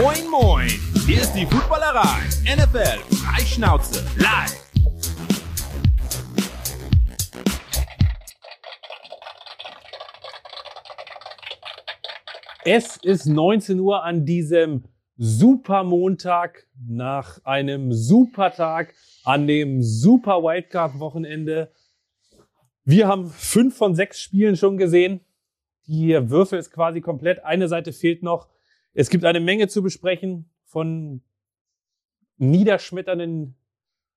Moin, moin! Hier ist die Footballerei. NFL Freischnauze live. Es ist 19 Uhr an diesem Supermontag nach einem Supertag an dem Super Wildcard-Wochenende. Wir haben fünf von sechs Spielen schon gesehen. Die Würfel ist quasi komplett. Eine Seite fehlt noch. Es gibt eine Menge zu besprechen von niederschmetternden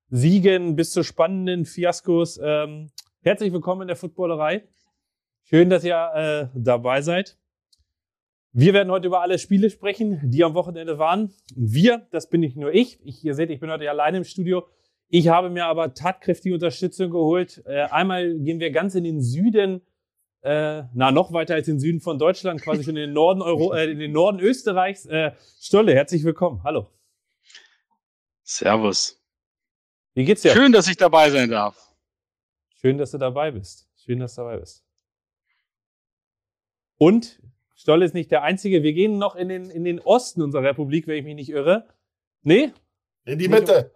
Siegen bis zu spannenden Fiaskos. Ähm, herzlich willkommen in der Footballerei. Schön, dass ihr äh, dabei seid. Wir werden heute über alle Spiele sprechen, die am Wochenende waren. Wir, das bin nicht nur ich. ich ihr seht, ich bin heute alleine im Studio. Ich habe mir aber tatkräftige Unterstützung geholt. Äh, einmal gehen wir ganz in den Süden, äh, na noch weiter als den Süden von Deutschland, quasi schon in den Norden Euro, äh, in den Norden Österreichs. Äh, Stolle, herzlich willkommen. Hallo. Servus. Wie geht's dir? Schön, dass ich dabei sein darf. Schön, dass du dabei bist. Schön, dass du dabei bist. Und Stolle ist nicht der Einzige. Wir gehen noch in den, in den Osten unserer Republik, wenn ich mich nicht irre. Nee? In die Mitte.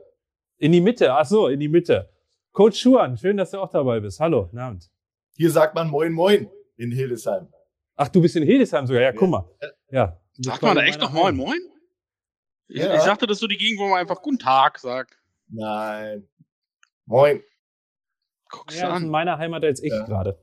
In die Mitte. Ach so, in die Mitte. Coach Schuan, schön, dass du auch dabei bist. Hallo, guten Abend. Hier sagt man Moin Moin in Hildesheim. Ach, du bist in Hildesheim sogar. Ja, guck mal. Ja. Sagt man da echt noch Moin Moin? Ich, Ja. ich dachte, das ist so die Gegend, wo man einfach Guten Tag sagt. Nein. Moin. Guck's Ja, ist in an. meiner Heimat als ich Ja. gerade.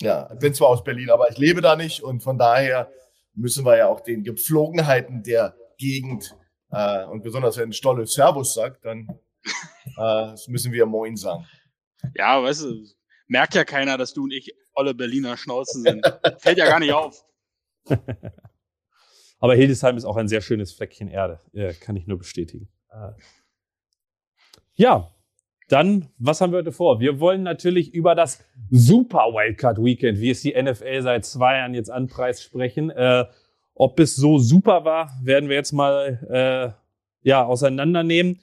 Ja, ich bin zwar aus Berlin, aber ich lebe da nicht und von daher müssen wir ja auch den Gepflogenheiten der Gegend äh, und besonders wenn Stolle Servus sagt, dann äh, müssen wir Moin sagen. Ja, weißt du, merkt ja keiner, dass du und ich olle Berliner Schnauzen sind. Fällt ja gar nicht auf. Aber Hildesheim ist auch ein sehr schönes Fleckchen Erde. Ja, kann ich nur bestätigen. Äh, Ja, dann, was haben wir heute vor? Wir wollen natürlich über das Super Wildcard Weekend, wie es die NFL seit zwei Jahren jetzt anpreist, sprechen. Äh, ob es so super war, werden wir jetzt mal äh, ja, auseinandernehmen.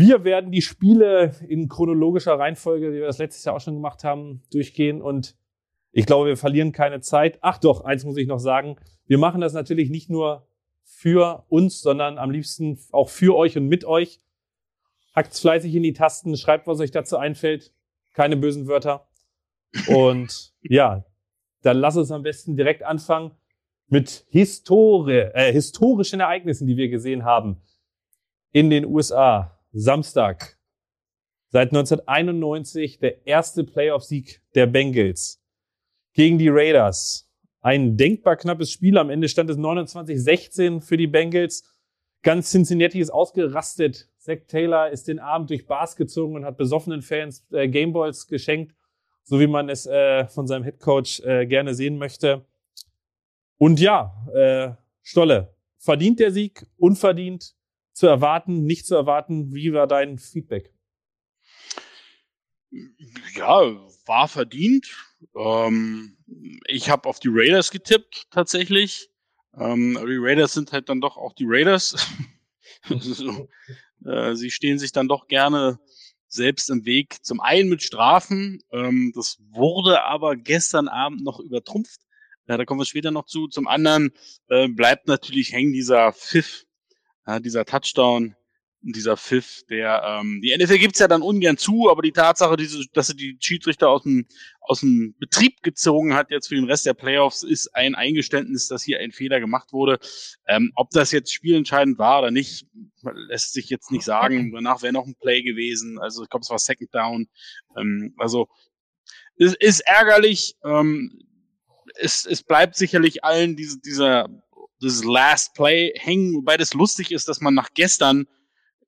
Wir werden die Spiele in chronologischer Reihenfolge, wie wir das letztes Jahr auch schon gemacht haben, durchgehen und ich glaube, wir verlieren keine Zeit. Ach doch, eins muss ich noch sagen. Wir machen das natürlich nicht nur für uns, sondern am liebsten auch für euch und mit euch. Hackt's fleißig in die Tasten, schreibt, was euch dazu einfällt. Keine bösen Wörter. Und ja, dann lass uns am besten direkt anfangen mit Historie, äh, historischen Ereignissen, die wir gesehen haben in den USA. Samstag. Seit 1991 der erste Playoff-Sieg der Bengals gegen die Raiders. Ein denkbar knappes Spiel. Am Ende stand es 29-16 für die Bengals. Ganz Cincinnati ist ausgerastet. Zach Taylor ist den Abend durch Bars gezogen und hat besoffenen Fans äh, Gameballs geschenkt, so wie man es äh, von seinem Headcoach äh, gerne sehen möchte. Und ja, äh, Stolle, verdient der Sieg, unverdient, zu erwarten, nicht zu erwarten? Wie war dein Feedback? Ja, war verdient. Ähm, ich habe auf die Raiders getippt, tatsächlich. Ähm, die Raiders sind halt dann doch auch die Raiders. so, äh, sie stehen sich dann doch gerne selbst im Weg. Zum einen mit Strafen. Ähm, das wurde aber gestern Abend noch übertrumpft. Ja, da kommen wir später noch zu. Zum anderen äh, bleibt natürlich hängen dieser Pfiff, ja, dieser Touchdown, dieser Pfiff, der ähm, die NFL gibt's ja dann ungern zu, aber die Tatsache, diese, dass sie die Schiedsrichter aus dem aus dem Betrieb gezogen hat jetzt für den Rest der Playoffs, ist ein Eingeständnis, dass hier ein Fehler gemacht wurde. Ähm, ob das jetzt spielentscheidend war oder nicht, lässt sich jetzt nicht sagen. Danach wäre noch ein Play gewesen. Also ich glaube, es war Second Down. Ähm, also es ist ärgerlich. Ähm, es, es bleibt sicherlich allen diese, dieser dieses Last Play hängen, wobei das lustig ist, dass man nach gestern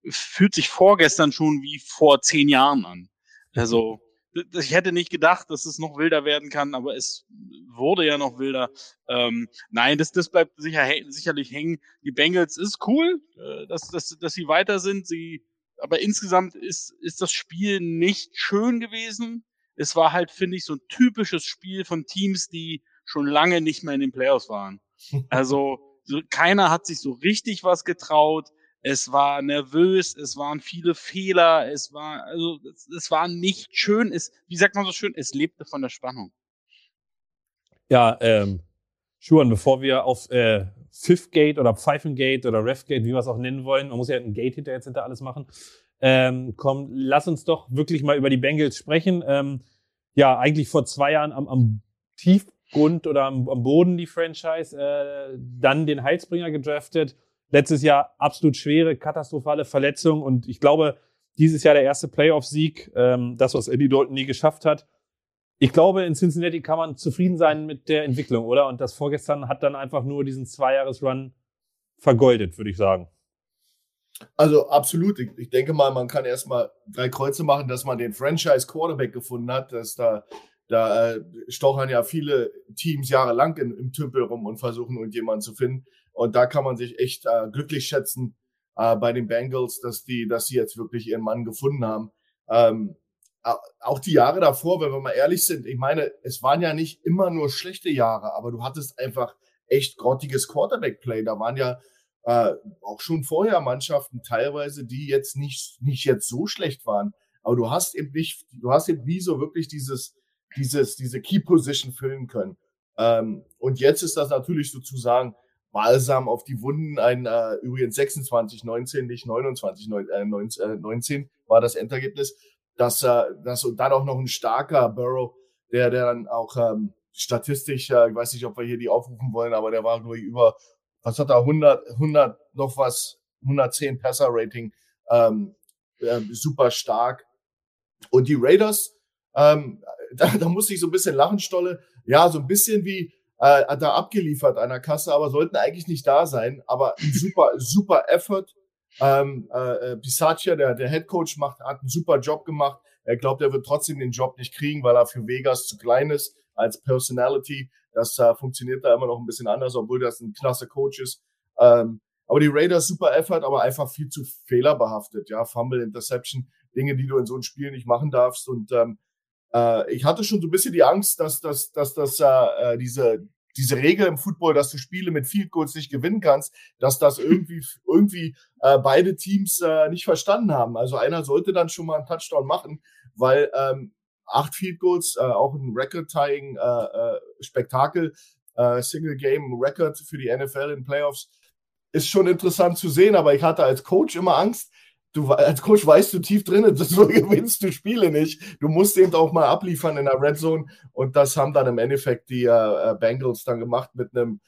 fühlt sich vorgestern schon wie vor zehn Jahren an. Also d- ich hätte nicht gedacht, dass es noch wilder werden kann, aber es wurde ja noch wilder. Ähm, nein, das, das bleibt sicher, sicherlich hängen. Die Bengals ist cool, äh, dass, dass, dass sie weiter sind. Sie, aber insgesamt ist, ist das Spiel nicht schön gewesen. Es war halt, finde ich, so ein typisches Spiel von Teams, die schon lange nicht mehr in den Playoffs waren. Also so, keiner hat sich so richtig was getraut. Es war nervös, es waren viele Fehler, es war, also, es, es war nicht schön. Es, wie sagt man so schön, es lebte von der Spannung. Ja, ähm, Schuhan, bevor wir auf äh, Fifth Gate oder Pfeifengate oder Refgate, wie wir es auch nennen wollen. Man muss ja ein Gate hinter jetzt hinter alles machen. Ähm, komm, lass uns doch wirklich mal über die Bengals sprechen. Ähm, ja, eigentlich vor zwei Jahren am, am Tiefgrund oder am, am Boden die Franchise, äh, dann den Heilsbringer gedraftet. Letztes Jahr absolut schwere, katastrophale Verletzung und ich glaube, dieses Jahr der erste Playoff-Sieg, ähm, das, was Andy Dalton nie geschafft hat. Ich glaube, in Cincinnati kann man zufrieden sein mit der Entwicklung, oder? Und das vorgestern hat dann einfach nur diesen Zweijahres-Run vergoldet, würde ich sagen. Also absolut. Ich, ich, denke mal, man kann erstmal drei Kreuze machen, dass man den Franchise Quarterback gefunden hat. Dass da, da äh, stochern ja viele Teams jahrelang in, im Tümpel rum und versuchen, irgendjemanden zu finden. Und da kann man sich echt äh, glücklich schätzen äh, bei den Bengals, dass die, dass sie jetzt wirklich ihren Mann gefunden haben. Ähm, auch die Jahre davor, wenn wir mal ehrlich sind, ich meine, es waren ja nicht immer nur schlechte Jahre, aber du hattest einfach echt grottiges Quarterback-Play. Da waren ja äh, auch schon vorher Mannschaften teilweise, die jetzt nicht, nicht jetzt so schlecht waren. Aber du hast eben nicht, du hast eben nie so wirklich dieses, dieses, diese Key Position füllen können. Ähm, und jetzt ist das natürlich sozusagen Balsam auf die Wunden. Ein äh, übrigens 26, 19, nicht 29, 19, äh, 19 war das Endergebnis. Dass, äh, dass und dann auch noch ein starker Burrow, der, der dann auch ähm, statistisch, äh, ich weiß nicht, ob wir hier die aufrufen wollen, aber der war ich über was hat er, 100, 100 noch was, 110 Passer-Rating, ähm, äh, super stark. Und die Raiders, ähm, da, da muss ich so ein bisschen lachen, Stolle, ja, so ein bisschen wie äh, da abgeliefert an der Kasse, aber sollten eigentlich nicht da sein, aber super, super Effort. Ähm, äh, Pisaccia, der, der Head Coach, macht, hat einen super Job gemacht. Er glaubt, er wird trotzdem den Job nicht kriegen, weil er für Vegas zu klein ist als Personality. Das äh, funktioniert da immer noch ein bisschen anders, obwohl das ein klasse Coach ist. Ähm, aber die Raiders super Effort, aber einfach viel zu fehlerbehaftet. Ja, Fumble, Interception, Dinge, die du in so einem Spiel nicht machen darfst. Und ähm, äh, ich hatte schon so ein bisschen die Angst, dass, dass, dass, dass äh, diese, diese Regel im Football, dass du Spiele mit Field Goals nicht gewinnen kannst, dass das irgendwie, irgendwie äh, beide Teams äh, nicht verstanden haben. Also einer sollte dann schon mal einen Touchdown machen, weil ähm, acht Field Goals, äh, auch ein Record-Tying äh, äh, Spektakel, äh, Single Game Record für die NFL in Playoffs. Ist schon interessant zu sehen, aber ich hatte als Coach immer Angst. Du als Coach weißt du tief drin, so gewinnst du Spiele nicht. Du musst eben auch mal abliefern in der Red Zone und das haben dann im Endeffekt die äh, äh Bengals dann gemacht mit einem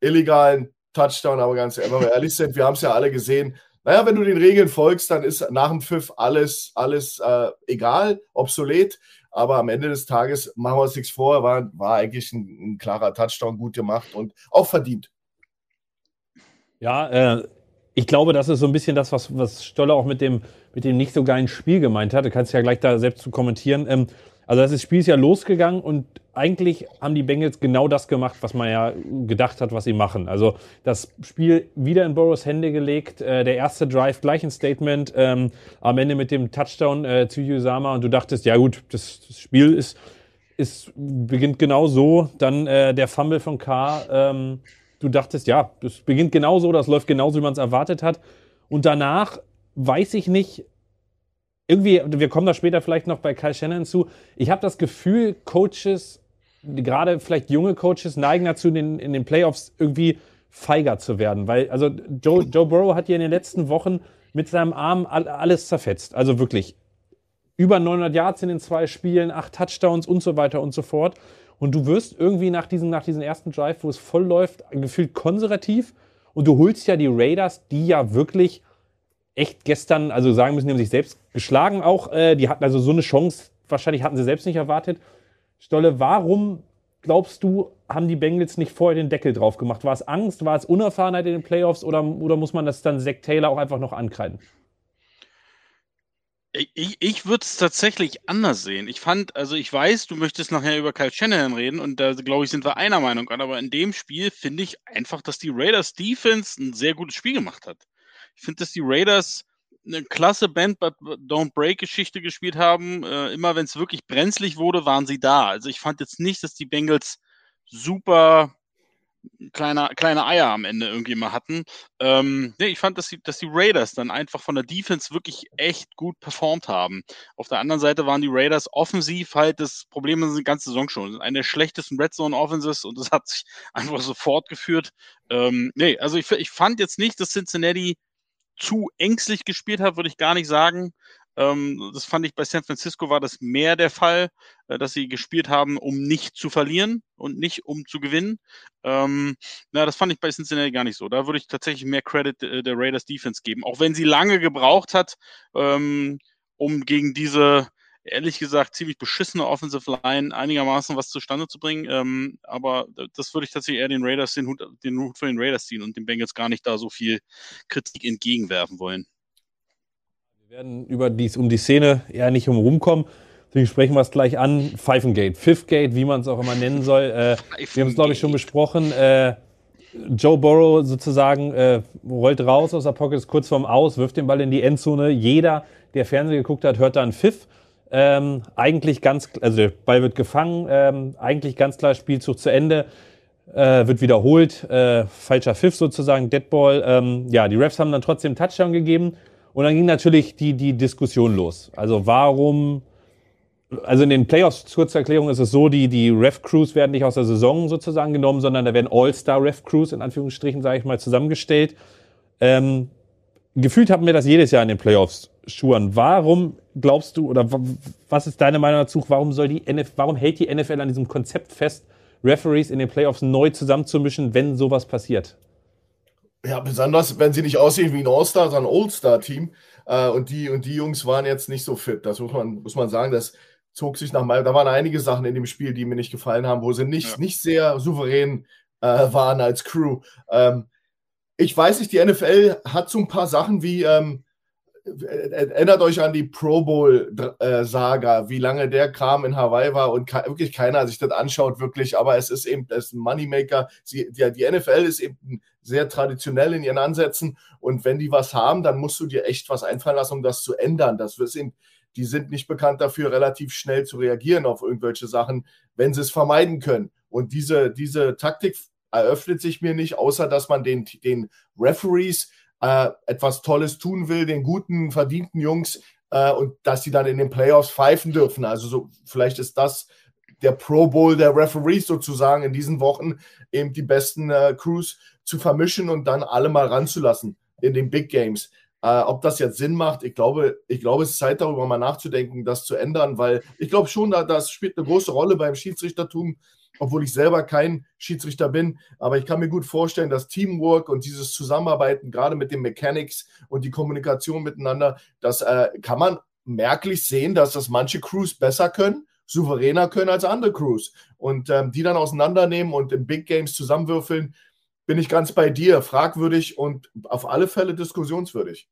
illegalen Touchdown. Aber ganz wenn wir ehrlich sind, wir haben es ja alle gesehen. Naja, wenn du den Regeln folgst, dann ist nach dem Pfiff alles, alles äh, egal, obsolet. Aber am Ende des Tages, machen wir uns nichts vor, war, war eigentlich ein, ein klarer Touchdown, gut gemacht und auch verdient. Ja, äh, ich glaube, das ist so ein bisschen das, was, was Stoller auch mit dem, mit dem nicht so geilen Spiel gemeint hat. Du kannst ja gleich da selbst zu kommentieren. Ähm, also das Spiel ist ja losgegangen und eigentlich haben die Bengals genau das gemacht, was man ja gedacht hat, was sie machen. Also das Spiel wieder in Burrows Hände gelegt, äh, der erste Drive gleich ein Statement, ähm, am Ende mit dem Touchdown äh, zu Yusama und du dachtest, ja gut, das, das Spiel ist, ist, beginnt genau so, dann äh, der Fumble von K. Ähm, du dachtest, ja, das beginnt genau so, das läuft genauso, wie man es erwartet hat. Und danach weiß ich nicht, irgendwie, wir kommen da später vielleicht noch bei Kyle Shannon zu. Ich habe das Gefühl, Coaches, gerade vielleicht junge Coaches, neigen dazu, in den, in den Playoffs irgendwie feiger zu werden. Weil, also Joe, Joe Burrow hat ja in den letzten Wochen mit seinem Arm alles zerfetzt. Also wirklich über 900 Yards in den zwei Spielen, acht Touchdowns und so weiter und so fort. Und du wirst irgendwie nach diesem, nach diesem ersten Drive, wo es voll läuft, gefühlt konservativ. Und du holst ja die Raiders, die ja wirklich echt gestern, also sagen müssen, die haben sich selbst geschlagen auch. Äh, die hatten also so eine Chance, wahrscheinlich hatten sie selbst nicht erwartet. Stolle, warum glaubst du, haben die Bengals nicht vorher den Deckel drauf gemacht? War es Angst, war es Unerfahrenheit in den Playoffs oder, oder muss man das dann Zach Taylor auch einfach noch ankreiden? Ich, ich würde es tatsächlich anders sehen. Ich fand, also ich weiß, du möchtest nachher über Kyle Shanahan reden und da glaube ich, sind wir einer Meinung an, aber in dem Spiel finde ich einfach, dass die Raiders Defense ein sehr gutes Spiel gemacht hat. Ich finde, dass die Raiders eine klasse Band but Don't Break Geschichte gespielt haben. Äh, immer wenn es wirklich brenzlig wurde, waren sie da. Also ich fand jetzt nicht, dass die Bengals super kleine, kleine Eier am Ende irgendwie mal hatten. Ähm, nee, ich fand, dass die, dass die Raiders dann einfach von der Defense wirklich echt gut performt haben. Auf der anderen Seite waren die Raiders offensiv halt das Problem in der ganzen Saison schon. Eine der schlechtesten Red Zone Offenses und das hat sich einfach so fortgeführt. Ähm, nee, also ich, ich fand jetzt nicht, dass Cincinnati zu ängstlich gespielt hat, würde ich gar nicht sagen. Ähm, das fand ich bei San Francisco war das mehr der Fall, äh, dass sie gespielt haben, um nicht zu verlieren und nicht um zu gewinnen. Ähm, na, das fand ich bei Cincinnati gar nicht so. Da würde ich tatsächlich mehr Credit äh, der Raiders Defense geben, auch wenn sie lange gebraucht hat, ähm, um gegen diese ehrlich gesagt ziemlich beschissene Offensive Line einigermaßen was zustande zu bringen. Ähm, aber das würde ich tatsächlich eher den Raiders den Hut, den Hut für den Raiders ziehen und den Bengals gar nicht da so viel Kritik entgegenwerfen wollen. Wir werden über dies, um die Szene eher nicht umrumkommen. Deswegen sprechen wir es gleich an. Pfeifengate, Fifthgate, wie man es auch immer nennen soll. Äh, wir haben es, glaube ich, schon besprochen. Äh, Joe Burrow sozusagen äh, rollt raus aus der Pocket, ist kurz vorm Aus, wirft den Ball in die Endzone. Jeder, der Fernsehen geguckt hat, hört da einen Pfiff. Ähm, eigentlich ganz, also der Ball wird gefangen, ähm, eigentlich ganz klar Spielzug zu Ende, äh, wird wiederholt, äh, falscher Pfiff sozusagen, Deadball. Ähm, ja, die Refs haben dann trotzdem Touchdown gegeben und dann ging natürlich die, die Diskussion los. Also warum, also in den Playoffs, zur Erklärung ist es so, die, die Ref-Crews werden nicht aus der Saison sozusagen genommen, sondern da werden All-Star-Ref-Crews in Anführungsstrichen, sage ich mal, zusammengestellt. Ähm, gefühlt haben wir das jedes Jahr in den Playoffs, Schuhen. Warum glaubst du, oder was ist deine Meinung dazu, warum soll die NFL, warum hält die NFL an diesem Konzept fest, Referees in den Playoffs neu zusammenzumischen, wenn sowas passiert? Ja, besonders, wenn sie nicht aussehen wie ein All-Star, sondern ein All-Star-Team. Äh, und, die, und die Jungs waren jetzt nicht so fit. Das muss man, muss man sagen. Das zog sich nach mal. Da waren einige Sachen in dem Spiel, die mir nicht gefallen haben, wo sie nicht, ja. nicht sehr souverän äh, waren als Crew. Ähm, ich weiß nicht, die NFL hat so ein paar Sachen wie, ähm, erinnert euch an die Pro Bowl-Saga, äh, wie lange der Kram in Hawaii war und wirklich keiner sich das anschaut, wirklich. Aber es ist eben es ist ein Moneymaker. Sie, die, die NFL ist eben sehr traditionell in ihren Ansätzen und wenn die was haben, dann musst du dir echt was einfallen lassen, um das zu ändern. Das ist eben, die sind nicht bekannt dafür, relativ schnell zu reagieren auf irgendwelche Sachen, wenn sie es vermeiden können. Und diese, diese Taktik eröffnet sich mir nicht, außer dass man den, den Referees äh, etwas Tolles tun will, den guten, verdienten Jungs, äh, und dass sie dann in den Playoffs pfeifen dürfen. Also so, vielleicht ist das der Pro Bowl der Referees sozusagen in diesen Wochen, eben die besten äh, Crews zu vermischen und dann alle mal ranzulassen in den Big Games. Äh, ob das jetzt Sinn macht, ich glaube, ich glaube, es ist Zeit darüber mal nachzudenken, das zu ändern, weil ich glaube schon, da, das spielt eine große Rolle beim Schiedsrichtertum, obwohl ich selber kein Schiedsrichter bin. Aber ich kann mir gut vorstellen, dass Teamwork und dieses Zusammenarbeiten, gerade mit den Mechanics und die Kommunikation miteinander, das äh, kann man merklich sehen, dass das manche Crews besser können, souveräner können als andere Crews. Und ähm, die dann auseinandernehmen und in Big Games zusammenwürfeln, bin ich ganz bei dir. Fragwürdig und auf alle Fälle diskussionswürdig.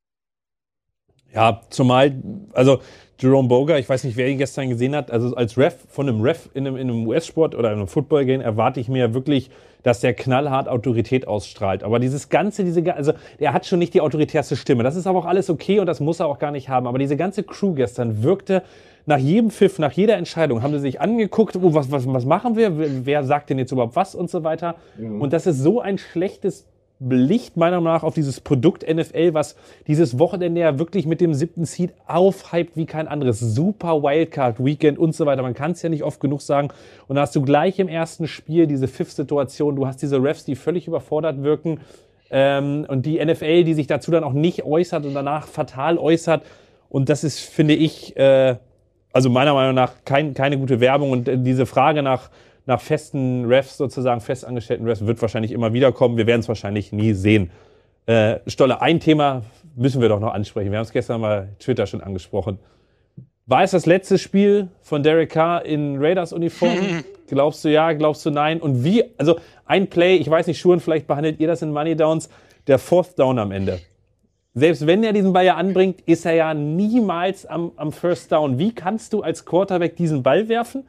Ja, zumal, also Jerome Boger, ich weiß nicht, wer ihn gestern gesehen hat, also als Ref von einem Ref in einem, einem US-Sport oder einem Football-Game erwarte ich mir wirklich, dass der knallhart Autorität ausstrahlt. Aber dieses ganze, diese, also der hat schon nicht die autoritärste Stimme. Das ist aber auch alles okay und das muss er auch gar nicht haben. Aber diese ganze Crew gestern wirkte nach jedem Pfiff, nach jeder Entscheidung, haben sie sich angeguckt, oh, was, was, was machen wir? Wer sagt denn jetzt überhaupt was und so weiter? Mhm. Und das ist so ein schlechtes Licht meiner Meinung nach auf dieses Produkt NFL, was dieses Wochenende ja wirklich mit dem siebten Seed aufhypt wie kein anderes. Super Wildcard Weekend und so weiter. Man kann es ja nicht oft genug sagen. Und da hast du gleich im ersten Spiel diese Fifth-Situation. Du hast diese Refs, die völlig überfordert wirken. Ähm, und die NFL, die sich dazu dann auch nicht äußert und danach fatal äußert. Und das ist, finde ich, äh, also meiner Meinung nach kein, keine gute Werbung. Und äh, diese Frage nach nach festen Refs sozusagen, festangestellten Refs, wird wahrscheinlich immer wieder kommen. Wir werden es wahrscheinlich nie sehen. Äh, Stolle, ein Thema müssen wir doch noch ansprechen. Wir haben es gestern mal Twitter schon angesprochen. War es das letzte Spiel von Derek Carr in Raiders-Uniform? glaubst du ja, glaubst du nein? Und wie, also ein Play, ich weiß nicht, Schuhen, vielleicht behandelt ihr das in Money Downs, der Fourth Down am Ende. Selbst wenn er diesen Ball ja anbringt, ist er ja niemals am, am First Down. Wie kannst du als Quarterback diesen Ball werfen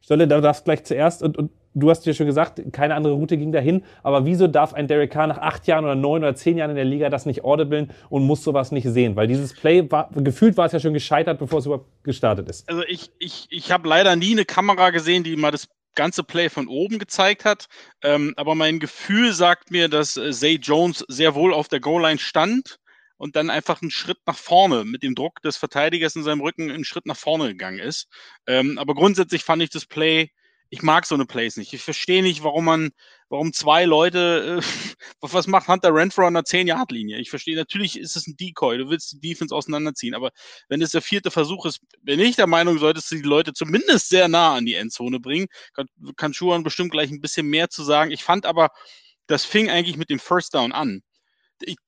Stolle, da darfst gleich zuerst und, und du hast ja schon gesagt, keine andere Route ging dahin. Aber wieso darf ein Derek Carr nach acht Jahren oder neun oder zehn Jahren in der Liga das nicht audiblen und muss sowas nicht sehen? Weil dieses Play, war, gefühlt war es ja schon gescheitert, bevor es überhaupt gestartet ist. Also ich, ich, ich habe leider nie eine Kamera gesehen, die mal das ganze Play von oben gezeigt hat. Ähm, aber mein Gefühl sagt mir, dass äh, Zay Jones sehr wohl auf der Goal-Line stand und dann einfach einen Schritt nach vorne mit dem Druck des Verteidigers in seinem Rücken einen Schritt nach vorne gegangen ist. Ähm, aber grundsätzlich fand ich das Play ich mag so eine Plays nicht. Ich verstehe nicht, warum man, warum zwei Leute, äh, was macht Hunter Renfro an der 10-Yard-Linie? Ich verstehe, natürlich ist es ein Decoy, du willst die Defense auseinanderziehen, aber wenn es der vierte Versuch ist, bin ich der Meinung, solltest du die Leute zumindest sehr nah an die Endzone bringen. Kann, kann Schuhan bestimmt gleich ein bisschen mehr zu sagen. Ich fand aber, das fing eigentlich mit dem First Down an.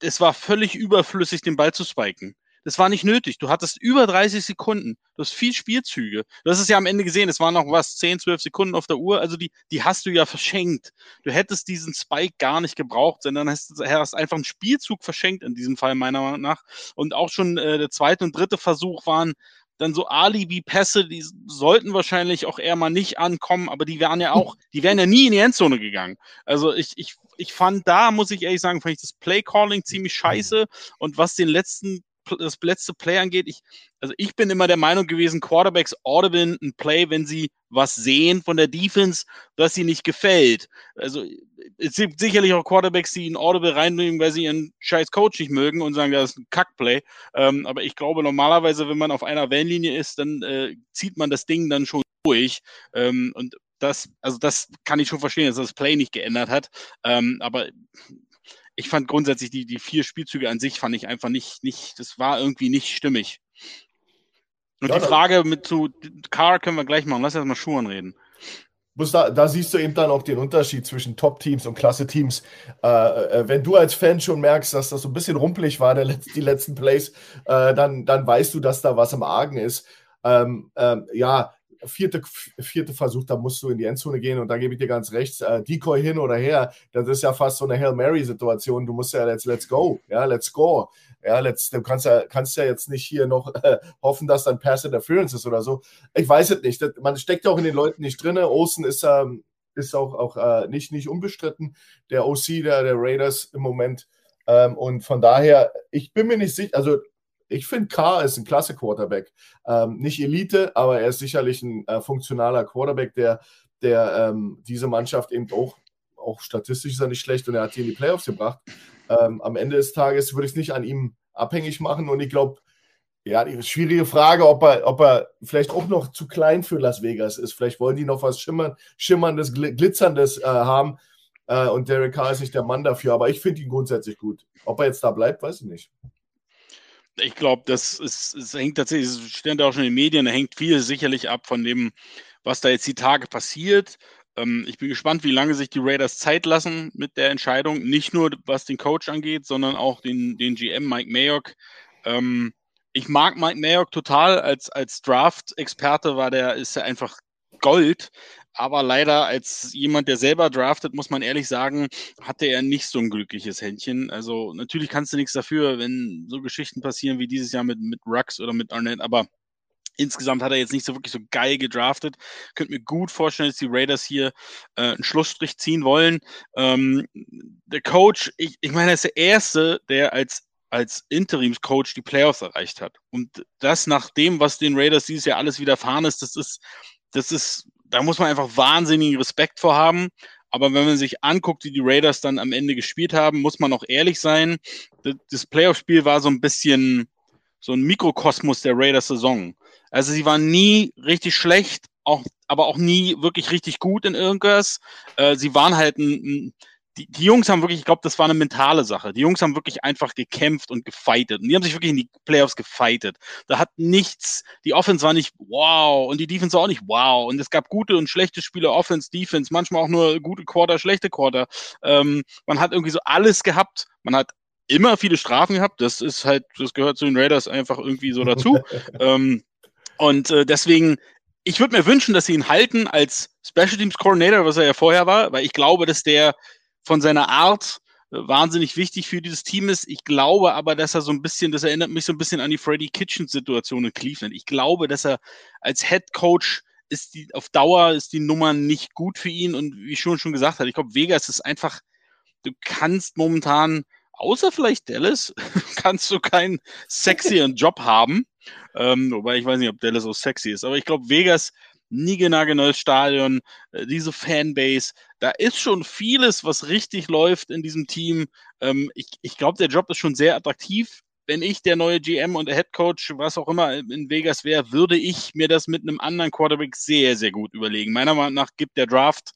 Es war völlig überflüssig, den Ball zu spiken. Das war nicht nötig. Du hattest über 30 Sekunden. Du hast viel Spielzüge. Du hast es ja am Ende gesehen. Es waren noch was, 10, 12 Sekunden auf der Uhr. Also die, die hast du ja verschenkt. Du hättest diesen Spike gar nicht gebraucht, sondern hast, hast einfach einen Spielzug verschenkt in diesem Fall meiner Meinung nach. Und auch schon äh, der zweite und dritte Versuch waren dann so Alibi-Pässe, die sollten wahrscheinlich auch eher mal nicht ankommen, aber die wären ja auch, die wären ja nie in die Endzone gegangen. Also ich, ich, ich fand da, muss ich ehrlich sagen, fand ich das Play-Calling ziemlich scheiße. Und was den letzten das letzte Play angeht, ich, also ich bin immer der Meinung gewesen, Quarterbacks audible ein Play, wenn sie was sehen von der Defense, das sie nicht gefällt. Also es gibt sicherlich auch Quarterbacks, die ein Audible reinbringen, weil sie ihren scheiß Coach nicht mögen und sagen, das ist ein Kackplay. Ähm, aber ich glaube, normalerweise, wenn man auf einer Wellenlinie ist, dann äh, zieht man das Ding dann schon durch. Ähm, und das, also das kann ich schon verstehen, dass das Play nicht geändert hat. Ähm, aber ich fand grundsätzlich die, die vier Spielzüge an sich fand ich einfach nicht, nicht, das war irgendwie nicht stimmig. Und ja, die Frage mit zu Car können wir gleich machen. Lass erst mal Schuhen reden. Da, da, siehst du eben dann auch den Unterschied zwischen Top-Teams und Klasse-Teams. Äh, äh, wenn du als Fan schon merkst, dass das so ein bisschen rumpelig war, der, die letzten Plays, äh, dann, dann weißt du, dass da was im Argen ist. Ähm, ähm, ja, vierte, vierte Versuch, da musst du in die Endzone gehen und da gebe ich dir ganz recht, äh, Decoy hin oder her, das ist ja fast so eine Hail Mary-Situation. Du musst ja let's, let's go, ja, let's go. Ja, let's, du kannst ja, kannst ja jetzt nicht hier noch äh, hoffen, dass dann Pass Interference ist oder so. Ich weiß es nicht. Das, man steckt ja auch in den Leuten nicht drin. Olsen ist, ähm, ist auch, auch äh, nicht, nicht unbestritten. Der OC der, der Raiders im Moment. Ähm, und von daher, ich bin mir nicht sicher, also ich finde, Carr ist ein klasse Quarterback. Ähm, nicht Elite, aber er ist sicherlich ein äh, funktionaler Quarterback, der, der ähm, diese Mannschaft eben auch, auch statistisch ist er nicht schlecht und er hat hier in die Playoffs gebracht. Ähm, am Ende des Tages würde ich es nicht an ihm abhängig machen und ich glaube, ja, die schwierige Frage, ob er, ob er vielleicht auch noch zu klein für Las Vegas ist. Vielleicht wollen die noch was Schimmern, Schimmerndes, Glitzerndes äh, haben. Äh, und Derek Carr ist nicht der Mann dafür, aber ich finde ihn grundsätzlich gut. Ob er jetzt da bleibt, weiß ich nicht ich glaube, das ist, es hängt tatsächlich, es steht auch schon in den Medien, da hängt viel sicherlich ab von dem, was da jetzt die Tage passiert. Ähm, ich bin gespannt, wie lange sich die Raiders Zeit lassen mit der Entscheidung. Nicht nur was den Coach angeht, sondern auch den, den GM Mike Mayock. Ähm, ich mag Mike Mayock total als, als Draft-Experte, war der, ist er einfach Gold. Aber leider als jemand, der selber draftet, muss man ehrlich sagen, hatte er nicht so ein glückliches Händchen. Also natürlich kannst du nichts dafür, wenn so Geschichten passieren wie dieses Jahr mit, mit Rux oder mit Arnett, aber Insgesamt hat er jetzt nicht so wirklich so geil gedraftet. Könnt mir gut vorstellen, dass die Raiders hier äh, einen Schlussstrich ziehen wollen. Ähm, der Coach, ich, ich meine, er ist der Erste, der als, als Interimscoach die Playoffs erreicht hat. Und das nach dem, was den Raiders dieses Jahr alles widerfahren ist, das ist, das ist da muss man einfach wahnsinnigen Respekt vor haben. Aber wenn man sich anguckt, wie die Raiders dann am Ende gespielt haben, muss man auch ehrlich sein. Das Playoff-Spiel war so ein bisschen so ein Mikrokosmos der Raiders-Saison. Also sie waren nie richtig schlecht, auch, aber auch nie wirklich richtig gut in irgendwas. Äh, sie waren halt ein, die, die Jungs haben wirklich, ich glaube, das war eine mentale Sache. Die Jungs haben wirklich einfach gekämpft und gefeitet. Und die haben sich wirklich in die Playoffs gefeitet. Da hat nichts, die Offense war nicht wow und die Defense war auch nicht wow. Und es gab gute und schlechte Spiele, Offense, Defense, manchmal auch nur gute Quarter, schlechte Quarter. Ähm, man hat irgendwie so alles gehabt. Man hat immer viele Strafen gehabt. Das ist halt, das gehört zu den Raiders einfach irgendwie so dazu. ähm, und äh, deswegen, ich würde mir wünschen, dass sie ihn halten als Special Teams Coordinator, was er ja vorher war, weil ich glaube, dass der von seiner Art äh, wahnsinnig wichtig für dieses Team ist. Ich glaube aber, dass er so ein bisschen, das erinnert mich so ein bisschen an die Freddy Kitchens Situation in Cleveland. Ich glaube, dass er als Head Coach ist die, auf Dauer ist die Nummer nicht gut für ihn und wie ich schon schon gesagt habe, ich glaube, Vegas ist einfach, du kannst momentan, außer vielleicht Dallas, kannst du keinen sexieren Job haben. Ähm, wobei ich weiß nicht, ob Dallas so sexy ist, aber ich glaube, Vegas niegelnagelneues Stadion, äh, diese Fanbase. Da ist schon vieles, was richtig läuft in diesem Team. Ähm, ich ich glaube, der Job ist schon sehr attraktiv. Wenn ich der neue GM und der Head Coach, was auch immer in Vegas wäre, würde ich mir das mit einem anderen Quarterback sehr, sehr gut überlegen. Meiner Meinung nach gibt der Draft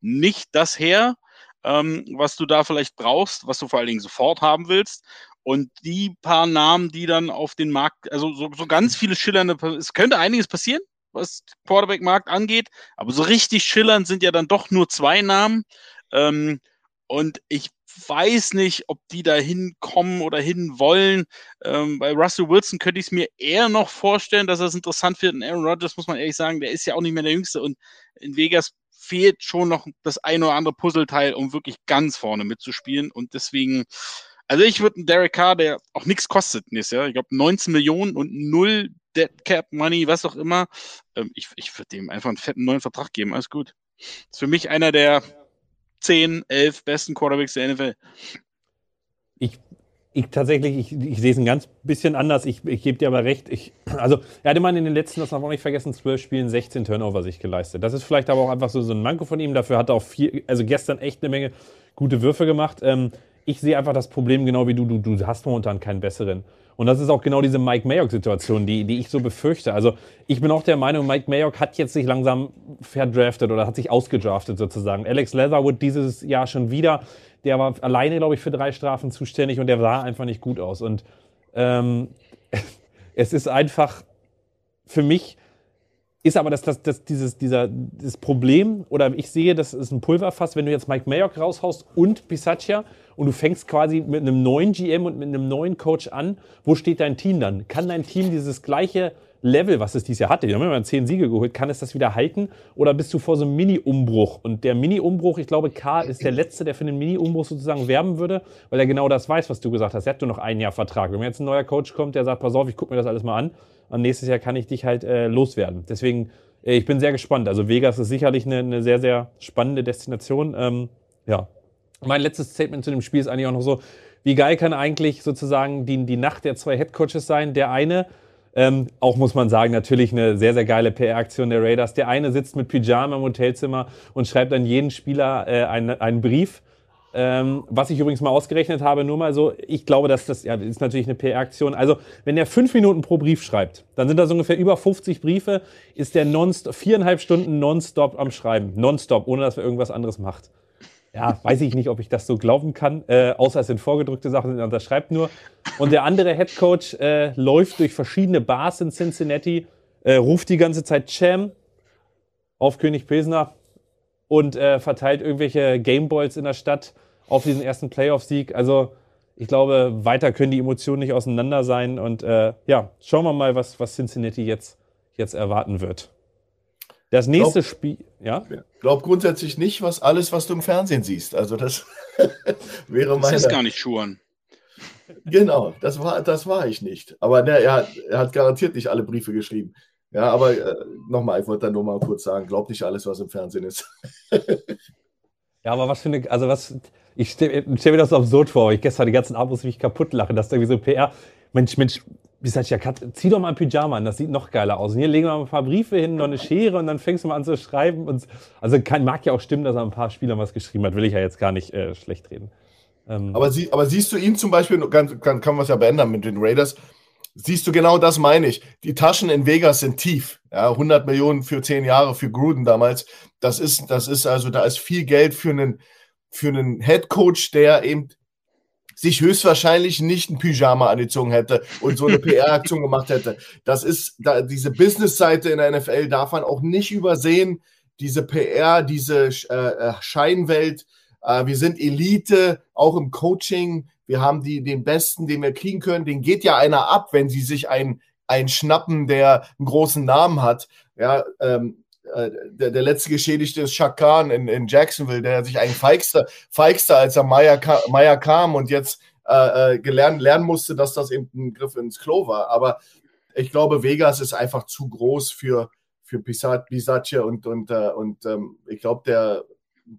nicht das her, ähm, was du da vielleicht brauchst, was du vor allen Dingen sofort haben willst. Und die paar Namen, die dann auf den Markt, also so, so ganz viele schillernde, es könnte einiges passieren, was Quarterback-Markt angeht, aber so richtig schillernd sind ja dann doch nur zwei Namen. Ähm, und ich weiß nicht, ob die da hinkommen oder hin wollen. Ähm, bei Russell Wilson könnte ich es mir eher noch vorstellen, dass das interessant wird. Und Aaron Rodgers, muss man ehrlich sagen, der ist ja auch nicht mehr der Jüngste. Und in Vegas fehlt schon noch das ein oder andere Puzzleteil, um wirklich ganz vorne mitzuspielen. Und deswegen, also ich würde einen Derek Carr, der auch nichts kostet nächstes Jahr, ich glaube 19 Millionen und null Dead Cap Money, was auch immer, ähm, ich, ich würde dem einfach einen fetten neuen Vertrag geben. Alles gut. Ist für mich einer der 10, 11 besten Quarterbacks der NFL. Ich ich tatsächlich, ich, ich sehe es ein ganz bisschen anders. Ich, ich gebe dir aber recht. Ich, also, er hatte mal in den letzten, das darf man auch nicht vergessen, zwölf Spielen 16 Turnover sich geleistet. Das ist vielleicht aber auch einfach so, so ein Manko von ihm. Dafür hat er auch viel, also gestern echt eine Menge gute Würfe gemacht. Ähm, ich sehe einfach das Problem genau wie du. Du, du hast momentan keinen besseren. Und das ist auch genau diese Mike Mayock-Situation, die, die ich so befürchte. Also ich bin auch der Meinung, Mike Mayock hat jetzt sich langsam verdraftet oder hat sich ausgedraftet sozusagen. Alex Leatherwood dieses Jahr schon wieder der war alleine, glaube ich, für drei Strafen zuständig und der sah einfach nicht gut aus. Und ähm, es ist einfach für mich ist aber das, das, das, dieses, dieser, das Problem, oder ich sehe, das ist ein Pulverfass, wenn du jetzt Mike Mayock raushaust und Pisaccia und du fängst quasi mit einem neuen GM und mit einem neuen Coach an, wo steht dein Team dann? Kann dein Team dieses gleiche Level, was es dieses Jahr hatte, die haben immer zehn Siege geholt, kann es das wieder halten? Oder bist du vor so einem Mini-Umbruch? Und der Mini-Umbruch, ich glaube, K ist der Letzte, der für den Mini-Umbruch sozusagen werben würde, weil er genau das weiß, was du gesagt hast. Er hat nur noch ein Jahr Vertrag. Wenn jetzt ein neuer Coach kommt, der sagt, pass auf, ich gucke mir das alles mal an, und nächstes Jahr kann ich dich halt äh, loswerden. Deswegen, äh, ich bin sehr gespannt. Also Vegas ist sicherlich eine, eine sehr, sehr spannende Destination. Ähm, ja. Mein letztes Statement zu dem Spiel ist eigentlich auch noch so, wie geil kann eigentlich sozusagen die, die Nacht der zwei Headcoaches sein? Der eine ähm, auch muss man sagen, natürlich eine sehr, sehr geile PR-Aktion der Raiders. Der eine sitzt mit Pyjama im Hotelzimmer und schreibt an jeden Spieler äh, einen, einen Brief. Ähm, was ich übrigens mal ausgerechnet habe, nur mal so, ich glaube, dass das, ja, ist natürlich eine PR-Aktion. Also, wenn er fünf Minuten pro Brief schreibt, dann sind das ungefähr über 50 Briefe, ist der nonstop, viereinhalb Stunden nonstop am Schreiben. Nonstop, ohne dass er irgendwas anderes macht ja, weiß ich nicht, ob ich das so glauben kann, äh, außer es sind vorgedrückte Sachen, er schreibt nur. Und der andere Head Coach äh, läuft durch verschiedene Bars in Cincinnati, äh, ruft die ganze Zeit Cham auf König Pilsner und äh, verteilt irgendwelche Gameballs in der Stadt auf diesen ersten Playoff-Sieg. Also ich glaube, weiter können die Emotionen nicht auseinander sein. Und äh, ja, schauen wir mal, was, was Cincinnati jetzt, jetzt erwarten wird. Das nächste glaub, Spiel, ja? Glaub grundsätzlich nicht, was alles, was du im Fernsehen siehst. Also das wäre meine. Das ist gar nicht Schuhen. Genau, das war, das war ich nicht. Aber ne, er, hat, er hat garantiert nicht alle Briefe geschrieben. Ja, aber äh, nochmal, ich wollte da nur mal kurz sagen, glaub nicht alles, was im Fernsehen ist. ja, aber was für eine, also was, ich stelle stell mir das so absurd vor. Ich gestern die ganzen Abos mich kaputt lachen, dass da irgendwie so PR, Mensch, Mensch, wie gesagt, ja, Kat, zieh doch mal ein Pyjama an, das sieht noch geiler aus. Und hier legen wir mal ein paar Briefe hin, noch eine Schere und dann fängst du mal an zu schreiben. Und, also kann, mag ja auch stimmen, dass er ein paar Spielern was geschrieben hat, will ich ja jetzt gar nicht äh, schlecht reden. Ähm, aber, sie, aber siehst du ihn zum Beispiel, kann, kann, kann man es ja beenden mit den Raiders, siehst du genau das meine ich. Die Taschen in Vegas sind tief. Ja, 100 Millionen für 10 Jahre für Gruden damals. Das ist, das ist also, da ist viel Geld für einen, für einen Head Coach, der eben sich höchstwahrscheinlich nicht ein Pyjama angezogen hätte und so eine PR-Aktion gemacht hätte. Das ist, da, diese Business-Seite in der NFL darf man auch nicht übersehen. Diese PR, diese äh, äh, Scheinwelt. Äh, wir sind Elite, auch im Coaching. Wir haben die, den Besten, den wir kriegen können. Den geht ja einer ab, wenn sie sich einen, einen schnappen, der einen großen Namen hat. Ja, ähm, äh, der, der, letzte Geschädigte ist Shaq Khan in, in Jacksonville, der sich eigentlich feigste, feigste als er Meier, Meier kam und jetzt äh, äh, gelernt, lernen musste, dass das eben ein Griff ins Klo war. Aber ich glaube, Vegas ist einfach zu groß für, für Bisaccia und, und, äh, und ähm, ich glaube, der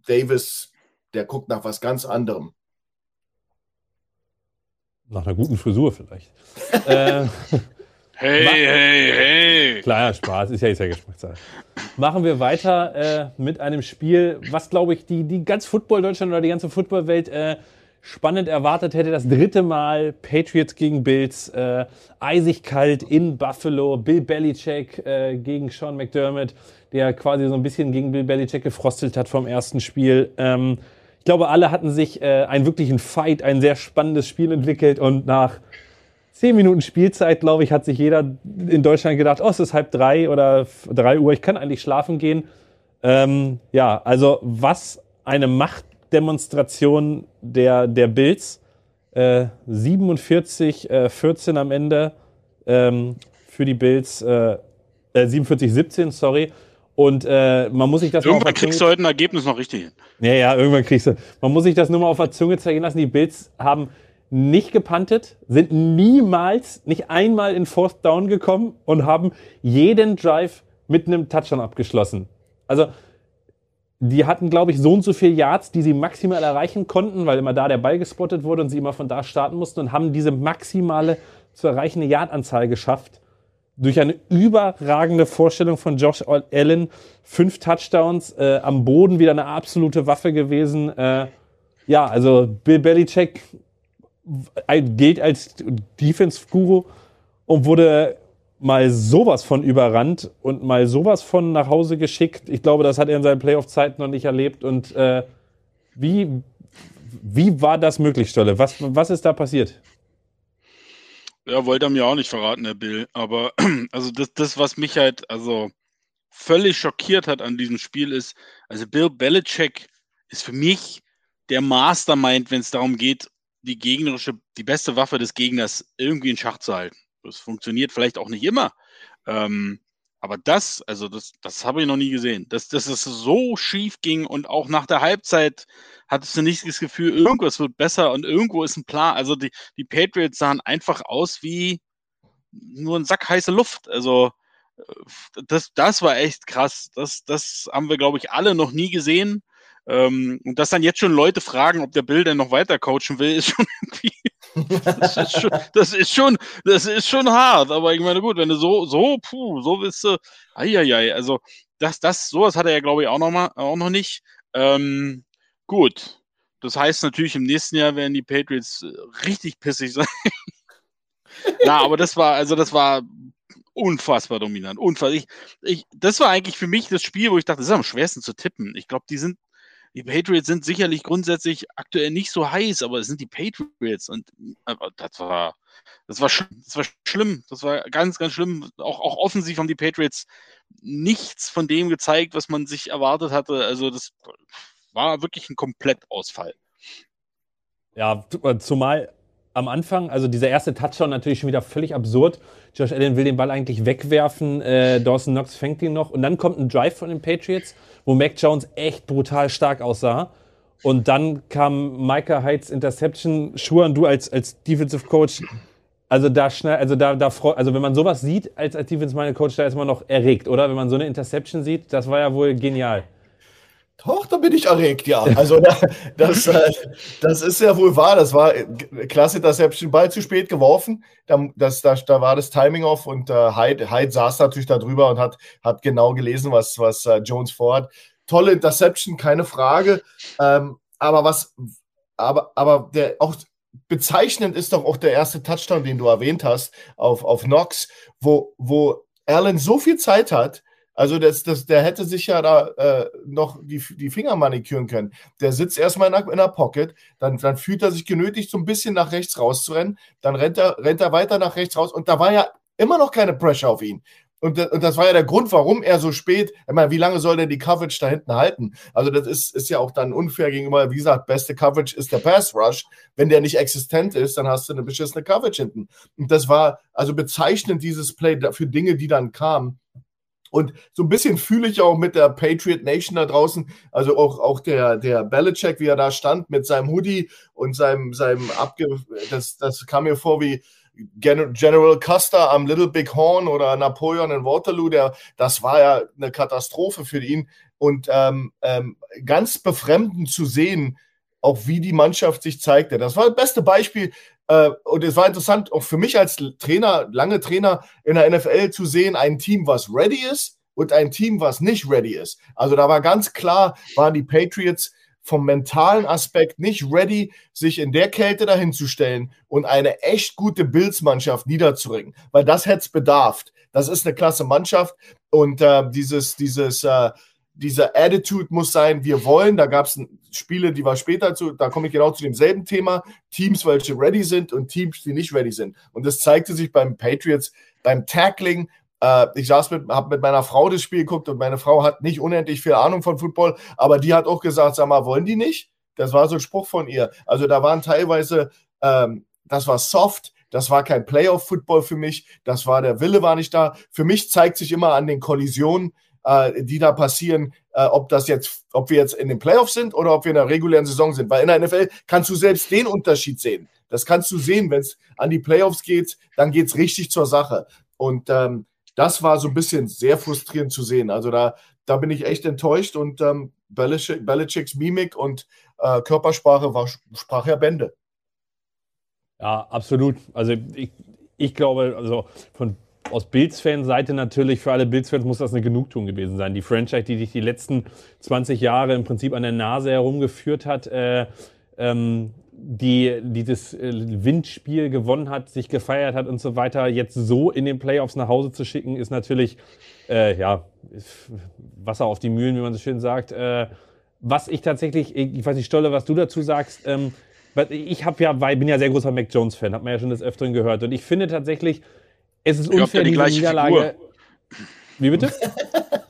Davis, der guckt nach was ganz anderem. Nach einer guten Frisur vielleicht. äh, Hey, hey, hey. Kleiner Spaß, ist ja, ist ja Geschmackssache. Machen wir weiter äh, mit einem Spiel, was glaube ich die, die ganz Football Deutschland oder die ganze Footballwelt äh, spannend erwartet hätte. Das dritte Mal Patriots gegen Bills, äh, eisig kalt in Buffalo. Bill Belichick äh, gegen Sean McDermott, der quasi so ein bisschen gegen Bill Belichick gefrostelt hat vom ersten Spiel. Ähm, ich glaube, alle hatten sich äh, einen wirklichen Fight, ein sehr spannendes Spiel entwickelt und nach zehn Minuten Spielzeit, glaube ich, hat sich jeder in Deutschland gedacht, oh, es ist halb drei oder drei Uhr, ich kann eigentlich schlafen gehen. Ähm, ja, also was eine Machtdemonstration der, der Bills. Äh, 47, äh, 14 am Ende ähm, für die Bills, äh, 47, äh, 17, sorry. Und äh, man muss sich das Irgendwann kriegst du heute ein Ergebnis noch richtig hin. Ja, ja, irgendwann kriegst du. Man muss sich das nur mal auf der Zunge zeigen lassen. Die Bills haben nicht gepantet, sind niemals, nicht einmal in Fourth Down gekommen und haben jeden Drive mit einem Touchdown abgeschlossen. Also, die hatten, glaube ich, so und so viele Yards, die sie maximal erreichen konnten, weil immer da der Ball gespottet wurde und sie immer von da starten mussten und haben diese maximale zu erreichende Yardanzahl geschafft. Durch eine überragende Vorstellung von Josh Allen, fünf Touchdowns, äh, am Boden wieder eine absolute Waffe gewesen. Äh, ja, also Bill Belichick gilt als Defense-Guru und wurde mal sowas von überrannt und mal sowas von nach Hause geschickt. Ich glaube, das hat er in seinen Playoff-Zeiten noch nicht erlebt. Und äh, wie, wie war das möglich, Stolle? Was, was ist da passiert? Ja, wollte er mir auch nicht verraten, Herr Bill. Aber also das, das, was mich halt also völlig schockiert hat an diesem Spiel ist, also Bill Belichick ist für mich der Mastermind, wenn es darum geht, die gegnerische, die beste Waffe des Gegners irgendwie in Schach zu halten. Das funktioniert vielleicht auch nicht immer. Ähm, aber das, also das, das habe ich noch nie gesehen. Dass, dass es so schief ging und auch nach der Halbzeit hattest du nicht das Gefühl, irgendwas wird besser und irgendwo ist ein Plan. Also die, die Patriots sahen einfach aus wie nur ein Sack heiße Luft. Also äh, das, das war echt krass. Das, das haben wir, glaube ich, alle noch nie gesehen. Ähm, und dass dann jetzt schon Leute fragen, ob der Bill denn noch weiter coachen will, ist schon irgendwie. das, ist schon, das ist schon, das ist schon hart. Aber ich meine, gut, wenn du so, so, puh, so willst du, eieiei, also das, das, sowas hat er ja, glaube ich, auch noch mal, auch noch nicht. Ähm, gut. Das heißt natürlich, im nächsten Jahr werden die Patriots äh, richtig pissig sein. Na, aber das war, also das war unfassbar dominant. Unfassbar. Ich, ich, das war eigentlich für mich das Spiel, wo ich dachte, das ist am schwersten zu tippen. Ich glaube, die sind die Patriots sind sicherlich grundsätzlich aktuell nicht so heiß, aber es sind die Patriots und das war, das war, das war schlimm. Das war ganz, ganz schlimm. Auch, auch offensiv haben die Patriots nichts von dem gezeigt, was man sich erwartet hatte. Also das war wirklich ein Komplettausfall. Ja, zumal am Anfang, also dieser erste Touchdown natürlich schon wieder völlig absurd. Josh Allen will den Ball eigentlich wegwerfen, äh, Dawson Knox fängt ihn noch und dann kommt ein Drive von den Patriots, wo Mac Jones echt brutal stark aussah. Und dann kam Micah Heights Interception. Schuhan, du als, als Defensive Coach, also da schnell, also da, da also wenn man sowas sieht als, als Defensive Coach, da ist man noch erregt, oder? Wenn man so eine Interception sieht, das war ja wohl genial. Doch, da bin ich erregt, ja. Also das, äh, das ist ja wohl wahr. Das war äh, klasse Interception, Ball zu spät geworfen. Da, das, da, da war das Timing off und äh, Hyde, Hyde saß natürlich da drüber und hat, hat genau gelesen, was, was Jones vorhat. Tolle Interception, keine Frage. Ähm, aber was, aber, aber der auch bezeichnend ist doch auch der erste Touchdown, den du erwähnt hast, auf, auf Knox, wo, wo Allen so viel Zeit hat, also das, das, der hätte sich ja da äh, noch die, die Finger maniküren können. Der sitzt erstmal in der, in der Pocket, dann, dann fühlt er sich genötigt, so ein bisschen nach rechts rauszurennen, dann rennt er, rennt er weiter nach rechts raus und da war ja immer noch keine Pressure auf ihn. Und, und das war ja der Grund, warum er so spät, ich meine, wie lange soll der die Coverage da hinten halten? Also das ist, ist ja auch dann unfair gegenüber, wie gesagt, beste Coverage ist der Pass Rush. Wenn der nicht existent ist, dann hast du eine beschissene Coverage hinten. Und das war also bezeichnend, dieses Play für Dinge, die dann kamen. Und so ein bisschen fühle ich auch mit der Patriot Nation da draußen, also auch, auch der, der Belichick, wie er da stand mit seinem Hoodie und seinem, seinem Abge... Das, das kam mir vor wie General Custer am Little Big Horn oder Napoleon in Waterloo. Der, das war ja eine Katastrophe für ihn. Und ähm, ähm, ganz befremdend zu sehen, auch wie die Mannschaft sich zeigte. Das war das beste Beispiel. Äh, und es war interessant, auch für mich als Trainer, lange Trainer in der NFL zu sehen, ein Team, was ready ist und ein Team, was nicht ready ist. Also da war ganz klar, waren die Patriots vom mentalen Aspekt nicht ready, sich in der Kälte dahin zu stellen und eine echt gute Bills-Mannschaft niederzuringen, weil das hätte es bedarf. Das ist eine klasse Mannschaft und äh, dieses, dieses, äh, dieser Attitude muss sein, wir wollen, da gab es Spiele, die war später zu, da komme ich genau zu demselben Thema, Teams, welche ready sind und Teams, die nicht ready sind. Und das zeigte sich beim Patriots, beim Tackling, äh, ich saß mit, habe mit meiner Frau das Spiel geguckt und meine Frau hat nicht unendlich viel Ahnung von Football, aber die hat auch gesagt, sag mal, wollen die nicht? Das war so ein Spruch von ihr. Also da waren teilweise, ähm, das war soft, das war kein Playoff-Football für mich, das war, der Wille war nicht da. Für mich zeigt sich immer an den Kollisionen, äh, die da passieren, äh, ob das jetzt, ob wir jetzt in den Playoffs sind oder ob wir in der regulären Saison sind. Weil in der NFL kannst du selbst den Unterschied sehen. Das kannst du sehen, wenn es an die Playoffs geht, dann geht es richtig zur Sache. Und ähm, das war so ein bisschen sehr frustrierend zu sehen. Also da, da bin ich echt enttäuscht und ähm, Belichick, Belichicks Mimik und äh, Körpersprache war, sprach ja Bände. Ja, absolut. Also ich, ich glaube, also von aus Bills-Fan-Seite natürlich, für alle Bills-Fans muss das eine Genugtuung gewesen sein. Die Franchise, die dich die letzten 20 Jahre im Prinzip an der Nase herumgeführt hat, äh, ähm, die dieses äh, Windspiel gewonnen hat, sich gefeiert hat und so weiter, jetzt so in den Playoffs nach Hause zu schicken, ist natürlich, äh, ja, Wasser auf die Mühlen, wie man so schön sagt. Äh, was ich tatsächlich, ich weiß nicht, Stolle, was du dazu sagst, ähm, ich habe ja, bin ja sehr großer Mac Jones-Fan, hat man ja schon des Öfteren gehört. Und ich finde tatsächlich, es ist unfair, die diese Niederlage. Figur. Wie bitte?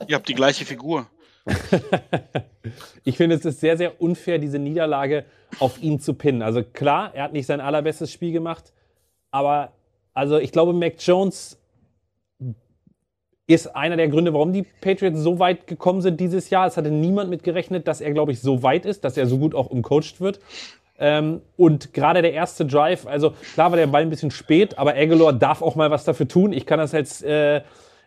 Ihr habt die gleiche Figur. ich finde, es ist sehr, sehr unfair, diese Niederlage auf ihn zu pinnen. Also klar, er hat nicht sein allerbestes Spiel gemacht, aber also ich glaube, Mac Jones ist einer der Gründe, warum die Patriots so weit gekommen sind dieses Jahr. Es hatte niemand mit gerechnet, dass er, glaube ich, so weit ist, dass er so gut auch umcoacht wird. Ähm, und gerade der erste Drive, also klar war der Ball ein bisschen spät, aber Aguilar darf auch mal was dafür tun. Ich kann das als äh,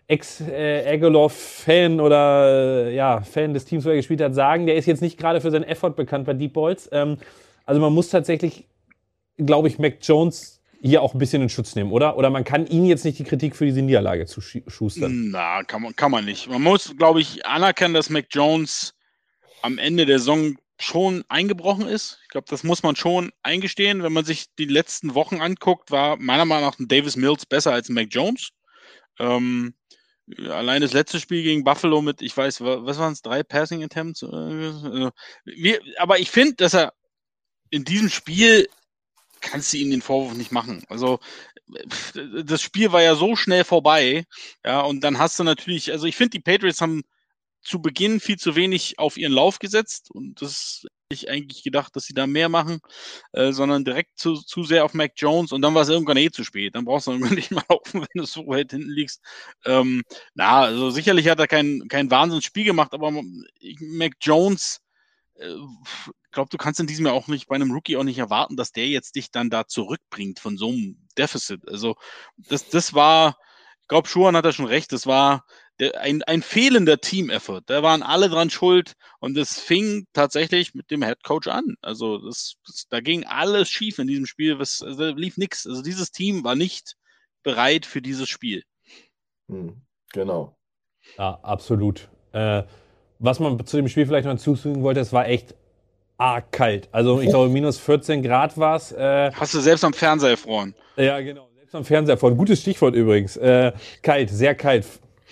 Ex-Aguilar-Fan oder äh, ja, Fan des Teams, wo er gespielt hat, sagen. Der ist jetzt nicht gerade für seinen Effort bekannt bei Deep Balls. Ähm, also man muss tatsächlich, glaube ich, Mac Jones hier auch ein bisschen in Schutz nehmen, oder? Oder man kann ihn jetzt nicht die Kritik für diese Niederlage zuschustern. Na, kann man, kann man nicht. Man muss, glaube ich, anerkennen, dass Mac Jones am Ende der Saison schon eingebrochen ist. Ich glaube, das muss man schon eingestehen. Wenn man sich die letzten Wochen anguckt, war meiner Meinung nach Davis Mills besser als Mac Jones. Ähm, allein das letzte Spiel gegen Buffalo mit, ich weiß, was waren es, drei Passing Attempts? Äh, wir, aber ich finde, dass er in diesem Spiel kannst du ihm den Vorwurf nicht machen. Also das Spiel war ja so schnell vorbei, ja, und dann hast du natürlich, also ich finde, die Patriots haben zu Beginn viel zu wenig auf ihren Lauf gesetzt und das ich eigentlich gedacht, dass sie da mehr machen, äh, sondern direkt zu, zu sehr auf Mac Jones und dann war es irgendwann eh zu spät. Dann brauchst du irgendwann nicht mal laufen, wenn du so weit hinten liegst. Ähm, na, also sicherlich hat er kein, kein Wahnsinnsspiel gemacht, aber Mac Jones, äh, glaube, du kannst in diesem Jahr auch nicht bei einem Rookie auch nicht erwarten, dass der jetzt dich dann da zurückbringt von so einem Defizit. Also das, das war, glaube, Schuhan hat er schon recht, das war der, ein, ein fehlender Team-Effort. Da waren alle dran schuld und es fing tatsächlich mit dem Head Coach an. Also das, das, da ging alles schief in diesem Spiel. Was, also lief nichts. Also dieses Team war nicht bereit für dieses Spiel. Hm, genau. Ja, absolut. Äh, was man zu dem Spiel vielleicht noch hinzufügen wollte, es war echt arg kalt. Also ich glaube, minus 14 Grad war es. Äh, Hast du selbst am Fernseher erfroren? Ja, genau. Selbst am Fernseher erfroren. Gutes Stichwort übrigens. Äh, kalt, sehr kalt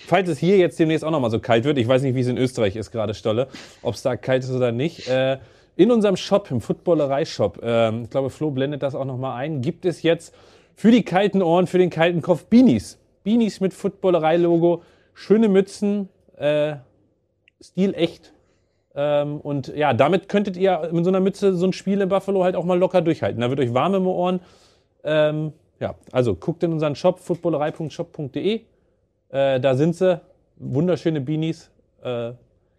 falls es hier jetzt demnächst auch nochmal so kalt wird, ich weiß nicht, wie es in Österreich ist gerade, Stolle, ob es da kalt ist oder nicht, äh, in unserem Shop, im Footballerei-Shop, äh, ich glaube, Flo blendet das auch nochmal ein, gibt es jetzt für die kalten Ohren, für den kalten Kopf Beanies. Beanies mit Footballerei-Logo, schöne Mützen, äh, Stil echt. Ähm, und ja, damit könntet ihr mit so einer Mütze so ein Spiel in Buffalo halt auch mal locker durchhalten. Da wird euch warm im Ohren. Ähm, ja, also guckt in unseren Shop, footballerei.shop.de. Äh, da sind sie. Wunderschöne Beanies. Äh,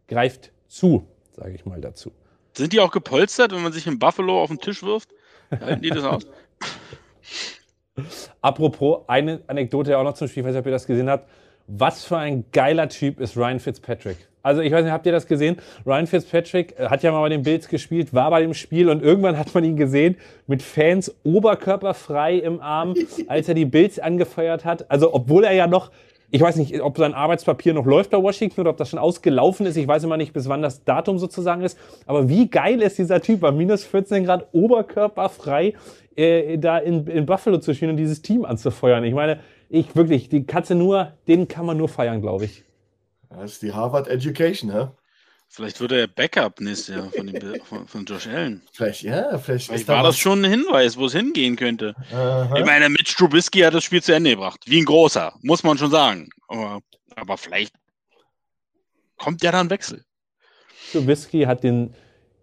greift zu, sage ich mal dazu. Sind die auch gepolstert, wenn man sich in Buffalo auf den Tisch wirft? Halten die das aus? Apropos, eine Anekdote auch noch zum Spiel, ich weiß nicht, ob ihr das gesehen habt. Was für ein geiler Typ ist Ryan Fitzpatrick. Also ich weiß nicht, habt ihr das gesehen? Ryan Fitzpatrick äh, hat ja mal bei den Bills gespielt, war bei dem Spiel und irgendwann hat man ihn gesehen mit Fans oberkörperfrei im Arm, als er die Bills angefeuert hat. Also obwohl er ja noch, ich weiß nicht, ob sein Arbeitspapier noch läuft bei Washington oder ob das schon ausgelaufen ist. Ich weiß immer nicht, bis wann das Datum sozusagen ist. Aber wie geil ist dieser Typ, bei minus 14 Grad oberkörperfrei äh, da in, in Buffalo zu spielen und dieses Team anzufeuern. Ich meine, ich wirklich, die Katze nur, den kann man nur feiern, glaube ich. Das ist die Harvard Education, hä? Vielleicht wird er Backup nächstes Jahr von, dem, von, von Josh Allen. Vielleicht, ja, vielleicht, vielleicht war da das schon ein Hinweis, wo es hingehen könnte. Aha. Ich meine, Mitch Trubisky hat das Spiel zu Ende gebracht. Wie ein großer, muss man schon sagen. Aber, aber vielleicht kommt ja dann Wechsel. Trubisky hat den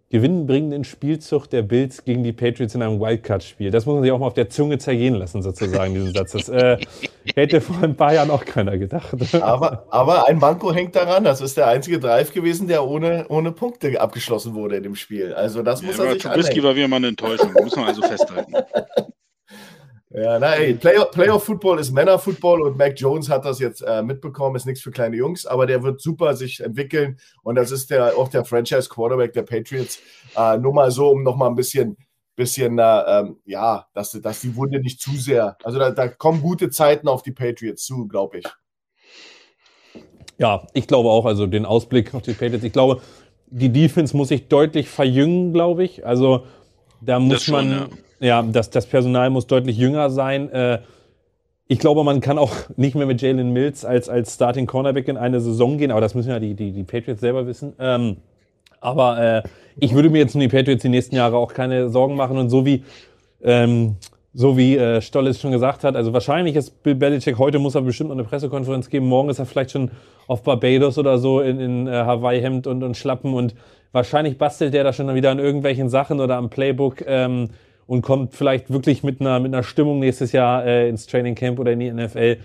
gewinnbringenden Spielzug der Bills gegen die Patriots in einem Wildcard-Spiel. Das muss man sich auch mal auf der Zunge zergehen lassen, sozusagen, diesen Satz. Das äh, hätte vor ein paar Jahren auch keiner gedacht. Aber, aber ein Banko hängt daran. Das ist der einzige Drive gewesen, der ohne, ohne Punkte abgeschlossen wurde in dem Spiel. Also das muss ja, er sich Trubisky war wieder mal eine Enttäuschung. muss man also festhalten. Ja, na ey, Playoff, Playoff Football ist Männerfootball und Mac Jones hat das jetzt äh, mitbekommen, ist nichts für kleine Jungs, aber der wird super sich entwickeln und das ist der, auch der Franchise Quarterback der Patriots. Äh, nur mal so, um nochmal ein bisschen, bisschen äh, ähm, ja, dass, dass die Wunde nicht zu sehr, also da, da kommen gute Zeiten auf die Patriots zu, glaube ich. Ja, ich glaube auch, also den Ausblick auf die Patriots, ich glaube, die Defense muss sich deutlich verjüngen, glaube ich. Also da muss schon, man. Ja ja, das, das Personal muss deutlich jünger sein. Äh, ich glaube, man kann auch nicht mehr mit Jalen Mills als, als Starting Cornerback in eine Saison gehen, aber das müssen ja die, die, die Patriots selber wissen. Ähm, aber äh, ich würde mir jetzt um die Patriots die nächsten Jahre auch keine Sorgen machen. Und so wie, ähm, so wie äh, Stolles schon gesagt hat, also wahrscheinlich ist Bill Belichick, heute muss er bestimmt noch eine Pressekonferenz geben, morgen ist er vielleicht schon auf Barbados oder so in, in äh, Hawaii-Hemd und, und Schlappen und wahrscheinlich bastelt der da schon wieder an irgendwelchen Sachen oder am Playbook. Ähm, und kommt vielleicht wirklich mit einer, mit einer Stimmung nächstes Jahr äh, ins Training Camp oder in die NFL.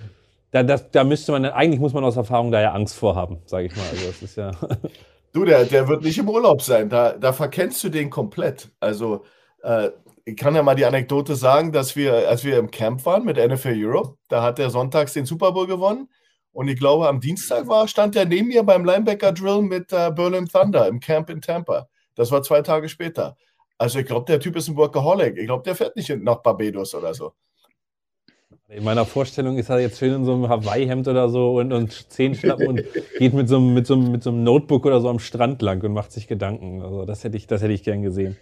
Da, das, da müsste man, eigentlich muss man aus Erfahrung da ja Angst vorhaben, sage ich mal. Also das ist ja. du, der, der wird nicht im Urlaub sein. Da, da verkennst du den komplett. Also äh, ich kann ja mal die Anekdote sagen, dass wir, als wir im Camp waren mit NFL Europe, da hat er sonntags den Super Bowl gewonnen. Und ich glaube, am Dienstag war, stand er neben mir beim Linebacker Drill mit äh, Berlin Thunder im Camp in Tampa. Das war zwei Tage später. Also ich glaube, der Typ ist ein Workaholic. Ich glaube, der fährt nicht nach Barbados oder so. In meiner Vorstellung ist er jetzt schön in so einem Hawaii-Hemd oder so und, und Zehenschlappen und geht mit so, einem, mit, so einem, mit so einem Notebook oder so am Strand lang und macht sich Gedanken. Also das hätte ich, das hätte ich gern gesehen.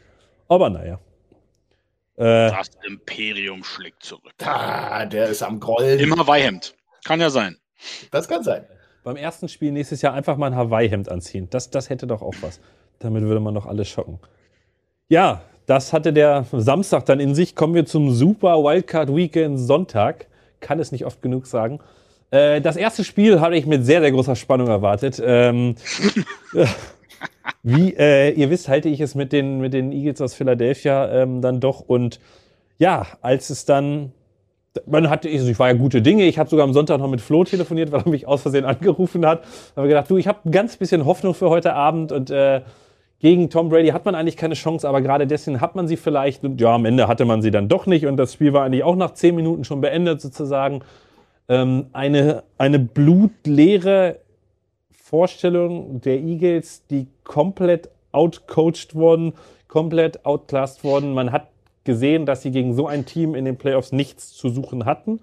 Aber naja. Äh, das Imperium schlägt zurück. Ah, der ist am Grollen. Im Hawaii-Hemd. Kann ja sein. Das kann sein. Beim ersten Spiel nächstes Jahr einfach mal ein Hawaii-Hemd anziehen. Das, das hätte doch auch was. Damit würde man doch alles schocken. Ja, das hatte der Samstag dann in sich. Kommen wir zum Super Wildcard Weekend Sonntag. Kann es nicht oft genug sagen. Äh, das erste Spiel habe ich mit sehr, sehr großer Spannung erwartet. Ähm, wie äh, ihr wisst, halte ich es mit den, mit den Eagles aus Philadelphia ähm, dann doch. Und ja, als es dann man hatte, ich war ja gute Dinge. Ich habe sogar am Sonntag noch mit Flo telefoniert, weil er mich aus Versehen angerufen hat. Da habe gedacht, du, ich habe ein ganz bisschen Hoffnung für heute Abend und äh, gegen Tom Brady hat man eigentlich keine Chance, aber gerade deswegen hat man sie vielleicht. Ja, am Ende hatte man sie dann doch nicht. Und das Spiel war eigentlich auch nach zehn Minuten schon beendet, sozusagen. Ähm, eine, eine blutleere Vorstellung der Eagles, die komplett outcoached wurden, komplett outclassed wurden. Man hat gesehen, dass sie gegen so ein Team in den Playoffs nichts zu suchen hatten.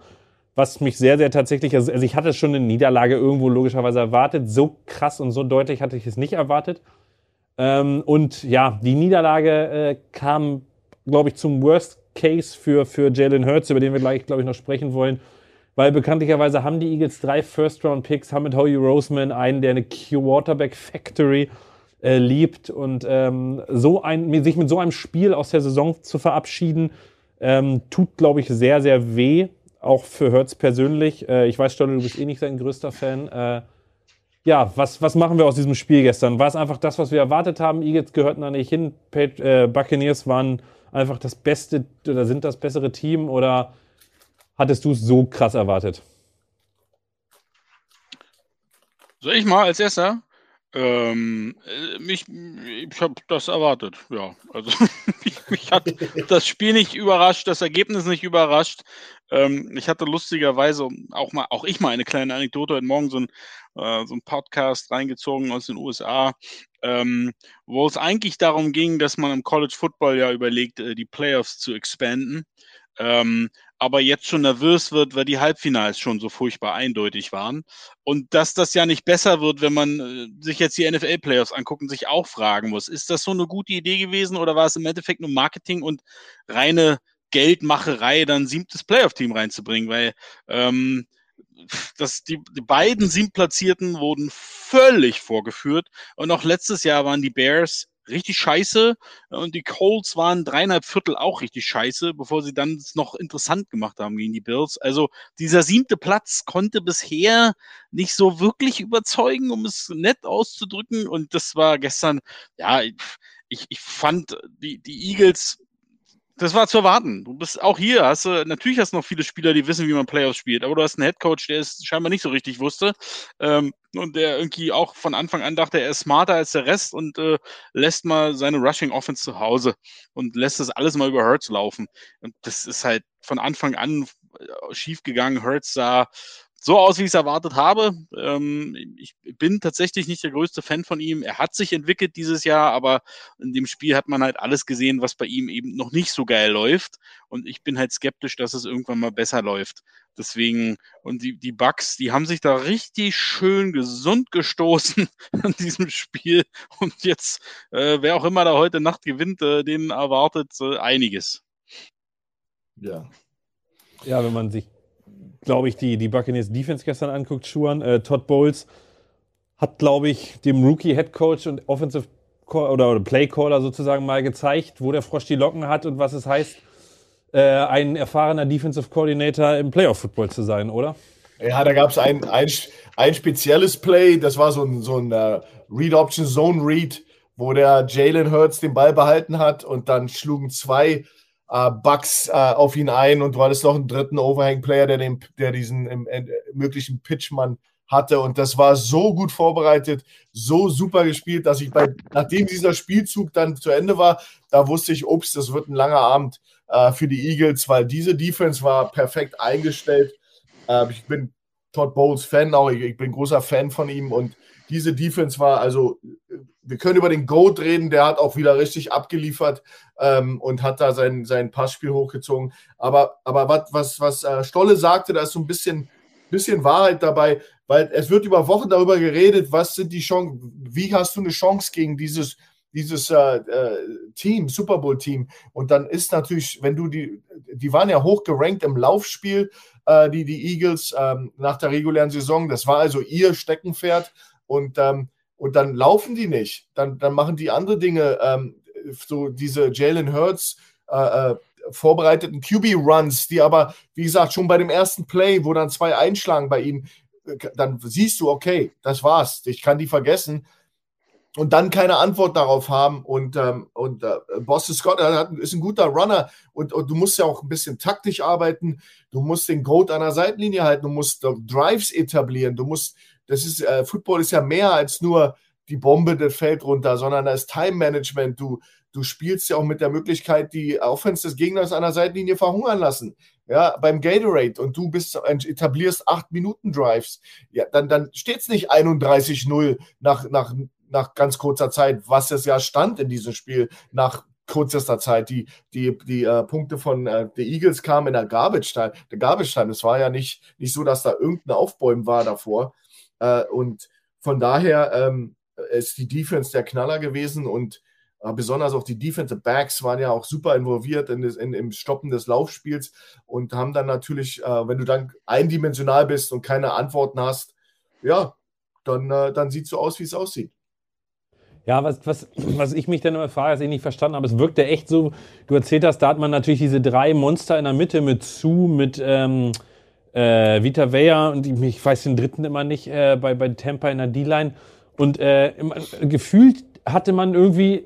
Was mich sehr, sehr tatsächlich, also, also ich hatte schon eine Niederlage irgendwo logischerweise erwartet. So krass und so deutlich hatte ich es nicht erwartet. Ähm, und ja, die Niederlage äh, kam, glaube ich, zum Worst Case für, für Jalen Hurts, über den wir gleich, glaube ich, noch sprechen wollen. Weil bekanntlicherweise haben die Eagles drei First-Round-Picks, haben mit Howie Roseman einen, der eine Quarterback-Factory äh, liebt. Und ähm, so ein, sich mit so einem Spiel aus der Saison zu verabschieden, ähm, tut, glaube ich, sehr, sehr weh. Auch für Hurts persönlich. Äh, ich weiß, Stolle, du bist eh nicht sein größter Fan. Äh, ja, was, was machen wir aus diesem Spiel gestern? War es einfach das, was wir erwartet haben? Eagles gehörten da nicht hin. Äh, Buccaneers waren einfach das beste oder sind das bessere Team oder hattest du es so krass erwartet? Soll ich mal als erster? Ähm, äh, mich, ich habe das erwartet, ja. Also mich, mich, hat das Spiel nicht überrascht, das Ergebnis nicht überrascht. Ähm, ich hatte lustigerweise auch mal, auch ich mal eine kleine Anekdote heute Morgen so ein, äh, so ein Podcast reingezogen aus den USA, ähm, wo es eigentlich darum ging, dass man im College Football ja überlegt, äh, die Playoffs zu expanden. Ähm, aber jetzt schon nervös wird, weil die Halbfinals schon so furchtbar eindeutig waren. Und dass das ja nicht besser wird, wenn man äh, sich jetzt die NFL-Playoffs anguckt und sich auch fragen muss, ist das so eine gute Idee gewesen oder war es im Endeffekt nur Marketing und reine Geldmacherei, dann siebtes Playoff-Team reinzubringen? Weil ähm, das, die, die beiden Siebtplatzierten wurden völlig vorgeführt. Und auch letztes Jahr waren die Bears richtig scheiße und die Colts waren dreieinhalb Viertel auch richtig scheiße, bevor sie dann es noch interessant gemacht haben gegen die Bills. Also dieser siebte Platz konnte bisher nicht so wirklich überzeugen, um es nett auszudrücken und das war gestern, ja, ich, ich fand die, die Eagles das war zu erwarten. Du bist auch hier, hast du, natürlich hast du noch viele Spieler, die wissen, wie man Playoffs spielt, aber du hast einen Headcoach, der es scheinbar nicht so richtig wusste ähm, und der irgendwie auch von Anfang an dachte, er ist smarter als der Rest und äh, lässt mal seine Rushing Offense zu Hause und lässt das alles mal über Hurts laufen. Und das ist halt von Anfang an äh, schief gegangen. Hurts sah so aus, wie ich es erwartet habe. Ähm, ich bin tatsächlich nicht der größte Fan von ihm. Er hat sich entwickelt dieses Jahr, aber in dem Spiel hat man halt alles gesehen, was bei ihm eben noch nicht so geil läuft. Und ich bin halt skeptisch, dass es irgendwann mal besser läuft. Deswegen, und die, die Bugs, die haben sich da richtig schön gesund gestoßen an diesem Spiel. Und jetzt, äh, wer auch immer da heute Nacht gewinnt, äh, denen erwartet äh, einiges. Ja. Ja, wenn man sich glaube ich, die, die Buccaneers Defense gestern anguckt, Schuhan, äh, Todd Bowles hat, glaube ich, dem Rookie Head Coach und Offensive Call, oder, oder Play Caller sozusagen mal gezeigt, wo der Frosch die Locken hat und was es heißt, äh, ein erfahrener Defensive Coordinator im Playoff Football zu sein, oder? Ja, da gab es ein, ein, ein spezielles Play, das war so ein, so ein uh, Read Option Zone Read, wo der Jalen Hurts den Ball behalten hat und dann schlugen zwei äh, Bugs äh, auf ihn ein und du hattest noch einen dritten Overhang-Player, der, den, der diesen im, äh, möglichen Pitchmann hatte und das war so gut vorbereitet, so super gespielt, dass ich bei, nachdem dieser Spielzug dann zu Ende war, da wusste ich, ups, das wird ein langer Abend äh, für die Eagles, weil diese Defense war perfekt eingestellt. Äh, ich bin Todd Bowles Fan auch, ich, ich bin großer Fan von ihm und diese Defense war also, wir können über den Goat reden, der hat auch wieder richtig abgeliefert ähm, und hat da sein, sein Passspiel hochgezogen. Aber, aber was, was, was äh, Stolle sagte, da ist so ein bisschen, bisschen Wahrheit dabei, weil es wird über Wochen darüber geredet, was sind die Chancen, wie hast du eine Chance gegen dieses, dieses äh, äh, Team, Super Bowl-Team. Und dann ist natürlich, wenn du die, die waren ja hoch gerankt im Laufspiel, äh, die, die Eagles ähm, nach der regulären Saison. Das war also ihr Steckenpferd. Und, ähm, und dann laufen die nicht. Dann, dann machen die andere Dinge. Ähm, so diese Jalen Hurts äh, äh, vorbereiteten QB-Runs, die aber, wie gesagt, schon bei dem ersten Play, wo dann zwei einschlagen bei ihnen, äh, dann siehst du, okay, das war's, ich kann die vergessen und dann keine Antwort darauf haben. Und, ähm, und äh, Boston Scott hat, ist ein guter Runner und, und, du musst ja auch ein bisschen taktisch arbeiten. Du musst den Goat an der Seitenlinie halten, du musst Drives etablieren, du musst, das ist, äh, Football ist ja mehr als nur die Bombe, das fällt runter, sondern da Time Management. Du, du spielst ja auch mit der Möglichkeit, die Offense des Gegners an der Seitenlinie verhungern lassen. Ja, beim Gatorade und du bist, etablierst acht Minuten Drives, ja, dann, dann steht es nicht 31-0 nach, nach, nach ganz kurzer Zeit, was es ja stand in diesem Spiel nach kürzester Zeit. Die, die, die äh, Punkte von äh, der Eagles kamen in der Garbage Time. Der Garbage Time, es war ja nicht, nicht so, dass da irgendein Aufbäumen war davor. Äh, und von daher ähm, ist die Defense der Knaller gewesen und äh, besonders auch die Defensive Backs waren ja auch super involviert in, das, in im Stoppen des Laufspiels und haben dann natürlich, äh, wenn du dann eindimensional bist und keine Antworten hast, ja, dann, äh, dann sieht es so aus, wie es aussieht. Ja, was, was, was ich mich dann immer frage, ist ich nicht verstanden habe, es wirkte echt so, du erzählt hast, da hat man natürlich diese drei Monster in der Mitte mit Zu, mit ähm, äh, Vita Vea und ich, ich, weiß den dritten immer nicht, äh, bei, bei Tampa in der D-Line. Und äh, gefühlt hatte man irgendwie,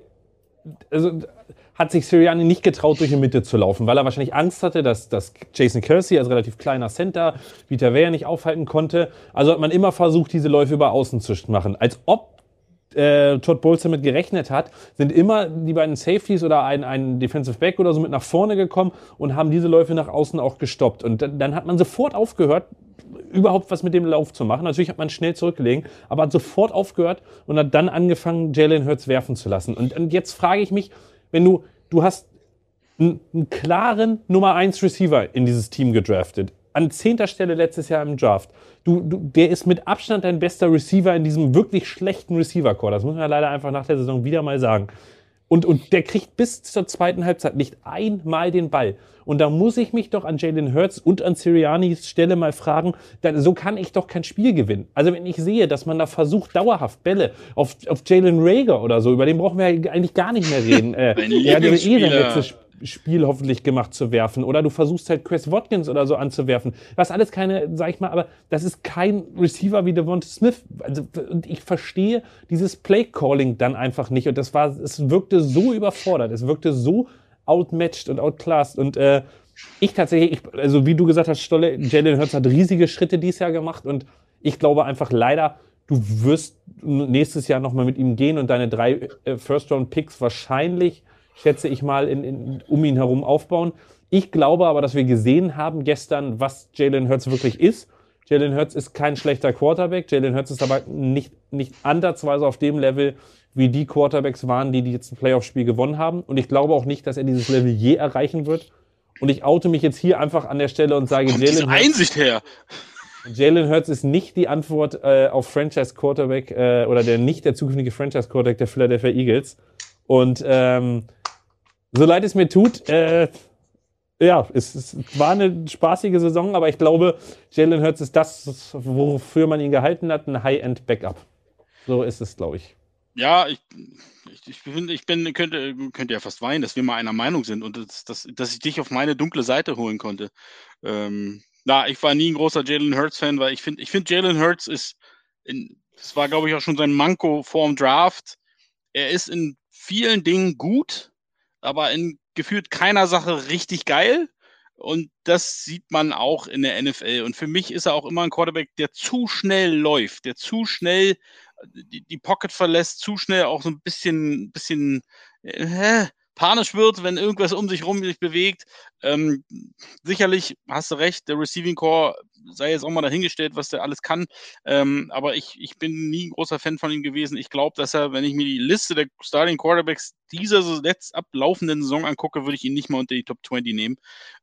also hat sich Sirianni nicht getraut, durch die Mitte zu laufen, weil er wahrscheinlich Angst hatte, dass, dass Jason Kersey, als relativ kleiner Center, Vita Vea nicht aufhalten konnte. Also hat man immer versucht, diese Läufe über Außen zu machen. Als ob äh, Todd Bowles damit gerechnet hat, sind immer die beiden Safeties oder ein, ein Defensive Back oder so mit nach vorne gekommen und haben diese Läufe nach außen auch gestoppt. Und dann, dann hat man sofort aufgehört, überhaupt was mit dem Lauf zu machen. Natürlich hat man schnell zurückgelegen, aber hat sofort aufgehört und hat dann angefangen, Jalen Hurts werfen zu lassen. Und, und jetzt frage ich mich, wenn du, du hast einen, einen klaren Nummer 1 Receiver in dieses Team gedraftet, an zehnter Stelle letztes Jahr im Draft. Du, du, der ist mit Abstand dein bester Receiver in diesem wirklich schlechten Receiver-Core. Das muss man ja leider einfach nach der Saison wieder mal sagen. Und, und der kriegt bis zur zweiten Halbzeit nicht einmal den Ball. Und da muss ich mich doch an Jalen Hurts und an Sirianis Stelle mal fragen, da, so kann ich doch kein Spiel gewinnen. Also wenn ich sehe, dass man da versucht, dauerhaft Bälle auf, auf Jalen Rager oder so, über den brauchen wir eigentlich gar nicht mehr reden. äh, er hat ja eh sein letztes Spiel hoffentlich gemacht zu werfen. Oder du versuchst halt Chris Watkins oder so anzuwerfen. Was alles keine, sag ich mal, aber das ist kein Receiver wie Devonta Smith. Also, und ich verstehe dieses Play-Calling dann einfach nicht. Und das war, es wirkte so überfordert. Es wirkte so outmatched und outclassed. Und äh, ich tatsächlich, ich, also wie du gesagt hast, Stolle, Jalen Hurts hat riesige Schritte dieses Jahr gemacht. Und ich glaube einfach leider, du wirst nächstes Jahr nochmal mit ihm gehen und deine drei äh, First-Round-Picks wahrscheinlich schätze ich mal, in, in, um ihn herum aufbauen. Ich glaube aber, dass wir gesehen haben gestern, was Jalen Hurts wirklich ist. Jalen Hurts ist kein schlechter Quarterback. Jalen Hurts ist aber nicht, nicht ansatzweise auf dem Level, wie die Quarterbacks waren, die, die jetzt ein Playoff-Spiel gewonnen haben. Und ich glaube auch nicht, dass er dieses Level je erreichen wird. Und ich oute mich jetzt hier einfach an der Stelle und sage, Jalen Hurts, Einsicht her. Jalen Hurts ist nicht die Antwort äh, auf Franchise Quarterback äh, oder der nicht der zukünftige Franchise Quarterback der Philadelphia Eagles. Und ähm, so leid es mir tut, äh, ja, es, es, war eine spaßige Saison, aber ich glaube, Jalen Hurts ist das, wofür man ihn gehalten hat, ein High-End-Backup. So ist es, glaube ich. Ja, ich, ich, ich, finde, ich bin, könnte, könnte ja fast weinen, dass wir mal einer Meinung sind und das, das, dass ich dich auf meine dunkle Seite holen konnte. Ähm, na, ich war nie ein großer Jalen Hurts-Fan, weil ich finde, ich finde, Jalen Hurts ist, in, das war, glaube ich, auch schon sein Manko vorm Draft. Er ist in vielen Dingen gut, aber in gefühlt keiner Sache richtig geil. Und das sieht man auch in der NFL. Und für mich ist er auch immer ein Quarterback, der zu schnell läuft, der zu schnell die, die Pocket verlässt, zu schnell auch so ein bisschen, bisschen äh, panisch wird, wenn irgendwas um sich rum sich bewegt. Ähm, sicherlich hast du recht, der Receiving Core sei jetzt auch mal dahingestellt, was der alles kann. Ähm, aber ich, ich bin nie ein großer Fan von ihm gewesen. Ich glaube, dass er, wenn ich mir die Liste der Starting Quarterbacks dieser letzt ablaufenden Saison angucke, würde ich ihn nicht mal unter die Top 20 nehmen.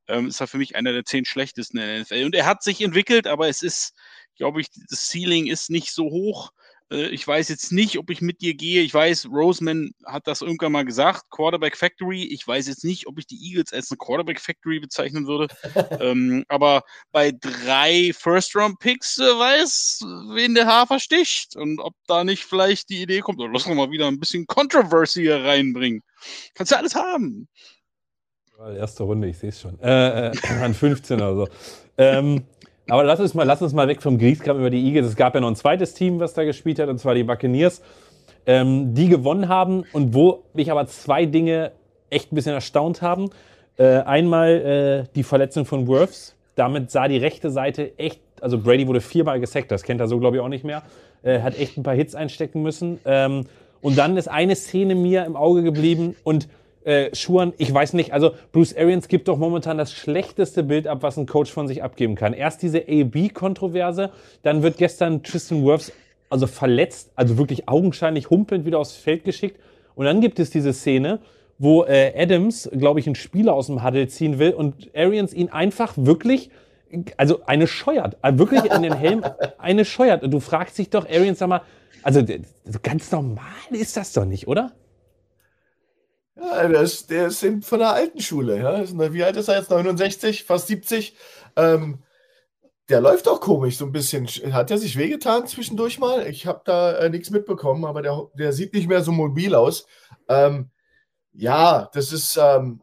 Ähm, ist er für mich einer der zehn schlechtesten in der NFL. Und er hat sich entwickelt, aber es ist, glaube ich, das Ceiling ist nicht so hoch. Äh, ich weiß jetzt nicht, ob ich mit dir gehe. Ich weiß, Roseman hat das irgendwann mal gesagt, Quarterback Factory. Ich weiß jetzt nicht, ob ich die Eagles als eine Quarterback Factory bezeichnen würde. ähm, aber bei drei First-Round-Picks äh, weiß, wen der Hafer sticht. Und ob da nicht vielleicht die Idee kommt, oder lass uns mal wieder ein bisschen Controversy hier reinbringen. Kannst du alles haben. Erste Runde, ich sehe es schon. Äh, äh, an 15 oder so. ähm, aber lass uns mal, lass uns mal weg vom Grieskram über die Eagles. Es gab ja noch ein zweites Team, was da gespielt hat, und zwar die Buccaneers, ähm, die gewonnen haben und wo mich aber zwei Dinge echt ein bisschen erstaunt haben. Äh, einmal äh, die Verletzung von Worths. Damit sah die rechte Seite echt, also Brady wurde viermal gesackt, das kennt er so, glaube ich, auch nicht mehr. Äh, hat echt ein paar Hits einstecken müssen. Ähm, und dann ist eine Szene mir im Auge geblieben und äh, Schuhan, ich weiß nicht, also Bruce Arians gibt doch momentan das schlechteste Bild ab, was ein Coach von sich abgeben kann. Erst diese AB-Kontroverse, dann wird gestern Tristan Wirfs also verletzt, also wirklich augenscheinlich humpelnd wieder aufs Feld geschickt. Und dann gibt es diese Szene, wo äh, Adams, glaube ich, einen Spieler aus dem Huddle ziehen will und Arians ihn einfach wirklich, also eine scheuert, äh, wirklich in den Helm eine scheuert. Und du fragst dich doch, Arians, sag mal, also ganz normal ist das doch nicht, oder? Ja, der ist, der ist von der alten Schule. Ja. Wie alt ist er jetzt? 69, fast 70. Ähm, der läuft auch komisch, so ein bisschen. Hat er sich wehgetan zwischendurch mal? Ich habe da äh, nichts mitbekommen, aber der, der sieht nicht mehr so mobil aus. Ähm, ja, das ist, ähm,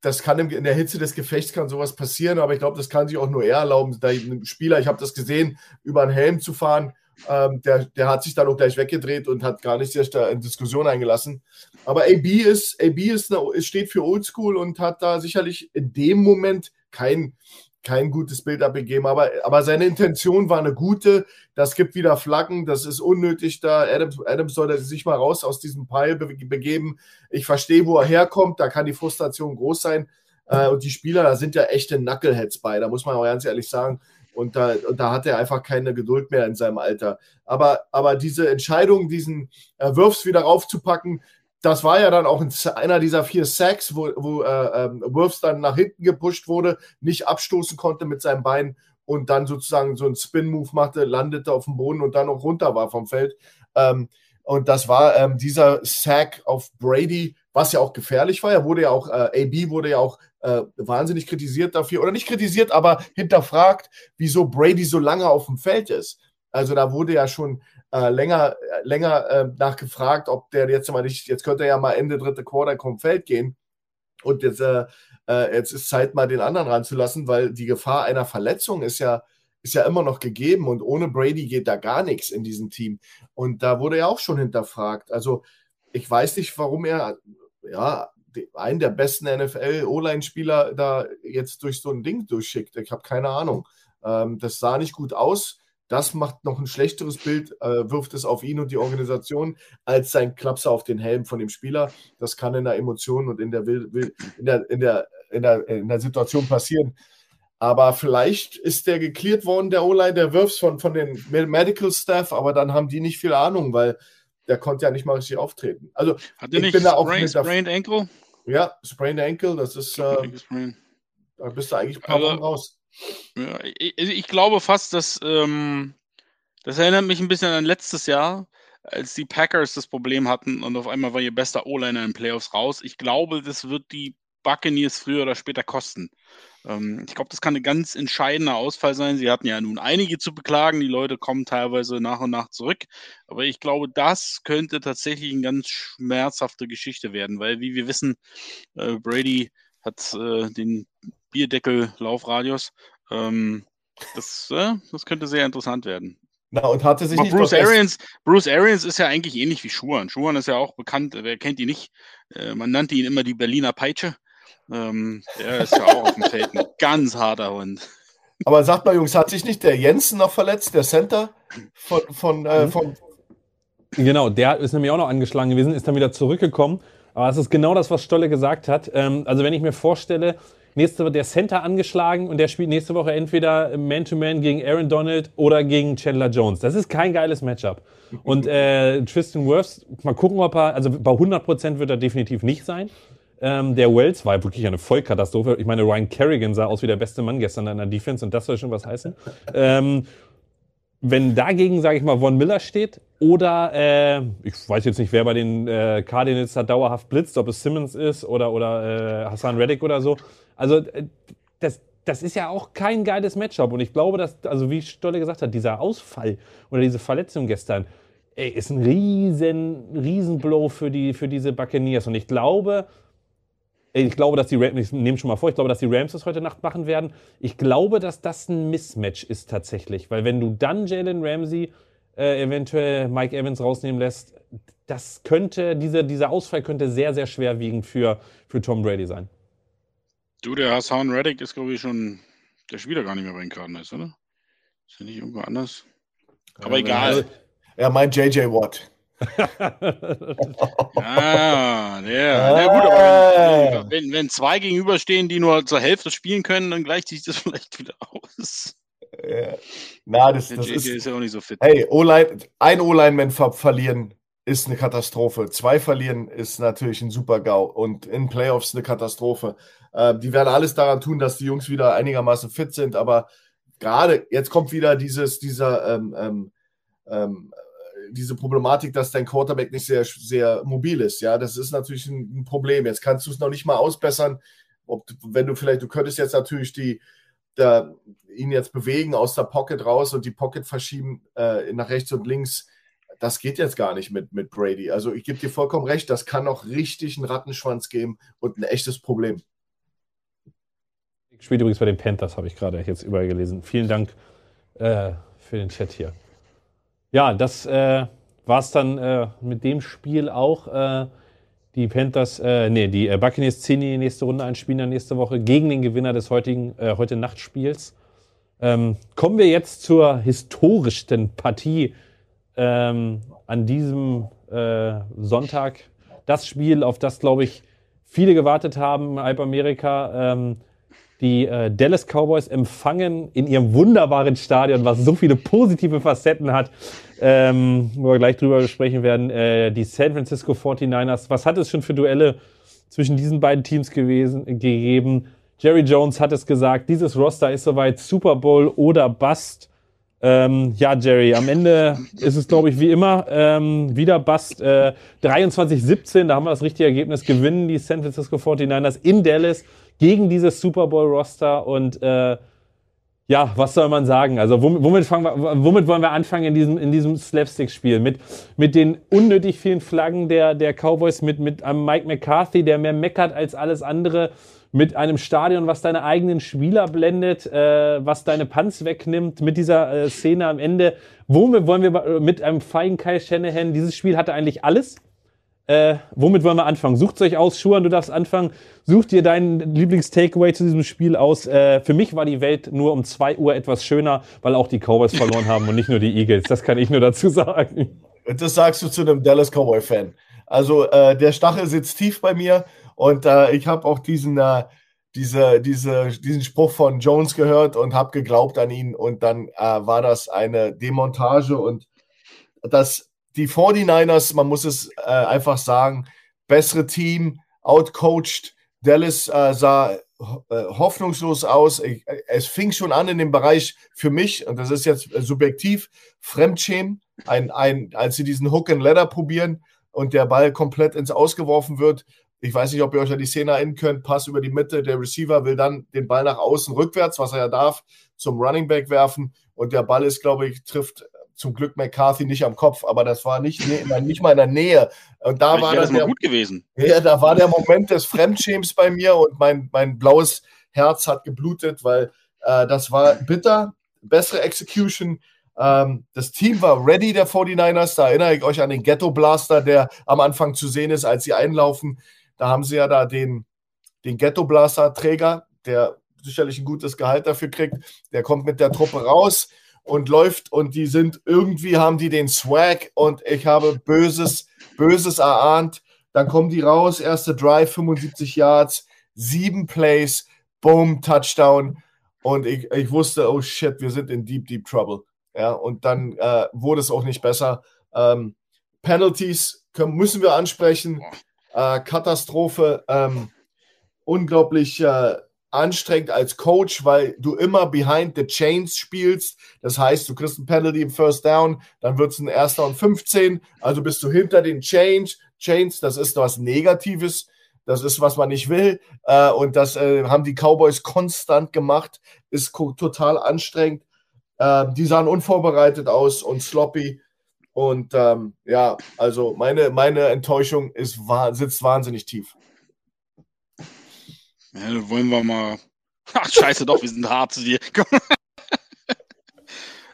das kann im, in der Hitze des Gefechts kann sowas passieren, aber ich glaube, das kann sich auch nur er erlauben, da ein Spieler, ich habe das gesehen, über einen Helm zu fahren ähm, der, der hat sich dann auch gleich weggedreht und hat gar nicht sich da in Diskussion eingelassen. Aber AB ist, AB ist eine, steht für Oldschool und hat da sicherlich in dem Moment kein, kein gutes Bild abgegeben, aber, aber seine Intention war eine gute. Das gibt wieder Flaggen, das ist unnötig da. Adams, Adams sollte sich mal raus aus diesem Pile begeben. Ich verstehe, wo er herkommt, da kann die Frustration groß sein. Äh, und die Spieler, da sind ja echte Knuckleheads bei, da muss man auch ganz ehrlich sagen. Und da, und da hat er einfach keine Geduld mehr in seinem Alter. Aber, aber diese Entscheidung, diesen äh, Wirfs wieder raufzupacken, das war ja dann auch einer dieser vier Sacks, wo, wo äh, ähm, Wirfs dann nach hinten gepusht wurde, nicht abstoßen konnte mit seinem Bein und dann sozusagen so einen Spin-Move machte, landete auf dem Boden und dann noch runter war vom Feld. Ähm, und das war ähm, dieser Sack auf Brady, was ja auch gefährlich war. Er wurde ja auch, äh, AB wurde ja auch äh, wahnsinnig kritisiert dafür, oder nicht kritisiert, aber hinterfragt, wieso Brady so lange auf dem Feld ist. Also da wurde ja schon äh, länger, länger äh, nachgefragt, ob der jetzt mal nicht, jetzt könnte er ja mal Ende dritte Quarter vom Feld gehen. Und jetzt, äh, äh, jetzt ist Zeit, mal den anderen ranzulassen, weil die Gefahr einer Verletzung ist ja, ist ja immer noch gegeben und ohne Brady geht da gar nichts in diesem Team. Und da wurde er auch schon hinterfragt. Also ich weiß nicht, warum er ja einen der besten NFL-O-Line-Spieler da jetzt durch so ein Ding durchschickt. Ich habe keine Ahnung. Ähm, das sah nicht gut aus. Das macht noch ein schlechteres Bild, äh, wirft es auf ihn und die Organisation, als sein Klapser auf den Helm von dem Spieler. Das kann in der Emotion und in der, in der, in der, in der, in der Situation passieren. Aber vielleicht ist der geklärt worden, der O-Line, der wirft von, von den Medical Staff, aber dann haben die nicht viel Ahnung, weil der konnte ja nicht mal richtig auftreten. Also, Hat er nicht bin da sprained, sprained Ankle? Ja, Sprained Ankle, das ist. Äh, da bist du eigentlich ein paar Wochen raus. Ja, ich, ich, glaube fast, dass ähm, das erinnert mich ein bisschen an letztes Jahr, als die Packers das Problem hatten und auf einmal war ihr bester O-Liner in den Playoffs raus. Ich glaube, das wird die Buccaneers früher oder später kosten. Ähm, ich glaube, das kann ein ganz entscheidender Ausfall sein. Sie hatten ja nun einige zu beklagen. Die Leute kommen teilweise nach und nach zurück. Aber ich glaube, das könnte tatsächlich eine ganz schmerzhafte Geschichte werden, weil, wie wir wissen, äh, Brady hat äh, den Bierdeckel-Laufradius. Ähm, das, äh, das könnte sehr interessant werden. Na, und hatte sich nicht Bruce Arians, Bruce Arians ist ja eigentlich ähnlich wie Schuhan. Schuhan ist ja auch bekannt, wer kennt ihn nicht? Äh, man nannte ihn immer die Berliner Peitsche. Ähm, der ist ja auch auf dem Feld ein ganz harter Hund. Aber sagt mal, Jungs, hat sich nicht der Jensen noch verletzt, der Center von, von, äh, mhm. von Genau, der ist nämlich auch noch angeschlagen gewesen, ist dann wieder zurückgekommen. Aber es ist genau das, was Stolle gesagt hat. Ähm, also wenn ich mir vorstelle, nächste Woche der Center angeschlagen und der spielt nächste Woche entweder Man-to-Man -Man gegen Aaron Donald oder gegen Chandler Jones. Das ist kein geiles Matchup. Und äh, Tristan Wirfs, mal gucken, ob er, also bei 100% wird er definitiv nicht sein. Ähm, der Wells war wirklich eine Vollkatastrophe. Ich meine, Ryan Kerrigan sah aus wie der beste Mann gestern in der Defense und das soll schon was heißen. Ähm, wenn dagegen, sage ich mal, Von Miller steht oder äh, ich weiß jetzt nicht, wer bei den äh, Cardinals da dauerhaft blitzt, ob es Simmons ist oder, oder äh, Hassan Reddick oder so. Also äh, das, das ist ja auch kein geiles Matchup und ich glaube, dass, also wie Stolle gesagt hat, dieser Ausfall oder diese Verletzung gestern, ey, ist ein riesen, riesen Blow für, die, für diese Buccaneers und ich glaube, ich glaube, dass die Rams, ich nehme schon mal vor, ich glaube, dass die Rams das heute Nacht machen werden. Ich glaube, dass das ein Mismatch ist tatsächlich, weil wenn du dann Jalen Ramsey äh, eventuell Mike Evans rausnehmen lässt, das könnte, diese, dieser Ausfall könnte sehr, sehr schwerwiegend für, für Tom Brady sein. Du, der Hassan Reddick ist, glaube ich, schon, der spielt ja gar nicht mehr bei den Cardinals, oder? Ist ja nicht irgendwo anders? Aber ja, egal. Er meint JJ Watt ah, der. Na gut, aber wenn, wenn, zwei gegenüberstehen, die nur zur Hälfte spielen können, dann gleicht sich das vielleicht wieder aus. Ja. Na, das, das ist, ist, ja auch nicht so fit. Hey, ein O-Lineman ver verlieren ist eine Katastrophe. Zwei verlieren ist natürlich ein super GAU und in Playoffs eine Katastrophe. Äh, die werden alles daran tun, dass die Jungs wieder einigermaßen fit sind, aber gerade jetzt kommt wieder dieses, dieser ähm, ähm, ähm diese Problematik, dass dein Quarterback nicht sehr, sehr mobil ist. Ja, das ist natürlich ein, Problem. Jetzt kannst du es noch nicht mal ausbessern. Ob, wenn du vielleicht, du könntest jetzt natürlich die, der, ihn jetzt bewegen aus der Pocket raus und die Pocket verschieben äh, nach rechts und links. Das geht jetzt gar nicht mit, mit Brady. Also ich gebe dir vollkommen recht, das kann noch richtig einen Rattenschwanz geben und ein echtes Problem. Ich spiele übrigens bei den Panthers, habe ich gerade jetzt überall gelesen. Vielen Dank äh, für den Chat hier. Ja, das äh, war es dann äh, mit dem Spiel auch. Äh, Die Panthers, äh, nee, die äh, Buccaneers ziehen in die nächste Runde ein, spielen dann nächste Woche gegen den Gewinner des heutigen, äh, heute Nachtspiels. Ähm, kommen wir jetzt zur historischsten Partie ähm, an diesem äh, Sonntag. Das Spiel, auf das, glaube ich, viele gewartet haben, Alp Amerika. Ähm, die äh, Dallas Cowboys empfangen in ihrem wunderbaren Stadion, was so viele positive Facetten hat, ähm, wo wir gleich drüber sprechen werden, äh, die San Francisco 49ers. Was hat es schon für Duelle zwischen diesen beiden Teams gewesen, gegeben? Jerry Jones hat es gesagt, dieses Roster ist soweit Super Bowl oder Bust. Ähm, ja, Jerry, am Ende ist es, glaube ich, wie immer ähm, wieder Bust. Äh, 23-17, da haben wir das richtige Ergebnis, gewinnen die San Francisco 49ers in Dallas gegen dieses Super Bowl-Roster und äh, ja, was soll man sagen? Also womit, fangen wir, womit wollen wir anfangen in diesem, in diesem Slapstick-Spiel? Mit, mit den unnötig vielen Flaggen der, der Cowboys, mit, mit einem Mike McCarthy, der mehr meckert als alles andere, mit einem Stadion, was deine eigenen Spieler blendet, äh, was deine Punts wegnimmt, mit dieser äh, Szene am Ende. Womit wollen wir mit einem feigen Kai Shanahan? Dieses Spiel hatte eigentlich alles. Äh, womit wollen wir anfangen? Sucht euch aus, Schuhan, du darfst anfangen. Such dir deinen Lieblings-Takeaway zu diesem Spiel aus. Äh, für mich war die Welt nur um 2 Uhr etwas schöner, weil auch die Cowboys verloren haben und nicht nur die Eagles. Das kann ich nur dazu sagen. Das sagst du zu einem Dallas Cowboy-Fan. Also äh, der Stachel sitzt tief bei mir und äh, ich habe auch diesen, äh, diese, diese, diesen Spruch von Jones gehört und habe geglaubt an ihn und dann äh, war das eine Demontage und das die 49ers, man muss es äh, einfach sagen, bessere Team, outcoached. Dallas äh, sah äh, hoffnungslos aus. Ich, es fing schon an in dem Bereich für mich, und das ist jetzt subjektiv, Fremdschämen, ein, ein, als sie diesen Hook and Ladder probieren und der Ball komplett ins Ausgeworfen wird. Ich weiß nicht, ob ihr euch an die Szene erinnern könnt. Pass über die Mitte. Der Receiver will dann den Ball nach außen rückwärts, was er ja darf, zum Running Back werfen. Und der Ball ist, glaube ich, trifft zum Glück McCarthy nicht am Kopf, aber das war nicht, nicht mal in der Nähe. Und da war das der, gut gewesen. Ja, da war der Moment des Fremdschäms bei mir und mein, mein blaues Herz hat geblutet, weil äh, das war bitter, bessere Execution. Ähm, das Team war ready, der 49ers. Da erinnere ich euch an den Ghetto Blaster, der am Anfang zu sehen ist, als sie einlaufen. Da haben sie ja da den, den Ghetto Blaster Träger, der sicherlich ein gutes Gehalt dafür kriegt. Der kommt mit der Truppe raus und läuft und die sind irgendwie haben die den Swag und ich habe Böses, Böses erahnt. Dann kommen die raus, erste Drive, 75 Yards, sieben Plays, boom, Touchdown. Und ich, ich wusste, oh shit, wir sind in deep, deep trouble. Ja, und dann äh, wurde es auch nicht besser. Ähm, Penalties können, müssen wir ansprechen. Äh, Katastrophe. Ähm, unglaublich äh, anstrengend als Coach, weil du immer behind the chains spielst. Das heißt, du kriegst ein Penalty im First Down, dann wird es ein Erster und 15. Also bist du hinter den Chains. Chains, das ist was Negatives. Das ist, was man nicht will. Äh, und das äh, haben die Cowboys konstant gemacht. Ist total anstrengend. Äh, die sahen unvorbereitet aus und sloppy. Und ähm, ja, also meine, meine Enttäuschung ist, sitzt wahnsinnig tief. Ja, wollen wir mal. Ach, scheiße, doch, wir sind hart zu dir.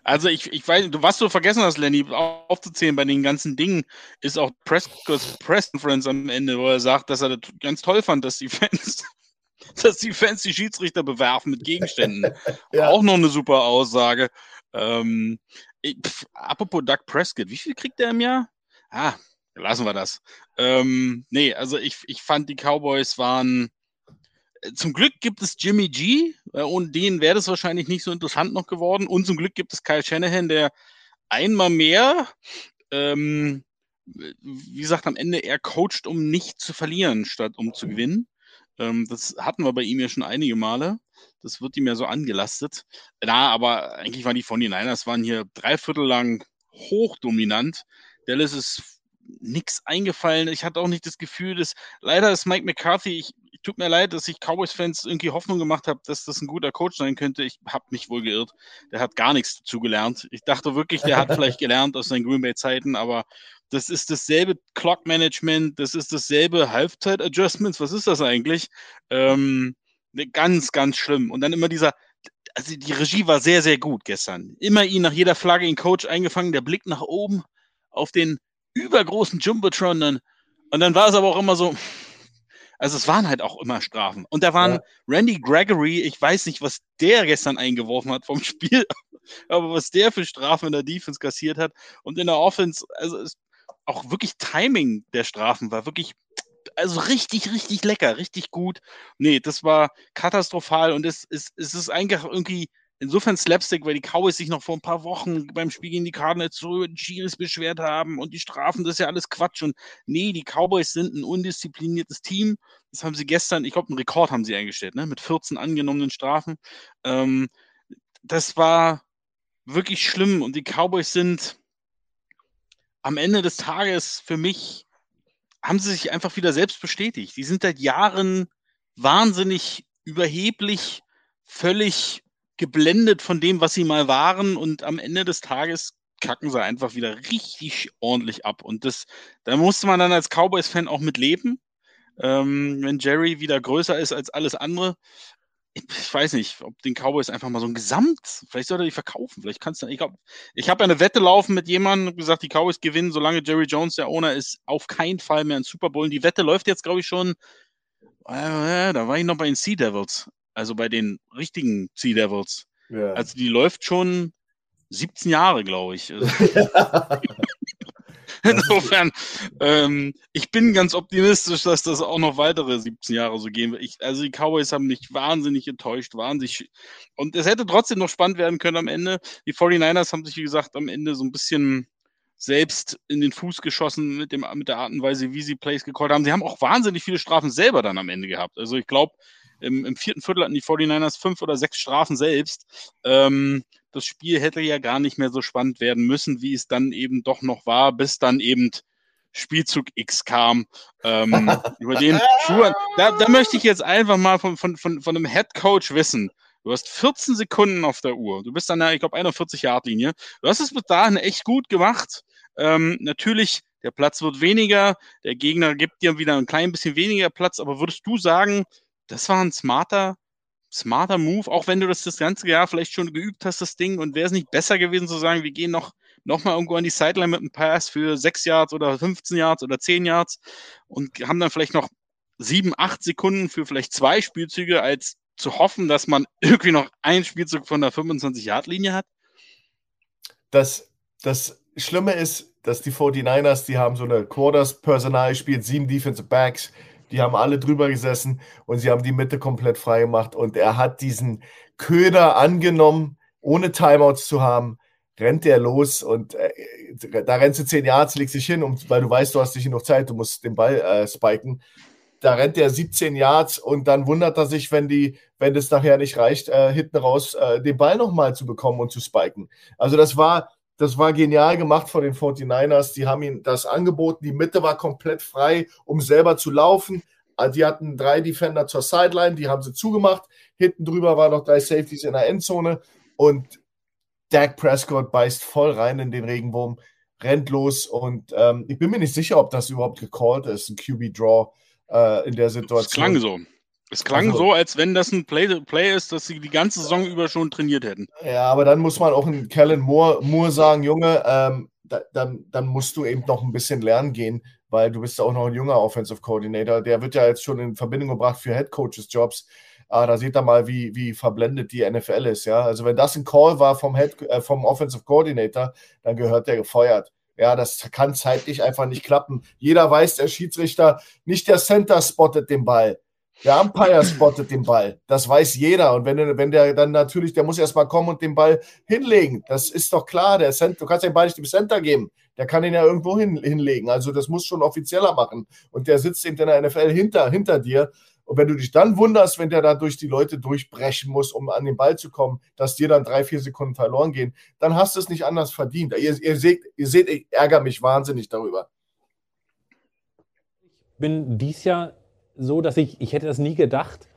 Also ich, ich weiß, was du vergessen hast, Lenny, aufzuzählen bei den ganzen Dingen, ist auch Prescott's Press Conference am Ende, wo er sagt, dass er das ganz toll fand, dass die Fans, dass die Fans die Schiedsrichter bewerfen mit Gegenständen. ja. Auch noch eine super Aussage. Ähm, ich, pf, apropos Doug Prescott, wie viel kriegt der im Jahr? Ah, lassen wir das. Ähm, nee, also ich, ich fand, die Cowboys waren zum Glück gibt es Jimmy G, äh, ohne den wäre das wahrscheinlich nicht so interessant noch geworden. Und zum Glück gibt es Kyle Shanahan, der einmal mehr, ähm, wie gesagt, am Ende er coacht, um nicht zu verlieren, statt um zu gewinnen. Ähm, das hatten wir bei ihm ja schon einige Male. Das wird ihm ja so angelastet. Na, aber eigentlich waren die von den Niners waren hier dreiviertel lang hochdominant. Dallas ist nichts eingefallen. Ich hatte auch nicht das Gefühl, dass leider ist Mike McCarthy, ich, tut mir leid, dass ich Cowboys-Fans irgendwie Hoffnung gemacht habe, dass das ein guter Coach sein könnte. Ich habe mich wohl geirrt. Der hat gar nichts dazu gelernt. Ich dachte wirklich, der hat vielleicht gelernt aus seinen Green Bay-Zeiten, aber das ist dasselbe Clock-Management, das ist dasselbe Halbzeit-Adjustments. Was ist das eigentlich? Ähm, ne, ganz, ganz schlimm. Und dann immer dieser, also die Regie war sehr, sehr gut gestern. Immer ihn nach jeder Flagge in Coach eingefangen, der Blick nach oben auf den übergroßen Jumbotron dann Und dann war es aber auch immer so, also es waren halt auch immer Strafen. Und da waren ja. Randy Gregory, ich weiß nicht, was der gestern eingeworfen hat vom Spiel, aber was der für Strafen in der Defense kassiert hat und in der Offense, also es, auch wirklich Timing der Strafen war wirklich, also richtig, richtig lecker, richtig gut. Nee, das war katastrophal und es, es, es ist eigentlich irgendwie insofern Slapstick, weil die Cowboys sich noch vor ein paar Wochen beim Spiel gegen die Cardinals so Chiles beschwert haben und die Strafen, das ist ja alles Quatsch. Und nee, die Cowboys sind ein undiszipliniertes Team. Das haben sie gestern, ich glaube, einen Rekord haben sie eingestellt, ne? mit 14 angenommenen Strafen. Ähm, das war wirklich schlimm und die Cowboys sind am Ende des Tages für mich, haben sie sich einfach wieder selbst bestätigt. Die sind seit Jahren wahnsinnig überheblich, völlig geblendet von dem, was sie mal waren und am Ende des Tages kacken sie einfach wieder richtig ordentlich ab. Und das, da musste man dann als Cowboys-Fan auch mit leben. Ähm, wenn Jerry wieder größer ist als alles andere. Ich, weiß nicht, ob den Cowboys einfach mal so ein Gesamt, vielleicht sollte er die verkaufen. Vielleicht kannst du, ich glaube, ich habe eine Wette laufen mit jemandem und gesagt, die Cowboys gewinnen, solange Jerry Jones der Owner ist, auf keinen Fall mehr ein Super Bowl. Und die Wette läuft jetzt, glaube ich, schon, äh, da war ich noch bei den Sea Devils, also bei den richtigen Sea Devils. Ja. Also die läuft schon 17 Jahre, glaube ich. Insofern, ähm, ich bin ganz optimistisch, dass das auch noch weitere 17 Jahre so gehen wird. Ich, also die Cowboys haben mich wahnsinnig enttäuscht, wahnsinnig. Und es hätte trotzdem noch spannend werden können am Ende. Die 49ers haben sich, wie gesagt, am Ende so ein bisschen selbst in den Fuß geschossen mit, dem, mit der Art und Weise, wie sie Plays gecallt haben. Sie haben auch wahnsinnig viele Strafen selber dann am Ende gehabt. Also ich glaube, im, im, vierten Viertel hatten die 49ers fünf oder sechs Strafen selbst. Ähm, das Spiel hätte ja gar nicht mehr so spannend werden müssen, wie es dann eben doch noch war, bis dann eben Spielzug X kam, ähm, über den Schuhe. Da, da möchte ich jetzt einfach mal von, von, von, von einem Head Coach wissen. Du hast 14 Sekunden auf der Uhr. Du bist an der, ich glaube, 41 Yard Linie. Du hast es bis dahin echt gut gemacht. Ähm, natürlich, der Platz wird weniger. Der Gegner gibt dir wieder ein klein bisschen weniger Platz. Aber würdest du sagen, das war ein smarter, smarter Move, auch wenn du das das ganze Jahr vielleicht schon geübt hast, das Ding. Und wäre es nicht besser gewesen zu sagen, wir gehen noch, noch mal irgendwo an die Sideline mit einem Pass für 6 Yards oder 15 Yards oder 10 Yards und haben dann vielleicht noch 7, 8 Sekunden für vielleicht zwei Spielzüge, als zu hoffen, dass man irgendwie noch einen Spielzug von der 25-Yard-Linie hat? Das, das Schlimme ist, dass die 49ers, die haben so eine Quarters-Personal, spielt sieben Defensive Backs, die haben alle drüber gesessen und sie haben die Mitte komplett frei gemacht. Und er hat diesen Köder angenommen, ohne Timeouts zu haben, rennt der los und äh, da rennst du zehn Yards, legst dich hin, um, weil du weißt, du hast nicht genug Zeit, du musst den Ball äh, spiken. Da rennt er 17 Yards und dann wundert er sich, wenn die, wenn es nachher nicht reicht, äh, hinten raus äh, den Ball nochmal zu bekommen und zu spiken. Also das war, das war genial gemacht von den 49ers. Die haben ihm das angeboten. Die Mitte war komplett frei, um selber zu laufen. Ah, die hatten drei Defender zur Sideline, die haben sie zugemacht. Hinten drüber waren noch drei Safeties in der Endzone. Und Dak Prescott beißt voll rein in den Regenwurm, rennt los. Und ähm, ich bin mir nicht sicher, ob das überhaupt gecallt ist, ein QB-Draw äh, in der Situation. Es klang so. Es klang also, so, als wenn das ein Play, Play ist, das sie die ganze Saison über schon trainiert hätten. Ja, aber dann muss man auch in Kellen Moore, Moore sagen, Junge, ähm, da, dann, dann musst du eben noch ein bisschen lernen gehen, weil du bist ja auch noch ein junger Offensive Coordinator. Der wird ja jetzt schon in Verbindung gebracht für Head Coaches Jobs. Ah, da seht ihr mal, wie, wie verblendet die NFL ist. Ja, also wenn das ein Call war vom Head, äh, vom Offensive Coordinator, dann gehört der gefeuert. Ja, das kann zeitlich einfach nicht klappen. Jeder weiß, der Schiedsrichter, nicht der Center spottet den Ball. Der Umpire spottet den Ball. Das weiß jeder. Und wenn, wenn der dann natürlich, der muss erstmal kommen und den Ball hinlegen. Das ist doch klar. Der Center, du kannst den Ball nicht dem Center geben. Der kann ihn ja irgendwo hin, hinlegen. Also das muss schon offizieller machen. Und der sitzt eben in der NFL hinter, hinter dir. Und wenn du dich dann wunderst, wenn der da durch die Leute durchbrechen muss, um an den Ball zu kommen, dass dir dann drei, vier Sekunden verloren gehen, dann hast du es nicht anders verdient. Ihr, ihr, seht, ihr seht, ich ärgere mich wahnsinnig darüber. Ich bin dies Jahr so, dass ich, ich hätte das nie gedacht,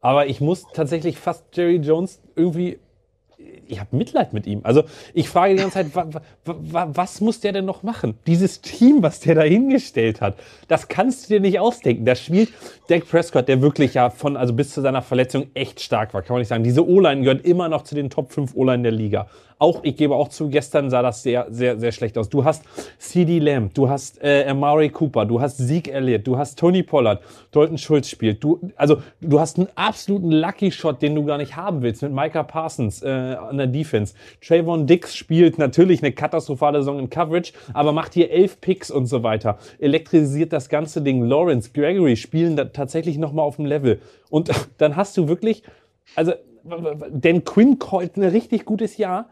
aber ich muss tatsächlich fast Jerry Jones irgendwie ich habe Mitleid mit ihm. Also ich frage die ganze Zeit, wa, wa, wa, was muss der denn noch machen? Dieses Team, was der da hingestellt hat, das kannst du dir nicht ausdenken. Da spielt Dak Prescott, der wirklich ja von, also bis zu seiner Verletzung echt stark war, kann man nicht sagen. Diese O-Line gehört immer noch zu den Top 5 O-Line der Liga. Auch, ich gebe auch zu, gestern sah das sehr, sehr, sehr schlecht aus. Du hast CD Lamb, du hast äh, Amari Cooper, du hast Zeke Elliott, du hast Tony Pollard, Dalton Schultz spielt. Du, also, du hast einen absoluten Lucky Shot, den du gar nicht haben willst, mit Micah Parsons äh, an der Defense. Trayvon Dix spielt natürlich eine katastrophale Saison in Coverage, aber macht hier elf Picks und so weiter. Elektrisiert das ganze Ding. Lawrence, Gregory spielen da tatsächlich nochmal auf dem Level. Und dann hast du wirklich, also, denn Quinn callt ein richtig gutes Jahr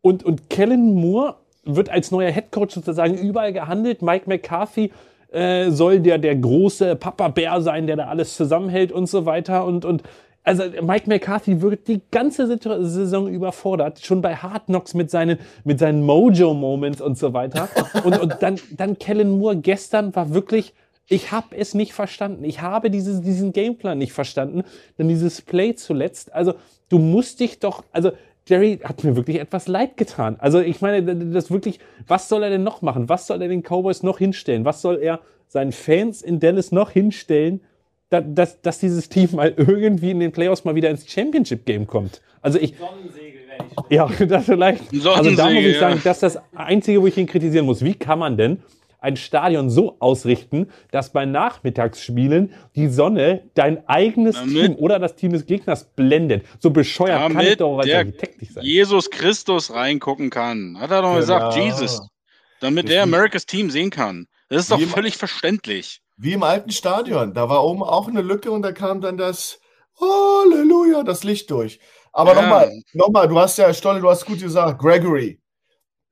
und, und Kellen Moore wird als neuer Headcoach sozusagen überall gehandelt. Mike McCarthy äh, soll der, der große Papa Bär sein, der da alles zusammenhält und so weiter. Und, und also Mike McCarthy wird die ganze Saison überfordert, schon bei Hard Knocks mit seinen, mit seinen Mojo-Moments und so weiter. Und, und dann, dann Kellen Moore gestern war wirklich, ich habe es nicht verstanden. Ich habe dieses, diesen Gameplan nicht verstanden. Dann dieses Play zuletzt. Also du musst dich doch, also Jerry hat mir wirklich etwas leid getan. Also ich meine, das wirklich, was soll er denn noch machen? Was soll er den Cowboys noch hinstellen? Was soll er seinen Fans in Dallas noch hinstellen, dass, dass, dieses Team mal irgendwie in den Playoffs mal wieder ins Championship-Game kommt? Also ich... Nicht Ja, das vielleicht. Also da muss ich sagen, das ist das Einzige, wo ich ihn kritisieren muss. Wie kann man denn ein Stadion so ausrichten, dass bei Nachmittagsspielen die Sonne dein eigenes damit, Team oder das Team des Gegners blendet. So bescheuert kann ich doch als Architekt nicht sein. Jesus Christus reingucken kann. Hat er doch genau. gesagt, Jesus. Damit der Americas Team sehen kann. Das ist doch völlig verständlich. Wie im alten Stadion. Da war oben auch eine Lücke und da kam dann das Halleluja, das Licht durch. Aber ja. nochmal, nochmal, du hast ja, Stolle, du hast gut gesagt, Gregory.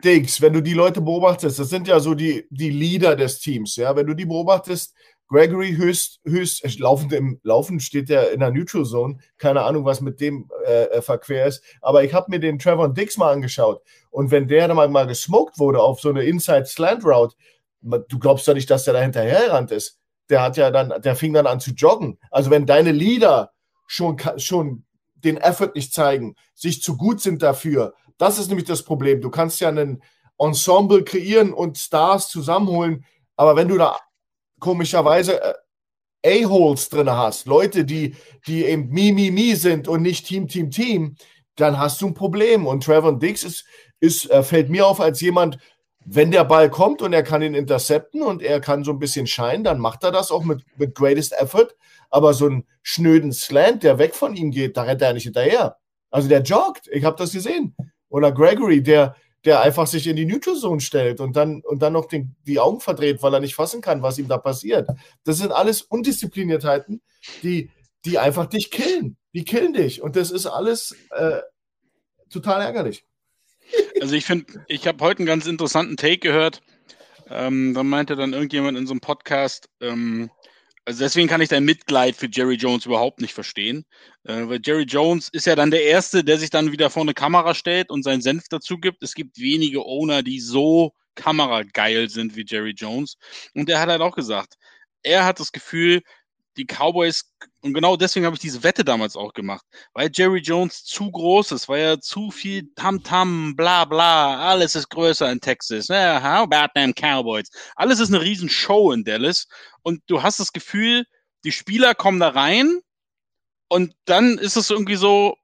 Dings, wenn du die Leute beobachtest, das sind ja so die, die Leader des Teams, ja, wenn du die beobachtest, Gregory höchst, höchst, laufend im Laufen steht der in der Neutral Zone, keine Ahnung, was mit dem äh, äh verquer ist, aber ich habe mir den Trevor Dix mal angeschaut und wenn der dann mal, mal gesmoked wurde auf so eine Inside Slant Route, du glaubst doch nicht, dass der da hinterhergerannt ist. Der hat ja dann, der fing dann an zu joggen. Also wenn deine Leader schon, schon den Effort nicht zeigen, sich zu gut sind dafür, das ist nämlich das Problem. Du kannst ja ein Ensemble kreieren und Stars zusammenholen, aber wenn du da komischerweise äh, A-Holes drin hast, Leute, die, die eben Mi, Mi, Mi sind und nicht Team, Team, Team, dann hast du ein Problem. Und Trevor Dix ist, ist, äh, fällt mir auf als jemand, wenn der Ball kommt und er kann ihn intercepten und er kann so ein bisschen scheinen, dann macht er das auch mit, mit greatest effort. Aber so einen schnöden Slant, der weg von ihm geht, da rennt er nicht hinterher. Also der joggt. Ich habe das gesehen. Oder Gregory, der, der einfach sich in die Neutral Zone stellt und dann, und dann noch den, die Augen verdreht, weil er nicht fassen kann, was ihm da passiert. Das sind alles Undiszipliniertheiten, die, die einfach dich killen. Die killen dich. Und das ist alles äh, total ärgerlich. Also ich finde, ich habe heute einen ganz interessanten Take gehört. Ähm, da meinte dann irgendjemand in so einem Podcast, ähm, also deswegen kann ich dein Mitleid für Jerry Jones überhaupt nicht verstehen. Äh, weil Jerry Jones ist ja dann der Erste, der sich dann wieder vor eine Kamera stellt und seinen Senf dazu gibt. Es gibt wenige Owner, die so kamerageil sind wie Jerry Jones. Und er hat halt auch gesagt, er hat das Gefühl, die Cowboys, und genau deswegen habe ich diese Wette damals auch gemacht, weil Jerry Jones zu groß ist, weil er zu viel Tamtam, -Tam, bla bla, alles ist größer in Texas. How about them Cowboys? Alles ist eine riesen Show in Dallas und du hast das Gefühl, die Spieler kommen da rein und dann ist es irgendwie so,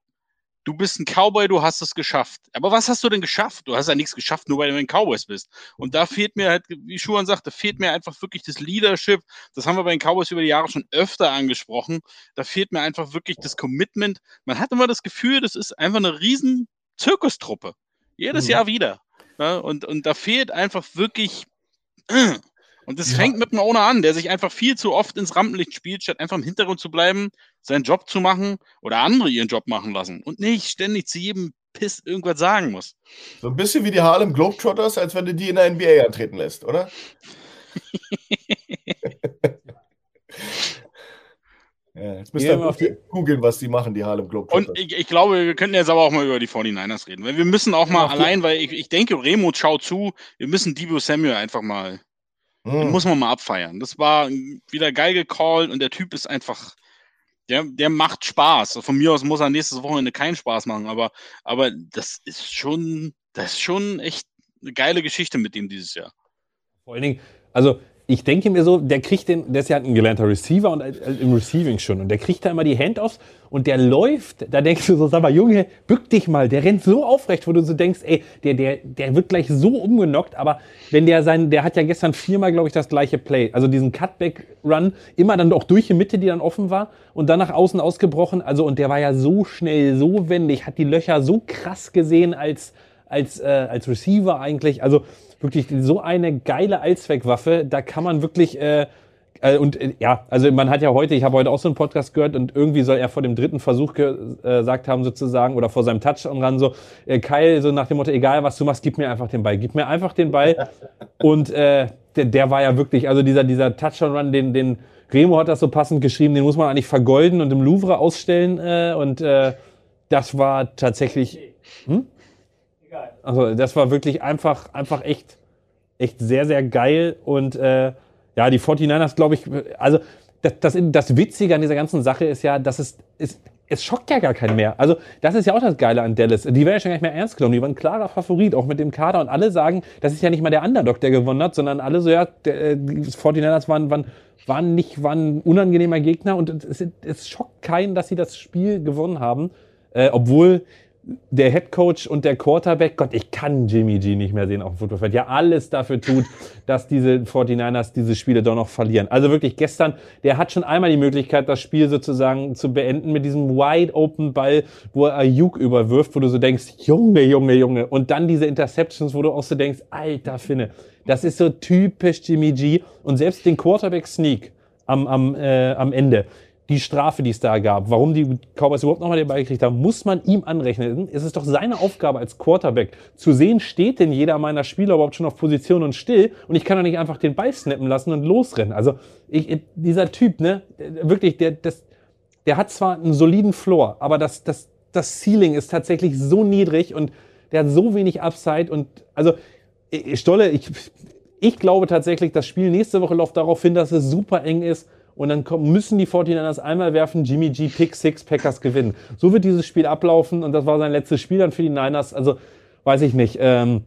du bist ein Cowboy, du hast es geschafft. Aber was hast du denn geschafft? Du hast ja nichts geschafft, nur weil du ein Cowboys bist. Und da fehlt mir halt, wie Schuhan sagte, fehlt mir einfach wirklich das Leadership. Das haben wir bei den Cowboys über die Jahre schon öfter angesprochen. Da fehlt mir einfach wirklich das Commitment. Man hat immer das Gefühl, das ist einfach eine riesen Zirkustruppe. Jedes mhm. Jahr wieder. Ja, und, und da fehlt einfach wirklich und das ja. fängt mit einem Owner an, der sich einfach viel zu oft ins Rampenlicht spielt, statt einfach im Hintergrund zu bleiben, seinen Job zu machen oder andere ihren Job machen lassen und nicht ständig zu jedem Piss irgendwas sagen muss. So ein bisschen wie die Harlem Globetrotters, als wenn du die in der NBA antreten lässt, oder? ja, jetzt müsst ihr auf die googeln, was die machen, die Harlem Globetrotters. Und ich, ich, glaube, wir könnten jetzt aber auch mal über die 49ers reden, weil wir müssen auch mal allein, weil ich, ich denke, Remo schaut zu, wir müssen Debo Samuel einfach mal den hm. muss man mal abfeiern. Das war wieder geil gecallt und der Typ ist einfach, der, der macht Spaß. Von mir aus muss er nächstes Wochenende keinen Spaß machen, aber, aber das ist schon, das ist schon echt eine geile Geschichte mit ihm dieses Jahr. Vor allen Dingen, also ich denke mir so, der kriegt den, der ist ja ein gelernter Receiver und äh, im Receiving schon. Und der kriegt da immer die Handoffs und der läuft, da denkst du so, sag mal, Junge, bück dich mal, der rennt so aufrecht, wo du so denkst, ey, der, der, der wird gleich so umgenockt, aber wenn der sein, der hat ja gestern viermal, glaube ich, das gleiche Play, also diesen Cutback-Run, immer dann auch durch die Mitte, die dann offen war und dann nach außen ausgebrochen, also und der war ja so schnell, so wendig, hat die Löcher so krass gesehen als, als, äh, als Receiver eigentlich, also wirklich so eine geile Allzweckwaffe. Da kann man wirklich äh, äh, und äh, ja, also man hat ja heute, ich habe heute auch so einen Podcast gehört und irgendwie soll er vor dem dritten Versuch gesagt haben sozusagen oder vor seinem Touchdown ran so, äh, Kyle so nach dem Motto, egal was du machst, gib mir einfach den Ball, gib mir einfach den Ball und äh, der, der war ja wirklich, also dieser dieser Touchdown Run, den den Remo hat das so passend geschrieben, den muss man eigentlich vergolden und im Louvre ausstellen äh, und äh, das war tatsächlich hm? Also das war wirklich einfach, einfach echt, echt sehr, sehr geil. Und äh, ja, die 49ers, glaube ich, also das, das, das Witzige an dieser ganzen Sache ist ja, dass es, es, es schockt ja gar keinen mehr. Also das ist ja auch das Geile an Dallas. Die werden ja schon gar nicht mehr ernst genommen. Die waren ein klarer Favorit, auch mit dem Kader. Und alle sagen, das ist ja nicht mal der Underdog, der gewonnen hat, sondern alle so, ja, der, äh, die 49ers waren, waren, waren nicht, waren unangenehmer Gegner. Und es, es schockt keinen, dass sie das Spiel gewonnen haben. Äh, obwohl der Head Coach und der Quarterback, Gott, ich kann Jimmy G nicht mehr sehen auf dem Footballfeld, ja alles dafür tut, dass diese 49ers diese Spiele doch noch verlieren. Also wirklich gestern, der hat schon einmal die Möglichkeit, das Spiel sozusagen zu beenden mit diesem wide open Ball, wo er Ayuk überwirft, wo du so denkst, Junge, Junge, Junge. Und dann diese Interceptions, wo du auch so denkst, alter Finne, das ist so typisch Jimmy G. Und selbst den Quarterback Sneak am, am, äh, am Ende, die Strafe, die es da gab, warum die Cowboys überhaupt nochmal den Ball gekriegt haben, muss man ihm anrechnen. Es ist doch seine Aufgabe als Quarterback, zu sehen, steht denn jeder meiner Spieler überhaupt schon auf Position und still und ich kann doch nicht einfach den Ball snappen lassen und losrennen. Also ich, dieser Typ, ne, wirklich, der, das, der hat zwar einen soliden Floor, aber das, das, das Ceiling ist tatsächlich so niedrig und der hat so wenig Upside und also Stolle, ich, ich glaube tatsächlich, das Spiel nächste Woche läuft darauf hin, dass es super eng ist und dann kommen, müssen die 49ers einmal werfen, Jimmy G, Pick Six, Packers gewinnen. So wird dieses Spiel ablaufen und das war sein letztes Spiel dann für die Niners. Also weiß ich nicht. Ähm,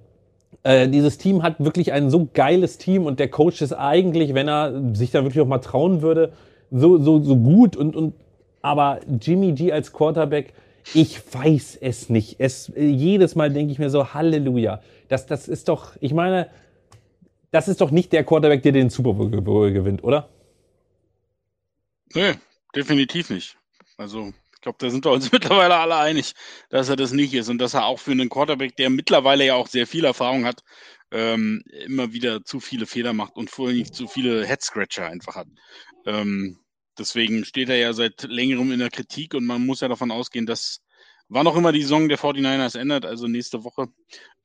äh, dieses Team hat wirklich ein so geiles Team und der Coach ist eigentlich, wenn er sich da wirklich auch mal trauen würde, so, so, so gut und, und aber Jimmy G als Quarterback, ich weiß es nicht. Es, jedes Mal denke ich mir so, Halleluja. Das, das ist doch, ich meine, das ist doch nicht der Quarterback, der den Super Bowl gewinnt, oder? Nee, definitiv nicht. Also, ich glaube, da sind wir uns mittlerweile alle einig, dass er das nicht ist und dass er auch für einen Quarterback, der mittlerweile ja auch sehr viel Erfahrung hat, ähm, immer wieder zu viele Fehler macht und vorher nicht zu viele Head-Scratcher einfach hat. Ähm, deswegen steht er ja seit längerem in der Kritik und man muss ja davon ausgehen, dass wann auch immer die Saison der 49ers ändert, also nächste Woche,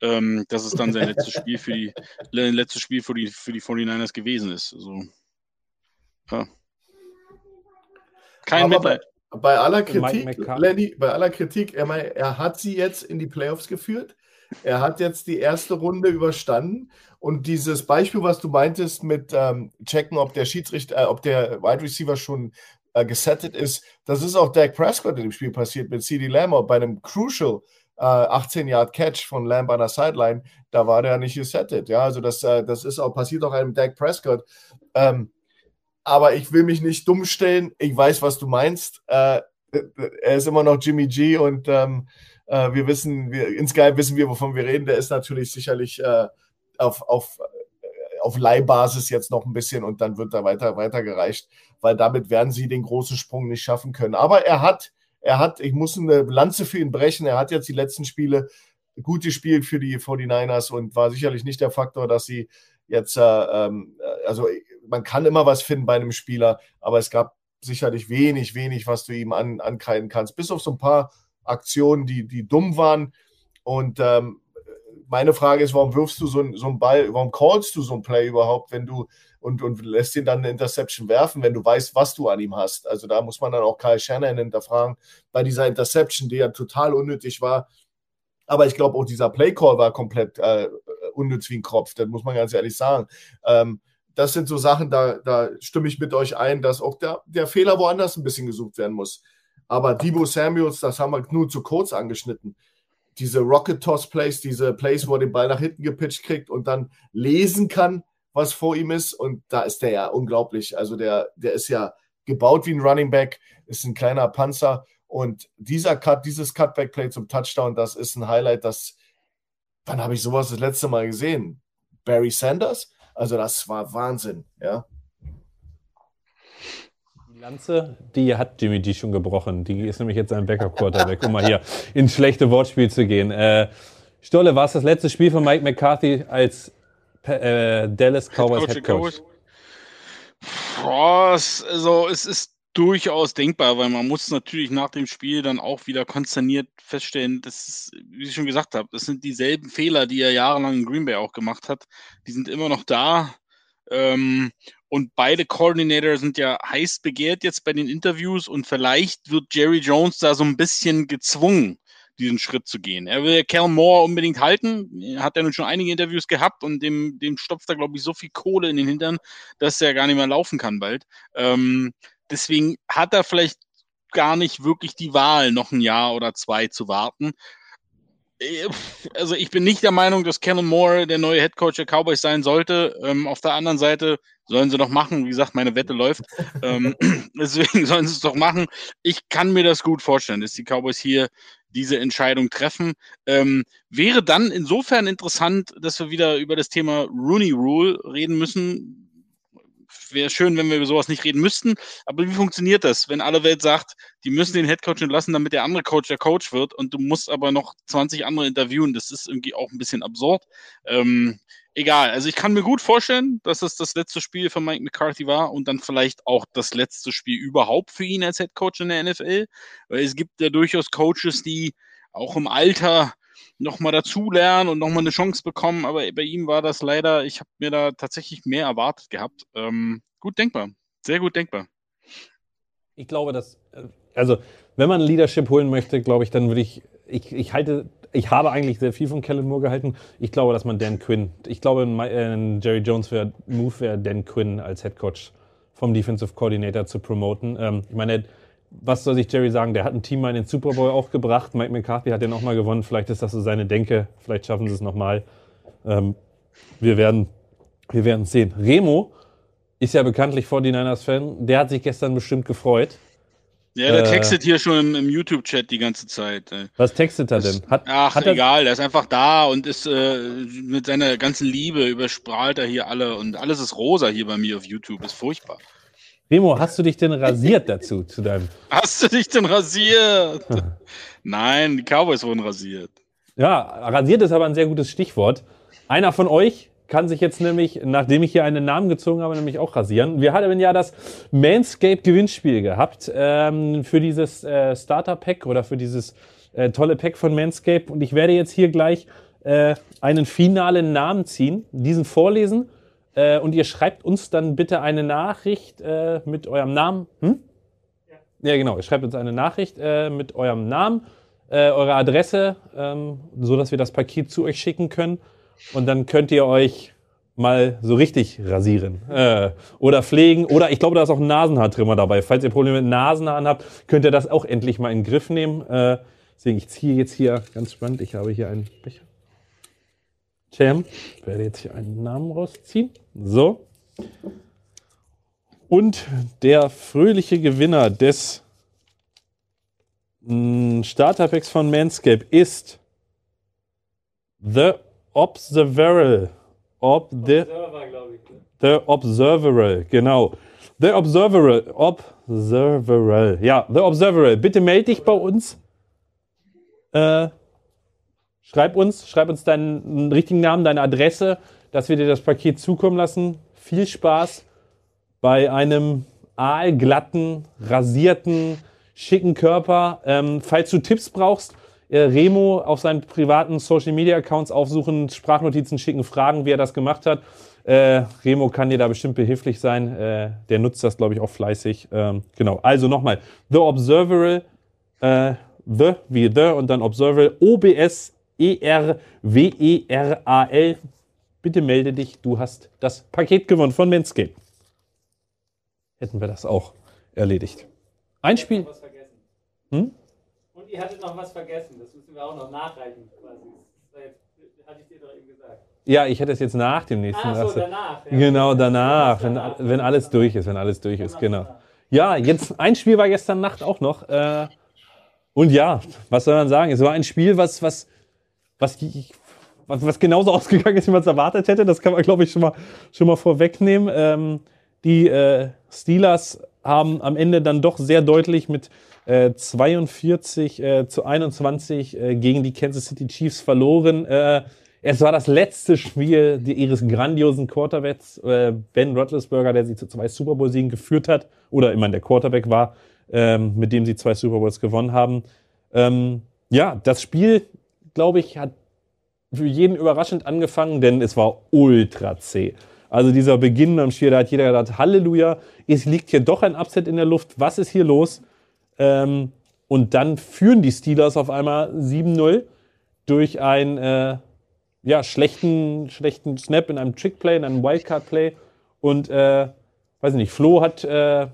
ähm, dass es dann sein letztes Spiel für die letztes Spiel für die, für die 49ers gewesen ist. Also, ja. Kein Aber Mitleid. Bei, bei aller Kritik, Lenny, bei aller Kritik, er, er hat sie jetzt in die Playoffs geführt. Er hat jetzt die erste Runde überstanden. Und dieses Beispiel, was du meintest mit ähm, checken, ob der Schiedsrichter, äh, ob der Wide Receiver schon äh, gesettet ist, das ist auch Dak Prescott in dem Spiel passiert mit CD Lamb bei einem Crucial äh, 18-Yard-Catch von Lamb an der Sideline. Da war der nicht gesettet. Ja, also das, äh, das ist auch passiert auch einem Dak Prescott. Ähm, aber ich will mich nicht dumm stellen. Ich weiß, was du meinst. Äh, er ist immer noch Jimmy G und ähm, äh, wir wissen, wir, insgeheim wissen wir, wovon wir reden. Der ist natürlich sicherlich äh, auf, auf, äh, auf Leihbasis jetzt noch ein bisschen und dann wird er weiter, weitergereicht, weil damit werden sie den großen Sprung nicht schaffen können. Aber er hat, er hat, ich muss eine Lanze für ihn brechen. Er hat jetzt die letzten Spiele gut gespielt für die 49ers und war sicherlich nicht der Faktor, dass sie jetzt, äh, ähm, also man kann immer was finden bei einem Spieler, aber es gab sicherlich wenig, wenig, was du ihm an, ankreiden kannst. Bis auf so ein paar Aktionen, die, die dumm waren. Und ähm, meine Frage ist, warum wirfst du so, so einen Ball, warum callst du so ein Play überhaupt, wenn du und, und lässt ihn dann eine Interception werfen, wenn du weißt, was du an ihm hast. Also da muss man dann auch Kyle Shannon hinterfragen, bei dieser Interception, die ja total unnötig war. Aber ich glaube auch dieser Play Call war komplett äh, unnütz wie ein Kropf, das muss man ganz ehrlich sagen. Ähm, das sind so Sachen, da, da stimme ich mit euch ein, dass auch der, der Fehler woanders ein bisschen gesucht werden muss. Aber Debo Samuels, das haben wir nur zu kurz angeschnitten. Diese Rocket Toss Plays, diese Plays, wo er den Ball nach hinten gepitcht kriegt und dann lesen kann, was vor ihm ist. Und da ist der ja unglaublich. Also der, der ist ja gebaut wie ein Running Back, ist ein kleiner Panzer. Und dieser Cut, dieses Cutback Play zum Touchdown, das ist ein Highlight, das, wann habe ich sowas das letzte Mal gesehen? Barry Sanders? Also das war Wahnsinn, ja. Die Lanze, die hat Jimmy G schon gebrochen. Die ist nämlich jetzt ein Backup-Quarterback, um mal hier ins schlechte Wortspiel zu gehen. Äh, Stolle, war es das letzte Spiel von Mike McCarthy als äh, Dallas Cowboys Head Coach? Boah, also es ist durchaus denkbar, weil man muss natürlich nach dem Spiel dann auch wieder konsterniert feststellen, dass, wie ich schon gesagt habe, das sind dieselben Fehler, die er jahrelang in Green Bay auch gemacht hat. Die sind immer noch da. Ähm, und beide Coordinator sind ja heiß begehrt jetzt bei den Interviews und vielleicht wird Jerry Jones da so ein bisschen gezwungen, diesen Schritt zu gehen. Er will Cal Moore unbedingt halten. Hat ja nun schon einige Interviews gehabt und dem, dem stopft er, glaube ich, so viel Kohle in den Hintern, dass er gar nicht mehr laufen kann bald. Ähm, deswegen hat er vielleicht gar nicht wirklich die Wahl, noch ein Jahr oder zwei zu warten. Äh, also ich bin nicht der Meinung, dass Kellen Moore der neue Head Coach der Cowboys sein sollte. Ähm, auf der anderen Seite sollen sie doch machen. Wie gesagt, meine Wette läuft. ähm, deswegen sollen sie es doch machen. Ich kann mir das gut vorstellen, dass die Cowboys hier diese Entscheidung treffen. Ähm, wäre dann insofern interessant, dass wir wieder über das Thema Rooney Rule reden müssen wäre schön, wenn wir über sowas nicht reden müssten. Aber wie funktioniert das, wenn alle Welt sagt, die müssen den Headcoach entlassen, damit der andere Coach der Coach wird und du musst aber noch 20 andere interviewen? Das ist irgendwie auch ein bisschen absurd. Ähm, egal, also ich kann mir gut vorstellen, dass es das letzte Spiel von Mike McCarthy war und dann vielleicht auch das letzte Spiel überhaupt für ihn als Headcoach in der NFL. Weil es gibt ja durchaus Coaches, die auch im Alter nochmal dazulernen und nochmal eine Chance bekommen. Aber bei ihm war das leider, ich habe mir da tatsächlich mehr erwartet gehabt. Ähm, gut denkbar, sehr gut denkbar. Ich glaube, dass, äh, also wenn man Leadership holen möchte, glaube ich, dann würde ich, ich, ich halte, ich habe eigentlich sehr viel von Kellen Moore gehalten. Ich glaube, dass man Dan Quinn, ich glaube, äh, Jerry Jones wäre, Move wäre Dan Quinn als Head Coach vom Defensive Coordinator zu promoten. Ähm, ich meine, was soll sich Jerry sagen? Der hat ein Team mal in den Super Bowl auch gebracht. Mike McCarthy hat den auch mal gewonnen. Vielleicht ist das so seine Denke. Vielleicht schaffen sie es nochmal. Ähm, wir werden wir werden sehen. Remo ist ja bekanntlich 49ers-Fan. Der hat sich gestern bestimmt gefreut. Ja, der äh, textet hier schon im, im YouTube-Chat die ganze Zeit. Was textet er denn? Hat, ach, hat egal, er ist einfach da und ist äh, mit seiner ganzen Liebe überstrahlt er hier alle und alles ist rosa hier bei mir auf YouTube. Ist furchtbar. Remo, hast du dich denn rasiert dazu, zu deinem? Hast du dich denn rasiert? Nein, die Cowboys wurden rasiert. Ja, rasiert ist aber ein sehr gutes Stichwort. Einer von euch kann sich jetzt nämlich, nachdem ich hier einen Namen gezogen habe, nämlich auch rasieren. Wir hatten ja das Manscape-Gewinnspiel gehabt ähm, für dieses äh, Starter-Pack oder für dieses äh, tolle Pack von Manscape. Und ich werde jetzt hier gleich äh, einen finalen Namen ziehen, diesen vorlesen äh, und ihr schreibt uns dann bitte eine Nachricht äh, mit eurem Namen. Hm? Ja. ja, genau. Ihr schreibt uns eine Nachricht äh, mit eurem Namen, äh, eurer Adresse, ähm, so dass wir das Paket zu euch schicken können. Und dann könnt ihr euch mal so richtig rasieren äh, oder pflegen. Oder ich glaube, da ist auch ein Nasenhaartrimmer dabei. Falls ihr Probleme mit Nasenhaaren habt, könnt ihr das auch endlich mal in den Griff nehmen. Äh, deswegen, ich ziehe jetzt hier ganz spannend. Ich habe hier einen Becher. Cem, ich werde jetzt hier einen Namen rausziehen. So. Und der fröhliche Gewinner des hm, Starterpacks von Manscape ist The Observeral. Ob the, Observer, The Observeral, genau. The Observeral. Observeral. Ja, The Observeral. Bitte melde dich bei uns. Äh, Schreib uns, schreib uns deinen richtigen Namen, deine Adresse, dass wir dir das Paket zukommen lassen. Viel Spaß bei einem aalglatten, rasierten, schicken Körper. Ähm, falls du Tipps brauchst, äh, Remo auf seinen privaten Social Media Accounts aufsuchen, Sprachnotizen schicken, fragen, wie er das gemacht hat. Äh, Remo kann dir da bestimmt behilflich sein. Äh, der nutzt das, glaube ich, auch fleißig. Ähm, genau. Also nochmal. The Observeral, äh, The wie The und dann Observeral, OBS E-R-W-E-R-A-L. bitte melde dich, du hast das Paket gewonnen von Manscaped. Hätten wir das auch erledigt. Ein Spiel. Hm? Und ihr hattet noch was vergessen, das müssen wir auch noch nachreichen quasi. Hatte ich dir doch eben gesagt. Ja, ich hätte es jetzt nach dem nächsten. Ach so, danach. ja. Genau, danach, wenn, wenn alles durch ist, wenn alles durch ist, genau. Ja, jetzt ein Spiel war gestern Nacht auch noch. Äh, und ja, was soll man sagen? Es war ein Spiel, was, was, was, was, was genauso ausgegangen ist, wie man es erwartet hätte. Das kann man, glaube ich, schon mal, schon mal vorwegnehmen. Ähm, die äh, Steelers haben am Ende dann doch sehr deutlich mit äh, 42 äh, zu 21 äh, gegen die Kansas City Chiefs verloren. Äh, es war das letzte Spiel ihres grandiosen Quarterbacks, äh, Ben Roethlisberger, der sie zu zwei Super Bowl-Siegen geführt hat, oder immer der Quarterback war, ähm, mit dem sie zwei Super Bowls gewonnen haben. Ähm, ja, das Spiel, glaube ich, hat für jeden überraschend angefangen, denn es war ultra zäh. Also dieser Beginn am Spiel, da hat jeder gedacht, Halleluja, es liegt hier doch ein Upset in der Luft, was ist hier los? Ähm, und dann führen die Steelers auf einmal 7-0 durch einen äh, ja, schlechten, schlechten Snap in einem Trickplay, in einem Wildcard-Play. Und äh, weiß ich nicht, Flo hat, äh,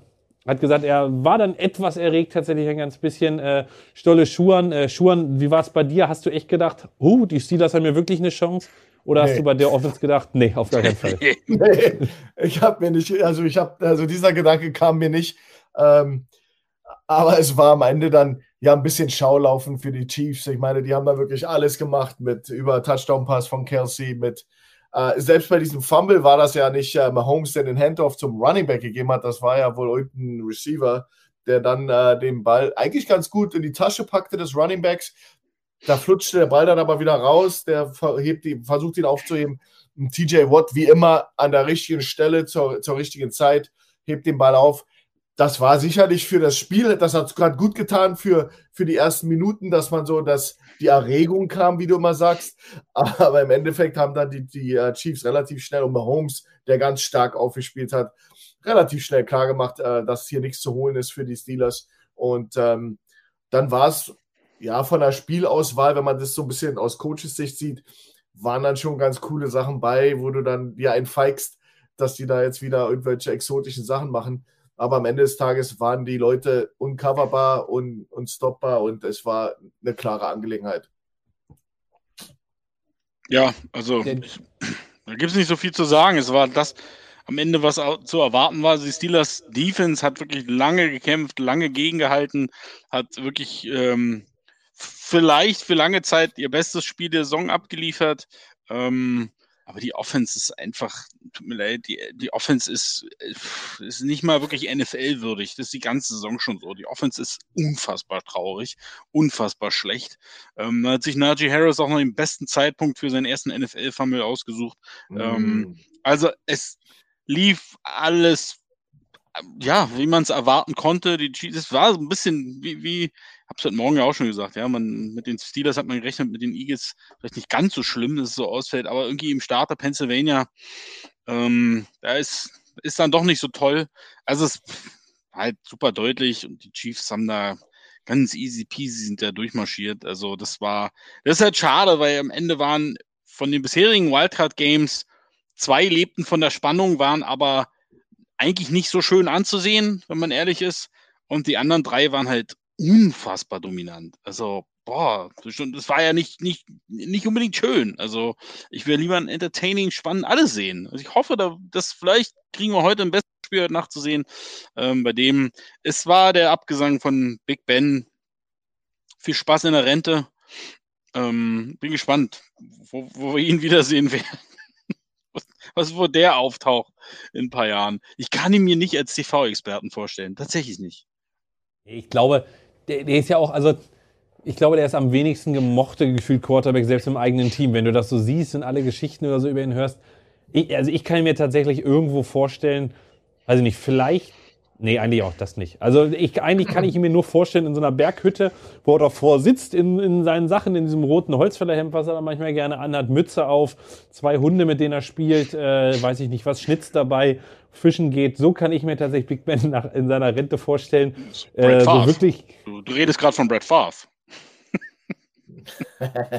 hat gesagt, er war dann etwas erregt, tatsächlich ein ganz bisschen. Äh, Stolle Schuhan, äh, Schuhan, wie war es bei dir? Hast du echt gedacht, oh, die Steelers haben ja wirklich eine Chance? Oder hast Nee. du bei der Offense gedacht, nee, auf gar keinen Fall? Nee, ich habe mir nicht, also ich habe, also dieser Gedanke kam mir nicht. Ähm, aber es war am Ende dann ja ein bisschen Schaulaufen für die Chiefs. Ich meine, die haben da wirklich alles gemacht mit über Touchdown-Pass von Kelsey, mit äh, selbst bei diesem Fumble war das ja nicht äh, Mahomes, der den Handoff zum Running Back gegeben hat. Das war ja wohl irgendein Receiver, der dann äh, den Ball eigentlich ganz gut in die Tasche packte des Running Backs. Da flutschte der Ball dann aber wieder raus. Der verhebt ihn, versucht ihn aufzuheben. Und TJ Watt, wie immer, an der richtigen Stelle zur, zur richtigen Zeit, hebt den Ball auf. Das war sicherlich für das Spiel, das hat gerade gut getan für, für die ersten Minuten, dass man so, dass die Erregung kam, wie du immer sagst. Aber im Endeffekt haben dann die, die äh, Chiefs relativ schnell und Mahomes, der ganz stark aufgespielt hat, relativ schnell klargemacht, äh, dass hier nichts zu holen ist für die Steelers. Und ähm, dann war es ja von der Spielauswahl, wenn man das so ein bisschen aus Coaches Sicht sieht, waren dann schon ganz coole Sachen bei, wo du dann dir einfeigst, dass die da jetzt wieder irgendwelche exotischen Sachen machen. Aber am Ende des Tages waren die Leute uncoverbar und unstoppbar und es war eine klare Angelegenheit. Ja, also ich, da gibt es nicht so viel zu sagen. Es war das am Ende, was zu erwarten war. Die Steelers Defense hat wirklich lange gekämpft, lange gegengehalten, hat wirklich ähm, vielleicht für lange Zeit ihr bestes Spiel der Saison abgeliefert. Ähm, aber die Offense ist einfach, tut mir leid, die, die Offense ist, äh, ist nicht mal wirklich NFL-würdig. Das ist die ganze Saison schon so. Die Offense ist unfassbar traurig, unfassbar schlecht. Ähm, da hat sich Najee Harris auch noch den besten Zeitpunkt für seinen ersten NFL-Fumble ausgesucht. Ähm, Also es lief alles, ja, wie man es erwarten konnte. Die es war so ein bisschen wie, wie hab's heute Morgen ja auch schon gesagt, ja, man, mit den Steelers hat man gerechnet, mit den Eagles vielleicht nicht ganz so schlimm, dass es so ausfällt, aber irgendwie im Starter Pennsylvania, ähm, da ist, ist dann doch nicht so toll. Also es halt super deutlich und die Chiefs haben da ganz easy peasy sind da durchmarschiert. Also das war, das ist halt schade, weil am Ende waren von den bisherigen Wildcard Games zwei lebten von der Spannung, waren aber eigentlich nicht so schön anzusehen, wenn man ehrlich ist. Und die anderen drei waren halt unfassbar dominant. Also, boah, das war ja nicht, nicht, nicht unbedingt schön. Also, ich will lieber ein entertaining, spannend alles sehen. Also, ich hoffe, da, dass vielleicht kriegen wir heute ein besseres Spiel heute Nacht zu sehen. Ähm, bei dem, es war der Abgesang von Big Ben. Viel Spaß in der Rente. Ähm, bin gespannt, wo, wo wir ihn wiedersehen werden. Was, was, wo der auftaucht in ein paar Jahren. Ich kann ihn mir nicht als TV-Experten vorstellen. Tatsächlich nicht. Ich glaube, der, der ist ja auch, also ich glaube, der ist am wenigsten gemochte gefühlt Quarterback, selbst im eigenen Team. Wenn du das so siehst und alle Geschichten oder so über ihn hörst. Ich, also ich kann mir tatsächlich irgendwo vorstellen, also nicht, vielleicht, nee, eigentlich auch das nicht. Also ich, eigentlich kann ich mir nur vorstellen, in so einer Berghütte, wo er davor sitzt, in, in seinen Sachen, in diesem roten Holzfällerhemd, was er dann manchmal gerne anhat, Mütze auf, zwei Hunde, mit denen er spielt, äh, weiß ich nicht, was schnitzt dabei, fischen geht. So kann ich mir tatsächlich Big Ben nach, in seiner Rente vorstellen. Äh, so wirklich, Du, du redest gerade von Brett Favre.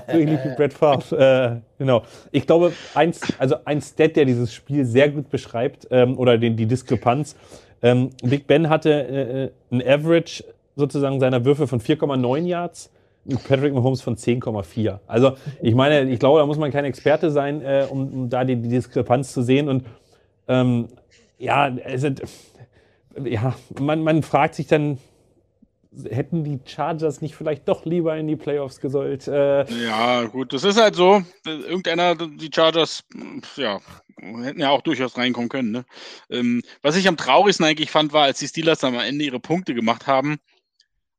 so ähnlich wie Brett Favre. Äh, genau. Ich glaube, eins, also ein Stat, der dieses Spiel sehr gut beschreibt, ähm, oder den, die Diskrepanz. Ähm, Big Ben hatte äh, ein Average sozusagen seiner Würfe von 4,9 Yards. Patrick Mahomes von 10,4. Also ich meine, ich glaube, da muss man kein Experte sein, äh, um, um, da die, die, Diskrepanz zu sehen. Und ähm, ja, es, ja man, man fragt sich dann, hätten die Chargers nicht vielleicht doch lieber in die Playoffs gesollt? Äh, ja, gut, das ist halt so. Irgendeiner, die Chargers, ja, hätten ja auch durchaus reinkommen können. Ne? Ähm, was ich am traurigsten eigentlich fand, war, als die Steelers am Ende ihre Punkte gemacht haben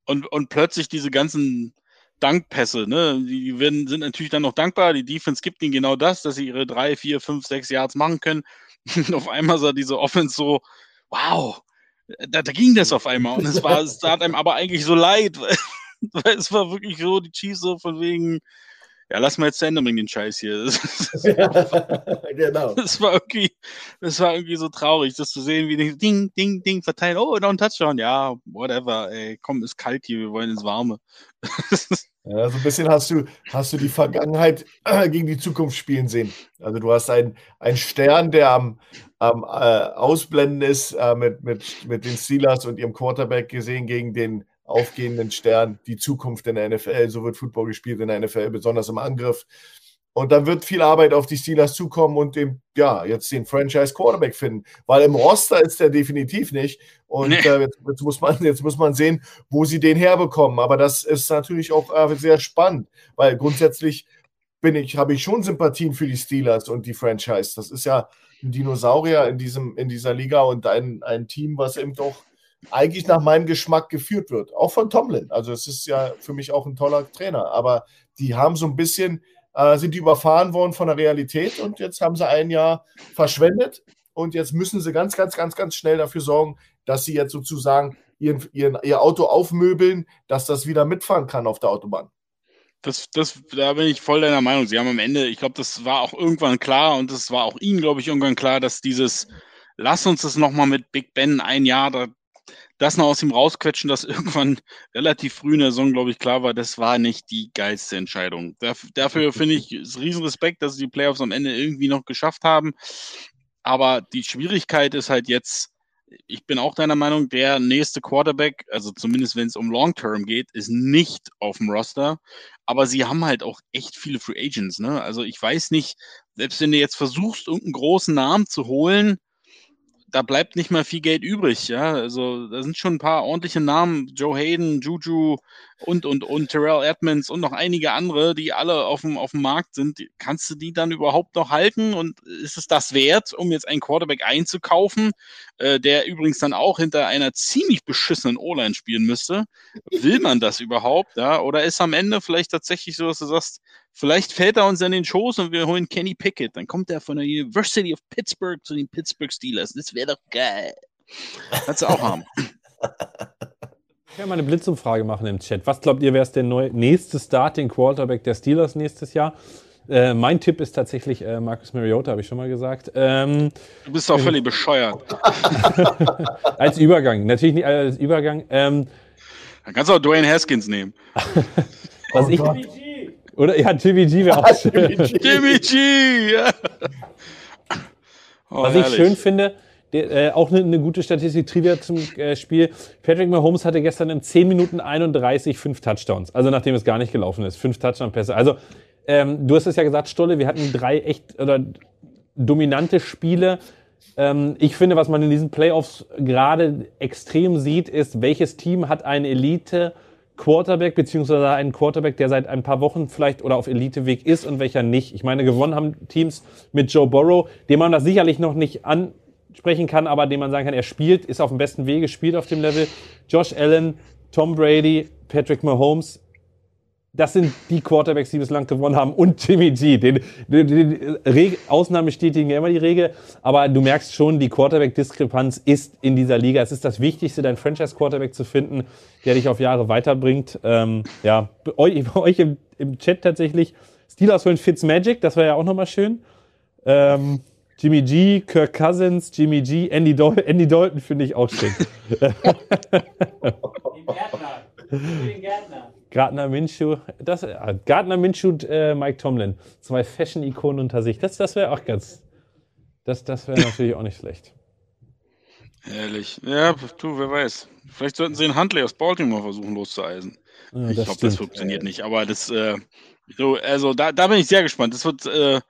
und, und plötzlich diese ganzen Dankpässe, ne? Die werden, sind natürlich dann noch dankbar. Die Defense gibt ihnen genau das, dass sie ihre drei, vier, fünf, sechs Yards machen können. Und auf einmal sah diese Offense so, wow, da, da ging das auf einmal. Und es war, es tat einem aber eigentlich so leid, weil, weil es war wirklich so, die Chiefs so von wegen, ja, lass mal jetzt zu Ende bringen, den Scheiß hier. Das, das, genau. Das war irgendwie, das war irgendwie so traurig, das zu sehen, wie die Ding, Ding, Ding verteilen. Oh, noch ein Touchdown. Ja, whatever, ey, komm, ist kalt hier, wir wollen ins Warme. ja, so ein bisschen hast du, hast du die Vergangenheit gegen die Zukunft spielen sehen. Also du hast einen, einen Stern, der am, am äh, Ausblenden ist äh, mit, mit, mit den Steelers und ihrem Quarterback gesehen gegen den aufgehenden Stern, die Zukunft in der NFL. So wird Football gespielt in der NFL, besonders im Angriff. Und dann wird viel Arbeit auf die Steelers zukommen und dem, ja, jetzt den Franchise Quarterback finden. Weil im Roster ist der definitiv nicht. Und nee. äh, jetzt, jetzt, muss man, jetzt muss man sehen, wo sie den herbekommen. Aber das ist natürlich auch äh, sehr spannend, weil grundsätzlich bin ich, habe ich schon Sympathien für die Steelers und die Franchise. Das ist ja ein Dinosaurier in, diesem, in dieser Liga und ein, ein Team, was eben doch eigentlich nach meinem Geschmack geführt wird. Auch von Tomlin. Also es ist ja für mich auch ein toller Trainer. Aber die haben so ein bisschen, äh, sind die überfahren worden von der Realität und jetzt haben sie ein Jahr verschwendet und jetzt müssen sie ganz, ganz, ganz, ganz schnell dafür sorgen, dass sie jetzt sozusagen ihren, ihren, ihr Auto aufmöbeln, dass das wieder mitfahren kann auf der Autobahn. Das, das, da bin ich voll deiner Meinung. Sie haben am Ende, ich glaube, das war auch irgendwann klar und das war auch Ihnen, glaube ich, irgendwann klar, dass dieses, lass uns das nochmal mit Big Ben ein Jahr, da das noch aus ihm rausquetschen, das irgendwann relativ früh in der Saison, glaube ich, klar war, das war nicht die geilste Entscheidung. dafür finde ich es Riesenrespekt, dass sie die Playoffs am Ende irgendwie noch geschafft haben. Aber die Schwierigkeit ist halt jetzt, ich bin auch deiner Meinung, der nächste Quarterback, also zumindest wenn es um Long Term geht, ist nicht auf dem Roster. Aber sie haben halt auch echt viele Free Agents. Ne? Also ich weiß nicht, selbst wenn du jetzt versuchst, irgendeinen großen Namen zu holen, da bleibt nicht mal viel Geld übrig, ja. Also da sind schon ein paar ordentliche Namen, Joe Hayden, Juju und und und Terrell Edmonds und noch einige andere, die alle auf dem, auf dem Markt sind. Kannst du die dann überhaupt noch halten? Und ist es das wert, um jetzt einen Quarterback einzukaufen, äh, der übrigens dann auch hinter einer ziemlich beschissenen O-Line spielen müsste? Will man das überhaupt? Ja? Oder ist am Ende vielleicht tatsächlich so, dass du sagst, Vielleicht fällt er uns in den Schoß und wir holen Kenny Pickett. Dann kommt er von der University of Pittsburgh zu den Pittsburgh Steelers. Das wäre doch geil. Kannst du auch haben. Ich kann mal eine Blitzumfrage machen im Chat. Was glaubt ihr, wer ist der neue, nächste Starting Quarterback der Steelers nächstes Jahr? Äh, mein Tipp ist tatsächlich äh, Marcus Mariota, habe ich schon mal gesagt. Ähm, du bist doch völlig bescheuert. als Übergang, natürlich nicht als Übergang. Ähm, Dann kannst du auch Dwayne Haskins nehmen. was oh ich, oder ja, Jimmy G wäre auch schön. Jimmy G! Ja. Oh, Was herrlich. ich schön finde, der, äh, auch eine, eine, gute Statistik, Trivia zum äh, Spiel. Patrick Mahomes hatte gestern in 10 Minuten 31 fünf Touchdowns. Also nachdem es gar nicht gelaufen ist. Fünf Touchdown-Pässe. Also ähm, du hast es ja gesagt, Stolle, wir hatten drei echt oder dominante Spiele. Ähm, ich finde, was man in diesen Playoffs gerade extrem sieht, ist, welches Team hat eine Elite- Quarterback, beziehungsweise einen Quarterback, der seit ein paar Wochen vielleicht oder auf Eliteweg ist und welcher nicht. Ich meine, gewonnen haben Teams mit Joe Burrow, dem man das sicherlich noch nicht ansprechen kann, aber dem man sagen kann, er spielt, ist auf dem besten Wege, spielt auf dem Level. Josh Allen, Tom Brady, Patrick Mahomes, das sind die Quarterbacks, die bislang gewonnen haben und Jimmy G. Den, den, den Reg Ausnahmen bestätigen ja immer die Regel, aber du merkst schon, die Quarterback-Diskrepanz ist in dieser Liga. Es ist das Wichtigste, deinen Franchise-Quarterback zu finden, der dich auf Jahre weiterbringt. Ähm, ja, bei euch, bei euch im, im, Chat tatsächlich Steelers holen Fitzmagic, das war ja auch nochmal schön. Ähm, Jimmy G, Kirk Cousins, Jimmy G, Andy, Dol Andy Dalton finde ich auch schön. Den Gärtner. Gardner Minshew, das, äh, Gardner Minshew, äh, Mike Tomlin. Zwei Fashion-Ikonen unter sich. Das, das wäre auch ganz. Das, das wäre natürlich auch nicht schlecht. Ehrlich. Ja, du, wer weiß. Vielleicht sollten sie den Huntley aus Baltimore versuchen loszueisen. Ja, ich glaube, das funktioniert nicht. Aber das, äh, so, also da, da bin ich sehr gespannt. Das wird, äh,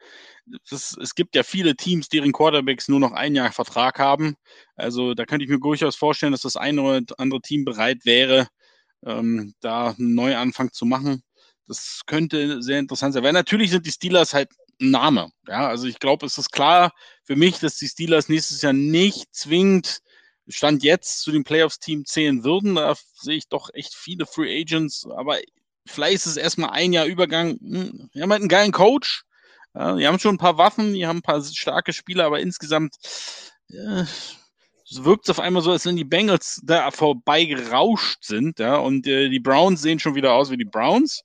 das, es gibt ja viele Teams, deren Quarterbacks nur noch ein Jahr Vertrag haben. Also da könnte ich mir durchaus vorstellen, dass das eine oder andere Team bereit wäre, ähm, da einen Neuanfang zu machen. Das könnte sehr interessant sein. Weil natürlich sind die Steelers halt ein Name. Ja, also ich glaube, es ist klar für mich, dass die Steelers nächstes Jahr nicht zwingend Stand jetzt zu dem Playoffs-Team zählen würden. Da sehe ich doch echt viele Free Agents. Aber vielleicht ist es erstmal ein Jahr Übergang. Hm, Wir haben halt einen geilen Coach. Ja, die haben schon ein paar Waffen, die haben ein paar starke Spieler, aber insgesamt ja, wirkt es auf einmal so, als wenn die Bengals da vorbeigerauscht sind. Ja, und äh, die Browns sehen schon wieder aus wie die Browns.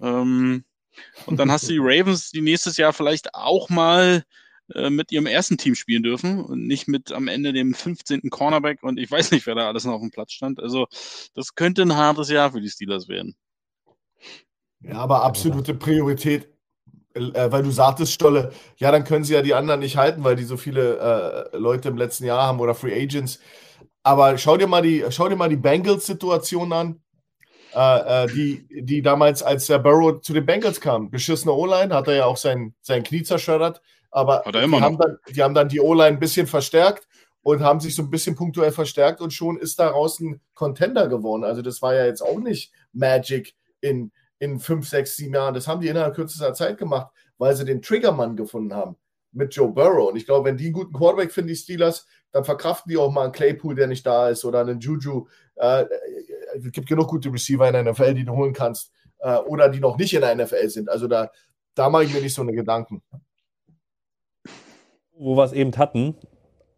Ähm, und dann hast du die Ravens, die nächstes Jahr vielleicht auch mal äh, mit ihrem ersten Team spielen dürfen und nicht mit am Ende dem 15. Cornerback und ich weiß nicht, wer da alles noch auf dem Platz stand. Also das könnte ein hartes Jahr für die Steelers werden. Ja, aber absolute Priorität, äh, weil du sagtest, Stolle, ja, dann können sie ja die anderen nicht halten, weil die so viele äh, Leute im letzten Jahr haben oder Free Agents. Aber schau dir mal die, schau dir mal die Bengals-Situation an, äh, äh, die, die damals, als der Burrow zu den Bengals kam. Beschissene O-Line, hat er ja auch sein, sein Knie zerschreddert. Aber er die, haben dann, die haben dann die O-Line ein bisschen verstärkt und haben sich so ein bisschen punktuell verstärkt und schon ist daraus ein Contender geworden. Also das war ja jetzt auch nicht Magic in, in fünf, sechs, sieben Jahren. Das haben die innerhalb kürzester Zeit gemacht, weil sie den Triggermann gefunden haben mit Joe Burrow. Und ich glaube, wenn die einen guten Quarterback finden, die Steelers, dann verkraften die auch mal einen Claypool, der nicht da ist, oder einen Juju. Äh, es gibt genug gute Receiver in der NFL, die du holen kannst, äh, oder die noch nicht in der NFL sind. Also da, da mache ich mir nicht so eine Gedanken. wo wir es eben hatten,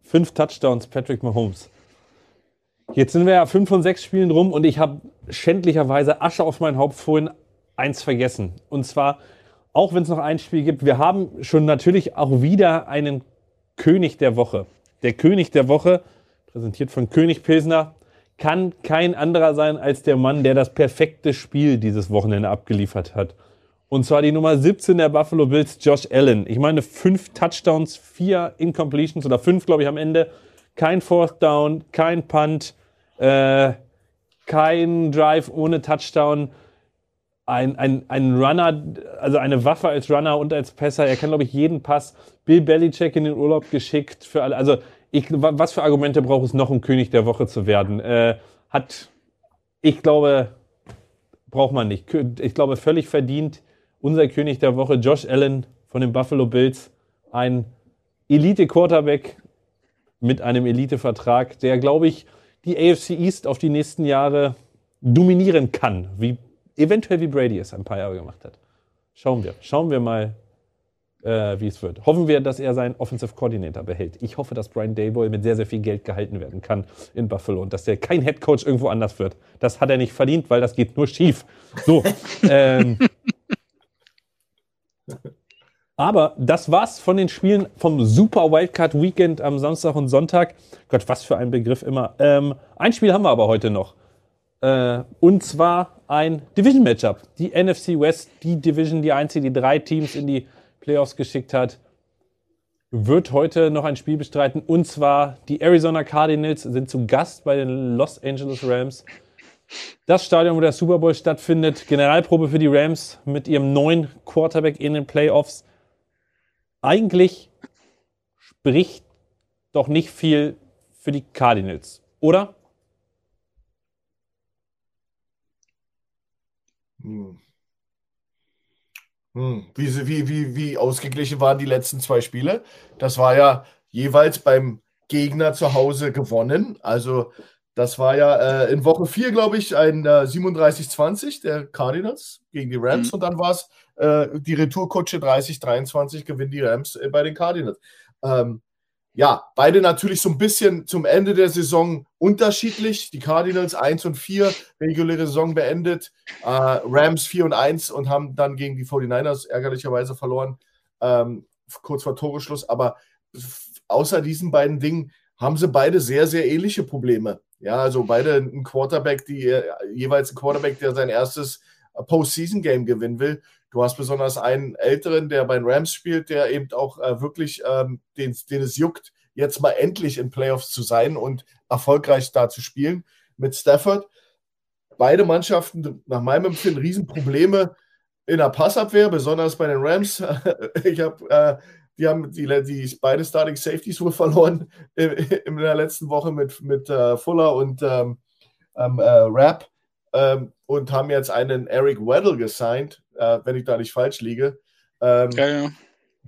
fünf Touchdowns Patrick Mahomes. Jetzt sind wir ja fünf von sechs Spielen rum und ich habe schändlicherweise Asche auf mein Haupt vorhin eins vergessen. Und zwar, auch wenn es noch ein Spiel gibt, wir haben schon natürlich auch wieder einen König der Woche. Der König der Woche, präsentiert von König Pilsner, kann kein anderer sein als der Mann, der das perfekte Spiel dieses Wochenende abgeliefert hat. Und zwar die Nummer 17 der Buffalo Bills, Josh Allen. Ich meine, fünf Touchdowns, vier Incompletions oder fünf, glaube ich, am Ende. Kein Fourth Down, kein Punt, äh, kein Drive ohne Touchdown. Ein, ein, ein Runner, also eine Waffe als Runner und als Passer. Er kann, glaube ich, jeden Pass. Bill Belichick in den Urlaub geschickt für alle. Also, ich, wa- was für Argumente braucht es noch, um König der Woche zu werden? Äh, hat, ich glaube, braucht man nicht. Ich glaube, völlig verdient unser König der Woche, Josh Allen von den Buffalo Bills. Ein Elite-Quarterback mit einem Elite-Vertrag, der, glaube ich, die AFC East auf die nächsten Jahre dominieren kann, wie eventuell wie Brady es ein paar Jahre gemacht hat. Schauen wir. Schauen wir mal, äh, wie es wird. Hoffen wir, dass er seinen Offensive Coordinator behält. Ich hoffe, dass Brian Daboll mit sehr, sehr viel Geld gehalten werden kann in Buffalo und dass der kein Head Coach irgendwo anders wird. Das hat er nicht verdient, weil das geht nur schief. So. ähm, aber das war's von den Spielen vom Super Wildcard Weekend am Samstag und Sonntag. Gott, was für ein Begriff immer. Ähm, ein Spiel haben wir aber heute noch. Äh, und zwar ein Division-Matchup. Die NFC West, die Division, die einzige, die drei Teams in die Playoffs geschickt hat, wird heute noch ein Spiel bestreiten. Und zwar die Arizona Cardinals sind zu Gast bei den Los Angeles Rams. Das Stadion, wo der Super Bowl stattfindet. Generalprobe für die Rams mit ihrem neuen Quarterback in den Playoffs. Eigentlich spricht doch nicht viel für die Cardinals, oder? Hm. Hm. Wie, wie, wie, wie ausgeglichen waren die letzten zwei Spiele? Das war ja jeweils beim Gegner zu Hause gewonnen. Also das war ja äh, in Woche 4, glaube ich, ein äh, 37-20 der Cardinals gegen die Rams. Mhm. Und dann war es äh, die Retourkutsche 30-23 gewinnen die Rams äh, bei den Cardinals. Ähm, ja, beide natürlich so ein bisschen zum Ende der Saison unterschiedlich. Die Cardinals 1 und 4, reguläre Saison beendet. Äh, Rams 4 und 1 und haben dann gegen die 49ers ärgerlicherweise verloren, ähm, kurz vor Toreschluss. Aber außer diesen beiden Dingen haben sie beide sehr, sehr ähnliche Probleme. Ja, also beide ein Quarterback, die äh, jeweils ein Quarterback, der sein erstes Postseason-Game gewinnen will. Du hast besonders einen Älteren, der bei den Rams spielt, der eben auch äh, wirklich ähm, den, den es juckt, jetzt mal endlich in Playoffs zu sein und erfolgreich da zu spielen mit Stafford. Beide Mannschaften, nach meinem Empfinden, Riesenprobleme in der Passabwehr, besonders bei den Rams. ich habe, äh, die haben die, die beide Starting Safeties wohl verloren in, in der letzten Woche mit, mit uh, Fuller und ähm, ähm, äh, Rapp ähm, und haben jetzt einen Eric Weddle gesigned, äh, wenn ich da nicht falsch liege, ähm, ja, ja.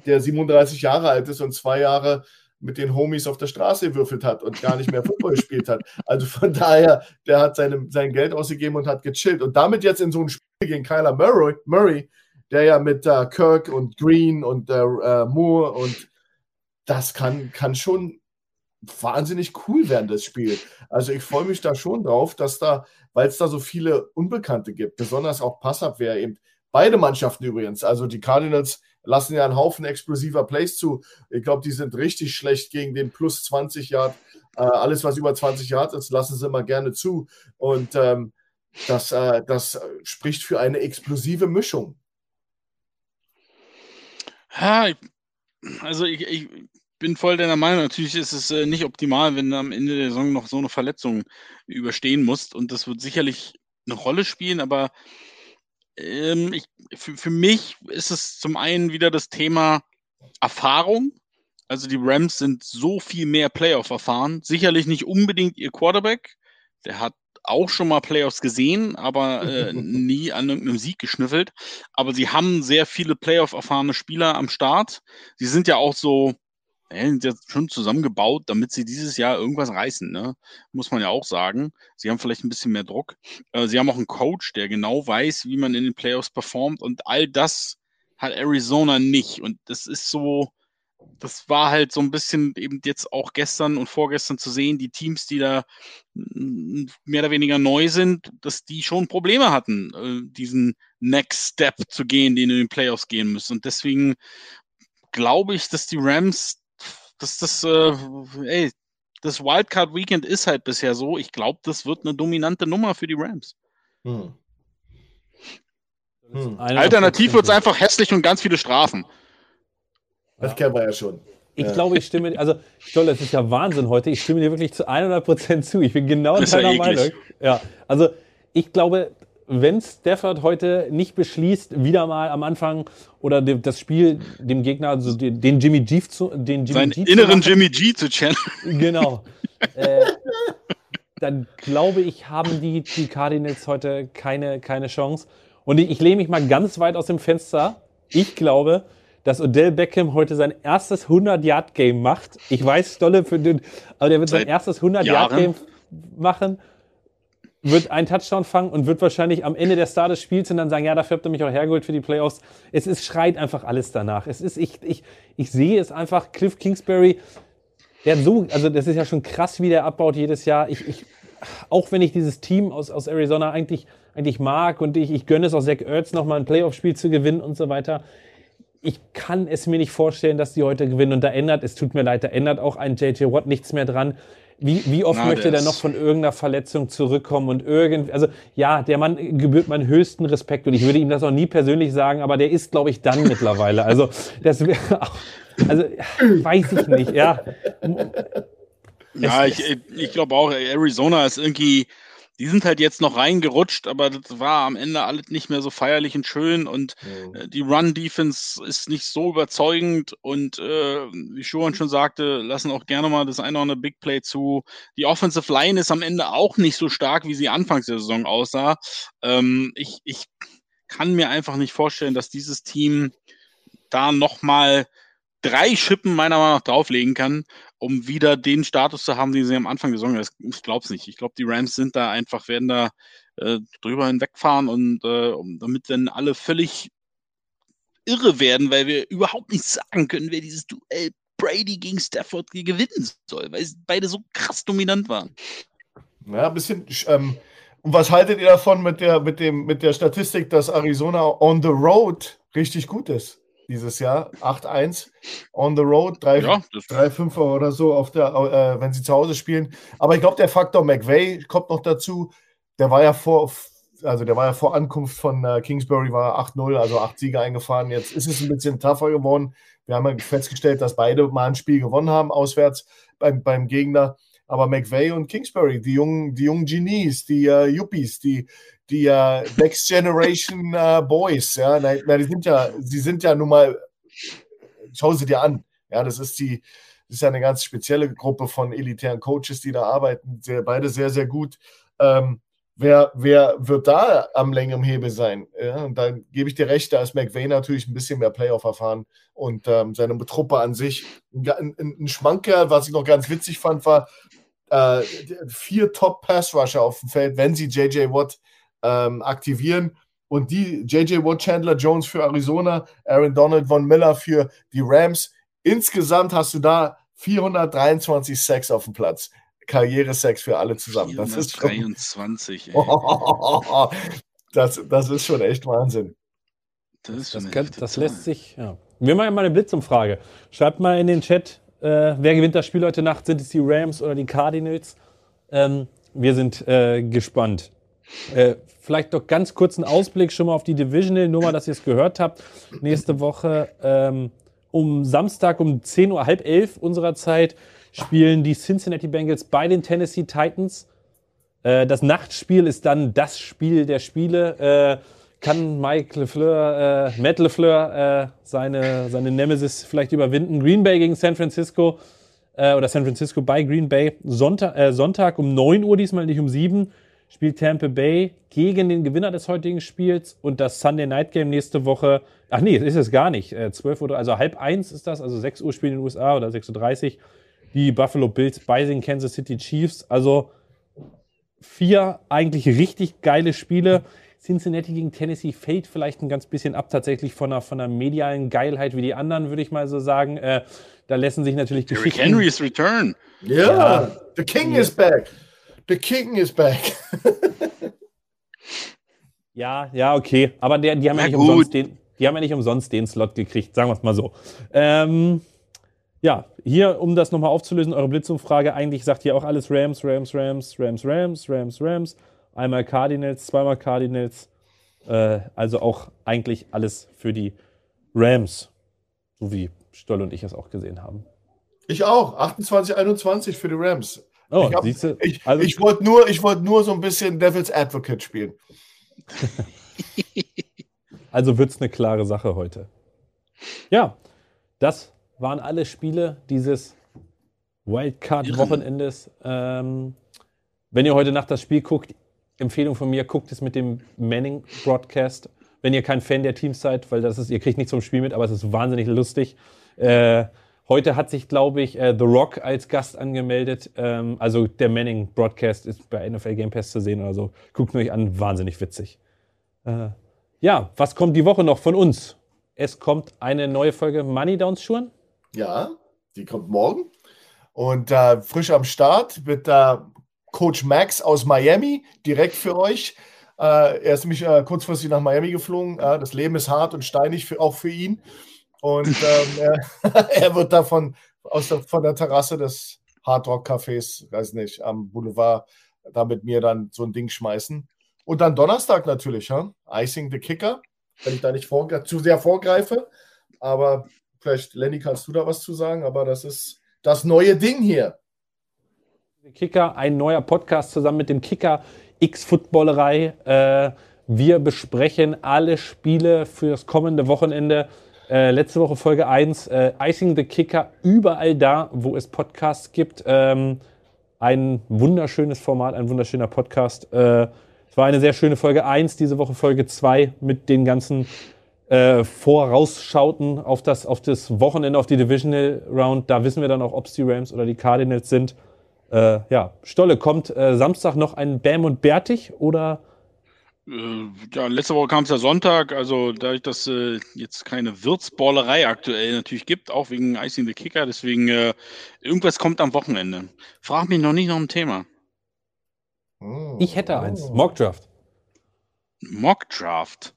der 37 Jahre alt ist und zwei Jahre mit den Homies auf der Straße gewürfelt hat und gar nicht mehr Football gespielt hat. Also von daher, der hat seine, sein Geld ausgegeben und hat gechillt. Und damit jetzt in so ein Spiel gegen Kyler Murray, Murray der ja mit äh, Kirk und Green und äh, äh, Moore und das kann, kann schon wahnsinnig cool werden, das Spiel. Also ich freue mich da schon drauf, dass da, weil es da so viele Unbekannte gibt, besonders auch Passabwehr eben. Beide Mannschaften übrigens, also die Cardinals lassen ja einen Haufen explosiver Plays zu. Ich glaube, die sind richtig schlecht gegen den plus 20 Yard. Äh, alles, was über 20 Yard ist, lassen sie immer gerne zu. Und ähm, das, äh, das spricht für eine explosive Mischung. Ja, also ich, ich bin voll deiner Meinung. Natürlich ist es äh, nicht optimal, wenn du am Ende der Saison noch so eine Verletzung überstehen musst. Und das wird sicherlich eine Rolle spielen, aber ähm, ich, für, für mich ist es zum einen wieder das Thema Erfahrung. Also die Rams sind so viel mehr Playoff erfahren. Sicherlich nicht unbedingt ihr Quarterback. Der hat auch schon mal Playoffs gesehen, aber äh, nie an irgendeinem Sieg geschnüffelt. Aber sie haben sehr viele Playoff-erfahrene Spieler am Start. Sie sind ja auch so, äh, sind jetzt schon zusammengebaut, damit sie dieses Jahr irgendwas reißen, ne? Muss man ja auch sagen. Sie haben vielleicht ein bisschen mehr Druck. Äh, sie haben auch einen Coach, der genau weiß, wie man in den Playoffs performt und all das hat Arizona nicht. Und das ist so, das war halt so ein bisschen eben jetzt auch gestern und vorgestern zu sehen, die Teams, die da mehr oder weniger neu sind, dass die schon Probleme hatten, äh, diesen Next Step zu gehen, den in den Playoffs gehen müssen. Und deswegen glaube ich, dass die Rams, dass das, äh, ey, das Wildcard Weekend ist halt bisher so. Ich glaube, das wird eine dominante Nummer für die Rams. Hm. Hm. Alternativ wird es einfach hässlich und ganz viele Strafen. Das kennen wir ja schon. Ich ja. glaube, ich stimme, also Stoll, das ist ja Wahnsinn heute. Ich stimme dir wirklich zu 100% zu. Ich bin genau deiner Meinung. Ja, also ich glaube, wenn Stafford heute nicht beschließt, wieder mal am Anfang oder das Spiel dem Gegner, also den Jimmy G zu, den Jimmy Seinen G inneren zu Jimmy G zu channeln. Genau. äh, dann glaube ich, haben die, die Cardinals heute keine, keine Chance. Und ich, ich lehne mich mal ganz weit aus dem Fenster. Ich glaube, dass Odell Beckham heute sein erstes 100-Yard-Game macht. Ich weiß, Stolle für den, aber der wird Seit sein erstes 100-Yard-Game machen, wird einen Touchdown fangen und wird wahrscheinlich am Ende der Start des Spiels und dann sagen, ja, dafür habt ihr mich auch hergeholt für die Playoffs. Es ist, schreit einfach alles danach. Es ist, ich, ich, ich sehe es einfach, Cliff Kingsbury, der hat so, also das ist ja schon krass, wie der abbaut jedes Jahr. Ich, ich, auch wenn ich dieses Team aus, aus Arizona eigentlich, eigentlich mag und ich, ich gönne es auch Zach Ertz nochmal ein Playoff-Spiel zu gewinnen und so weiter ich kann es mir nicht vorstellen, dass die heute gewinnen. Und da ändert, es tut mir leid, da ändert auch ein JJ Watt nichts mehr dran. Wie, wie oft Na, möchte der noch von irgendeiner Verletzung zurückkommen und irgendwie, also ja, der Mann gebührt meinen höchsten Respekt und ich würde ihm das auch nie persönlich sagen, aber der ist, glaube ich, dann mittlerweile. Also, das wäre also, weiß ich nicht, ja. Ja, ich, ich glaube auch, Arizona ist irgendwie, die sind halt jetzt noch reingerutscht, aber das war am Ende alles nicht mehr so feierlich und schön und mhm. äh, die Run-Defense ist nicht so überzeugend und äh, wie Schuhan schon sagte, lassen auch gerne mal das eine oder andere Big Play zu. Die Offensive Line ist am Ende auch nicht so stark, wie sie anfangs der Saison aussah. Ähm, ich, ich kann mir einfach nicht vorstellen, dass dieses Team da nochmal drei Schippen meiner Meinung nach drauflegen kann, um wieder den Status zu haben, den sie am Anfang der Saison haben. Ich glaube es nicht. Ich glaube, die Rams sind da einfach, werden da äh, drüber hinwegfahren und äh, um, damit dann alle völlig irre werden, weil wir überhaupt nicht sagen können, wer dieses Duell Brady gegen Stafford gewinnen soll, weil beide so krass dominant waren. Ja, ein bisschen. Ähm, und was haltet ihr davon mit der, mit, dem, mit der Statistik, dass Arizona on the road richtig gut ist? Dieses Jahr. 8-1 on the road, 3-5 Ja, oder so, auf der, äh, wenn sie zu Hause spielen. Aber ich glaube, der Faktor McVay kommt noch dazu. Der war ja vor, also der war ja vor Ankunft von äh, Kingsbury, war 8-0, also 8 Siege eingefahren. Jetzt ist es ein bisschen tougher geworden. Wir haben ja festgestellt, dass beide mal ein Spiel gewonnen haben, auswärts beim, beim Gegner. Aber McVay und Kingsbury, die jungen, die jungen Genies, die äh, Yuppies, die, die äh, Next Generation äh, Boys, ja, na, na, die sind ja, sie sind ja nun mal, schau sie dir an. Ja, das ist die, das ist ja eine ganz spezielle Gruppe von elitären Coaches, die da arbeiten. Sehr, beide sehr, sehr gut. Ähm, wer, wer wird da am längeren Hebel sein? Ja, und dann gebe ich dir recht, da ist McVay natürlich ein bisschen mehr Playoff erfahren und ähm, seine Truppe an sich. Ein, ein, Schmankerl, was ich noch ganz witzig fand, war äh, vier Top-Pass-Rusher auf dem Feld, wenn sie JJ Watt ähm, aktivieren. Und die JJ Watt, Chandler Jones für Arizona, Aaron Donald, Von Miller für die Rams. Insgesamt hast du da 423 Sacks auf dem Platz. Karriere-Sex für alle zusammen. Das ist schon, 23, ey. das, das ist schon echt Wahnsinn. Das, ist schon Das, heftige das lässt sich, ja. Wir machen mal eine Blitzumfrage. Schreibt mal in den Chat, äh, wer gewinnt das Spiel heute Nacht? Sind es die Rams oder die Cardinals? Ähm, wir sind äh, gespannt. Äh, vielleicht doch ganz kurz einen Ausblick schon mal auf die Divisional, nur mal, dass ihr es gehört habt. Nächste Woche ähm, um Samstag um 10 Uhr, halb elf unserer Zeit, spielen die Cincinnati Bengals bei den Tennessee Titans. Äh, das Nachtspiel ist dann das Spiel der Spiele. Äh, kann Mike LeFleur, äh, Matt LeFleur seine, seine Nemesis vielleicht überwinden? Green Bay gegen San Francisco oder San Francisco bei Green Bay. Sonntag, Sonntag um 9 Uhr, diesmal nicht um 7, spielt Tampa Bay gegen den Gewinner des heutigen Spiels und das Sunday Night Game nächste Woche. Ach nee, ist es gar nicht. Äh, 12 Uhr, also halb eins ist das, also 6 Uhr spielen in den USA oder 6.30 Uhr die Buffalo Bills bei den Kansas City Chiefs. Also vier eigentlich richtig geile Spiele. Cincinnati gegen Tennessee fällt vielleicht ein ganz bisschen ab, tatsächlich von einer, von einer medialen Geilheit wie die anderen, würde ich mal so sagen. Äh, da lassen sich natürlich Derrick Geschichten. Henrys Return. Ja, Ja. the King is back. The King is back. Ja, ja, okay. Aber der, die, haben ja nicht gut. umsonst den, die haben ja nicht umsonst den Slot gekriegt, sagen wir es mal so. Ähm, ja, hier, um das nochmal aufzulösen, eure Blitzumfrage, eigentlich sagt ihr auch alles Rams, Rams, Rams, Rams, Rams, Rams, Rams. Einmal Cardinals, zweimal Cardinals. Äh, also auch eigentlich alles für die Rams. So wie Stoll und ich es auch gesehen haben. Ich auch. 28, 21 für die Rams. Oh, ich hab- siehst du? Ich, Also- ich wollte nur, ich wollte nur so ein bisschen Devil's Advocate spielen. Also wird es eine klare Sache heute. Ja, das waren alle Spiele dieses Wildcard-Wochenendes. Ähm, wenn ihr heute Nacht das Spiel guckt, Empfehlung von mir, guckt es mit dem Manning-Broadcast. Wenn ihr kein Fan der Teams seid, weil das ist, ihr kriegt nichts vom Spiel mit, aber es ist wahnsinnig lustig. Äh, heute hat sich, glaube ich, äh, The Rock als Gast angemeldet. Ähm, also der Manning-Broadcast ist bei NFL Game Pass zu sehen oder so. Guckt euch an, wahnsinnig witzig. Äh, ja, was kommt die Woche noch von uns? Es kommt eine neue Folge Money Downs Schuhen. Ja, die kommt morgen. Und äh, frisch am Start mit äh, Coach Max aus Miami, direkt für euch. Äh, er ist nämlich äh, kurzfristig nach Miami geflogen. Äh, das Leben ist hart und steinig, für, auch für ihn. Und ähm, er, er wird davon aus der, von der Terrasse des Hard Rock Cafés, weiß nicht, am Boulevard, da mit mir dann so ein Ding schmeißen. Und dann Donnerstag natürlich, ja? Icing the Kicker, wenn ich da nicht zu sehr vorgreife. Aber vielleicht, Lenny, kannst du da was zu sagen? Aber das ist das neue Ding hier. Kicker, ein neuer Podcast zusammen mit dem Kicker X-Footballerei. Äh, wir besprechen alle Spiele für das kommende Wochenende. Äh, letzte Woche Folge 1, äh, Icing the Kicker, überall da, wo es Podcasts gibt. Ähm, ein wunderschönes Format, ein wunderschöner Podcast. Äh, es war eine sehr schöne Folge 1, diese Woche Folge 2 mit den ganzen äh, Vorausschauten auf das, auf das Wochenende, auf die Divisional Round. Da wissen wir dann auch, ob es die Rams oder die Cardinals sind. Äh, ja, Stolle, kommt äh, Samstag noch ein Bam und Bärtig oder ja, letzte Woche kam es ja Sonntag, also dadurch, dass äh, jetzt keine Wirtsballerei aktuell natürlich gibt, auch wegen Icing the Kicker, deswegen äh, irgendwas kommt am Wochenende. Frag mich noch nicht nach dem Thema. Hm. ich hätte eins, Mockdraft. Mock Draft.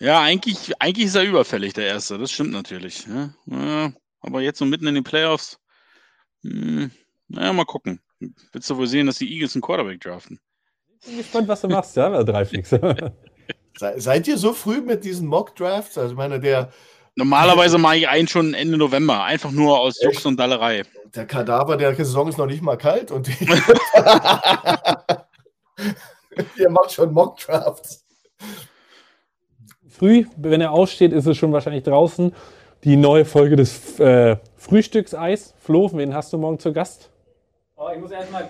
Ja, eigentlich, eigentlich ist er überfällig, der Erste. Das stimmt natürlich. Ja, ja, aber jetzt so mitten in den Playoffs. Hm, naja, mal gucken. Willst du wohl sehen, dass die Eagles einen Quarterback draften? Ich bin gespannt, was du machst, ja, drei Fix. Se- Seid ihr so früh mit diesen Mock-Drafts? Also, ich meine, der, Normalerweise mache ich einen schon Ende November. Einfach nur aus? Jux und Dallerei. der Kadaver der Saison ist noch nicht mal kalt und ihr macht schon Mock-Drafts. Früh, wenn er aussteht, ist es schon wahrscheinlich draußen. Die neue Folge des äh, Frühstückseis. Flo, wen hast du morgen zu Gast? Oh, ich muss erstmal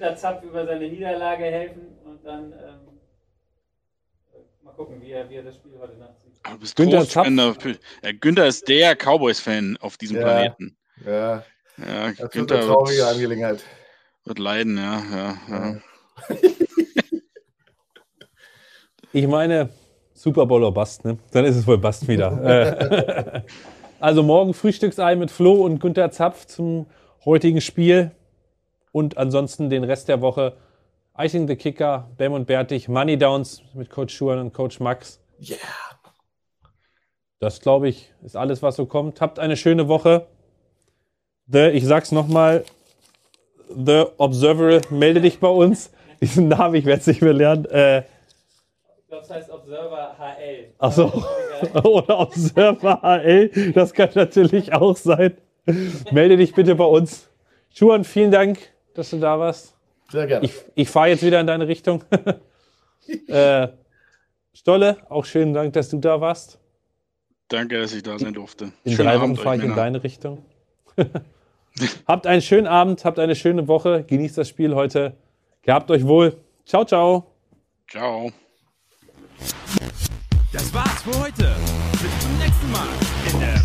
Günter Zapf über seine Niederlage helfen und dann ähm, äh, mal gucken, wie er, wie er das Spiel heute Nacht sieht. Du bist Günther für- Ja, Günther ist der Cowboys-Fan auf diesem Ja. Planeten. Ja, Ja, das Günther eine traurige wird, Angelegenheit. wird leiden, ja. ja, ja. Ich meine, Super Bowl oder Bast, ne? Dann ist es wohl Bast wieder. Äh, also morgen Frühstücksei mit Flo und Günter Zapf zum heutigen Spiel. Und ansonsten den Rest der Woche Icing the Kicker, Bam und Bertig, Money Downs mit Coach Schuhan und Coach Max. Yeah. Das, glaube ich, ist alles, was so kommt. Habt eine schöne Woche. The, ich sag's nochmal, The Observer, melde dich bei uns. Diesen Namen, ich werde es nicht mehr lernen. Äh, Ich glaube, es heißt Observer HL. Ach so. Oder Observer HL, das kann natürlich auch sein. Melde dich bitte bei uns. Schuhan, vielen Dank, dass du da warst. Sehr gerne. Ich, ich fahre jetzt wieder in deine Richtung. äh, Stolle, auch schönen Dank, dass du da warst. Danke, dass ich da sein durfte. In Schönen drei Wochen fahre euch, ich in deine Richtung. habt einen schönen Abend, habt eine schöne Woche, genießt das Spiel heute. Gehabt euch wohl. Ciao, ciao. Ciao. Das war's für heute. Bis zum nächsten Mal in der.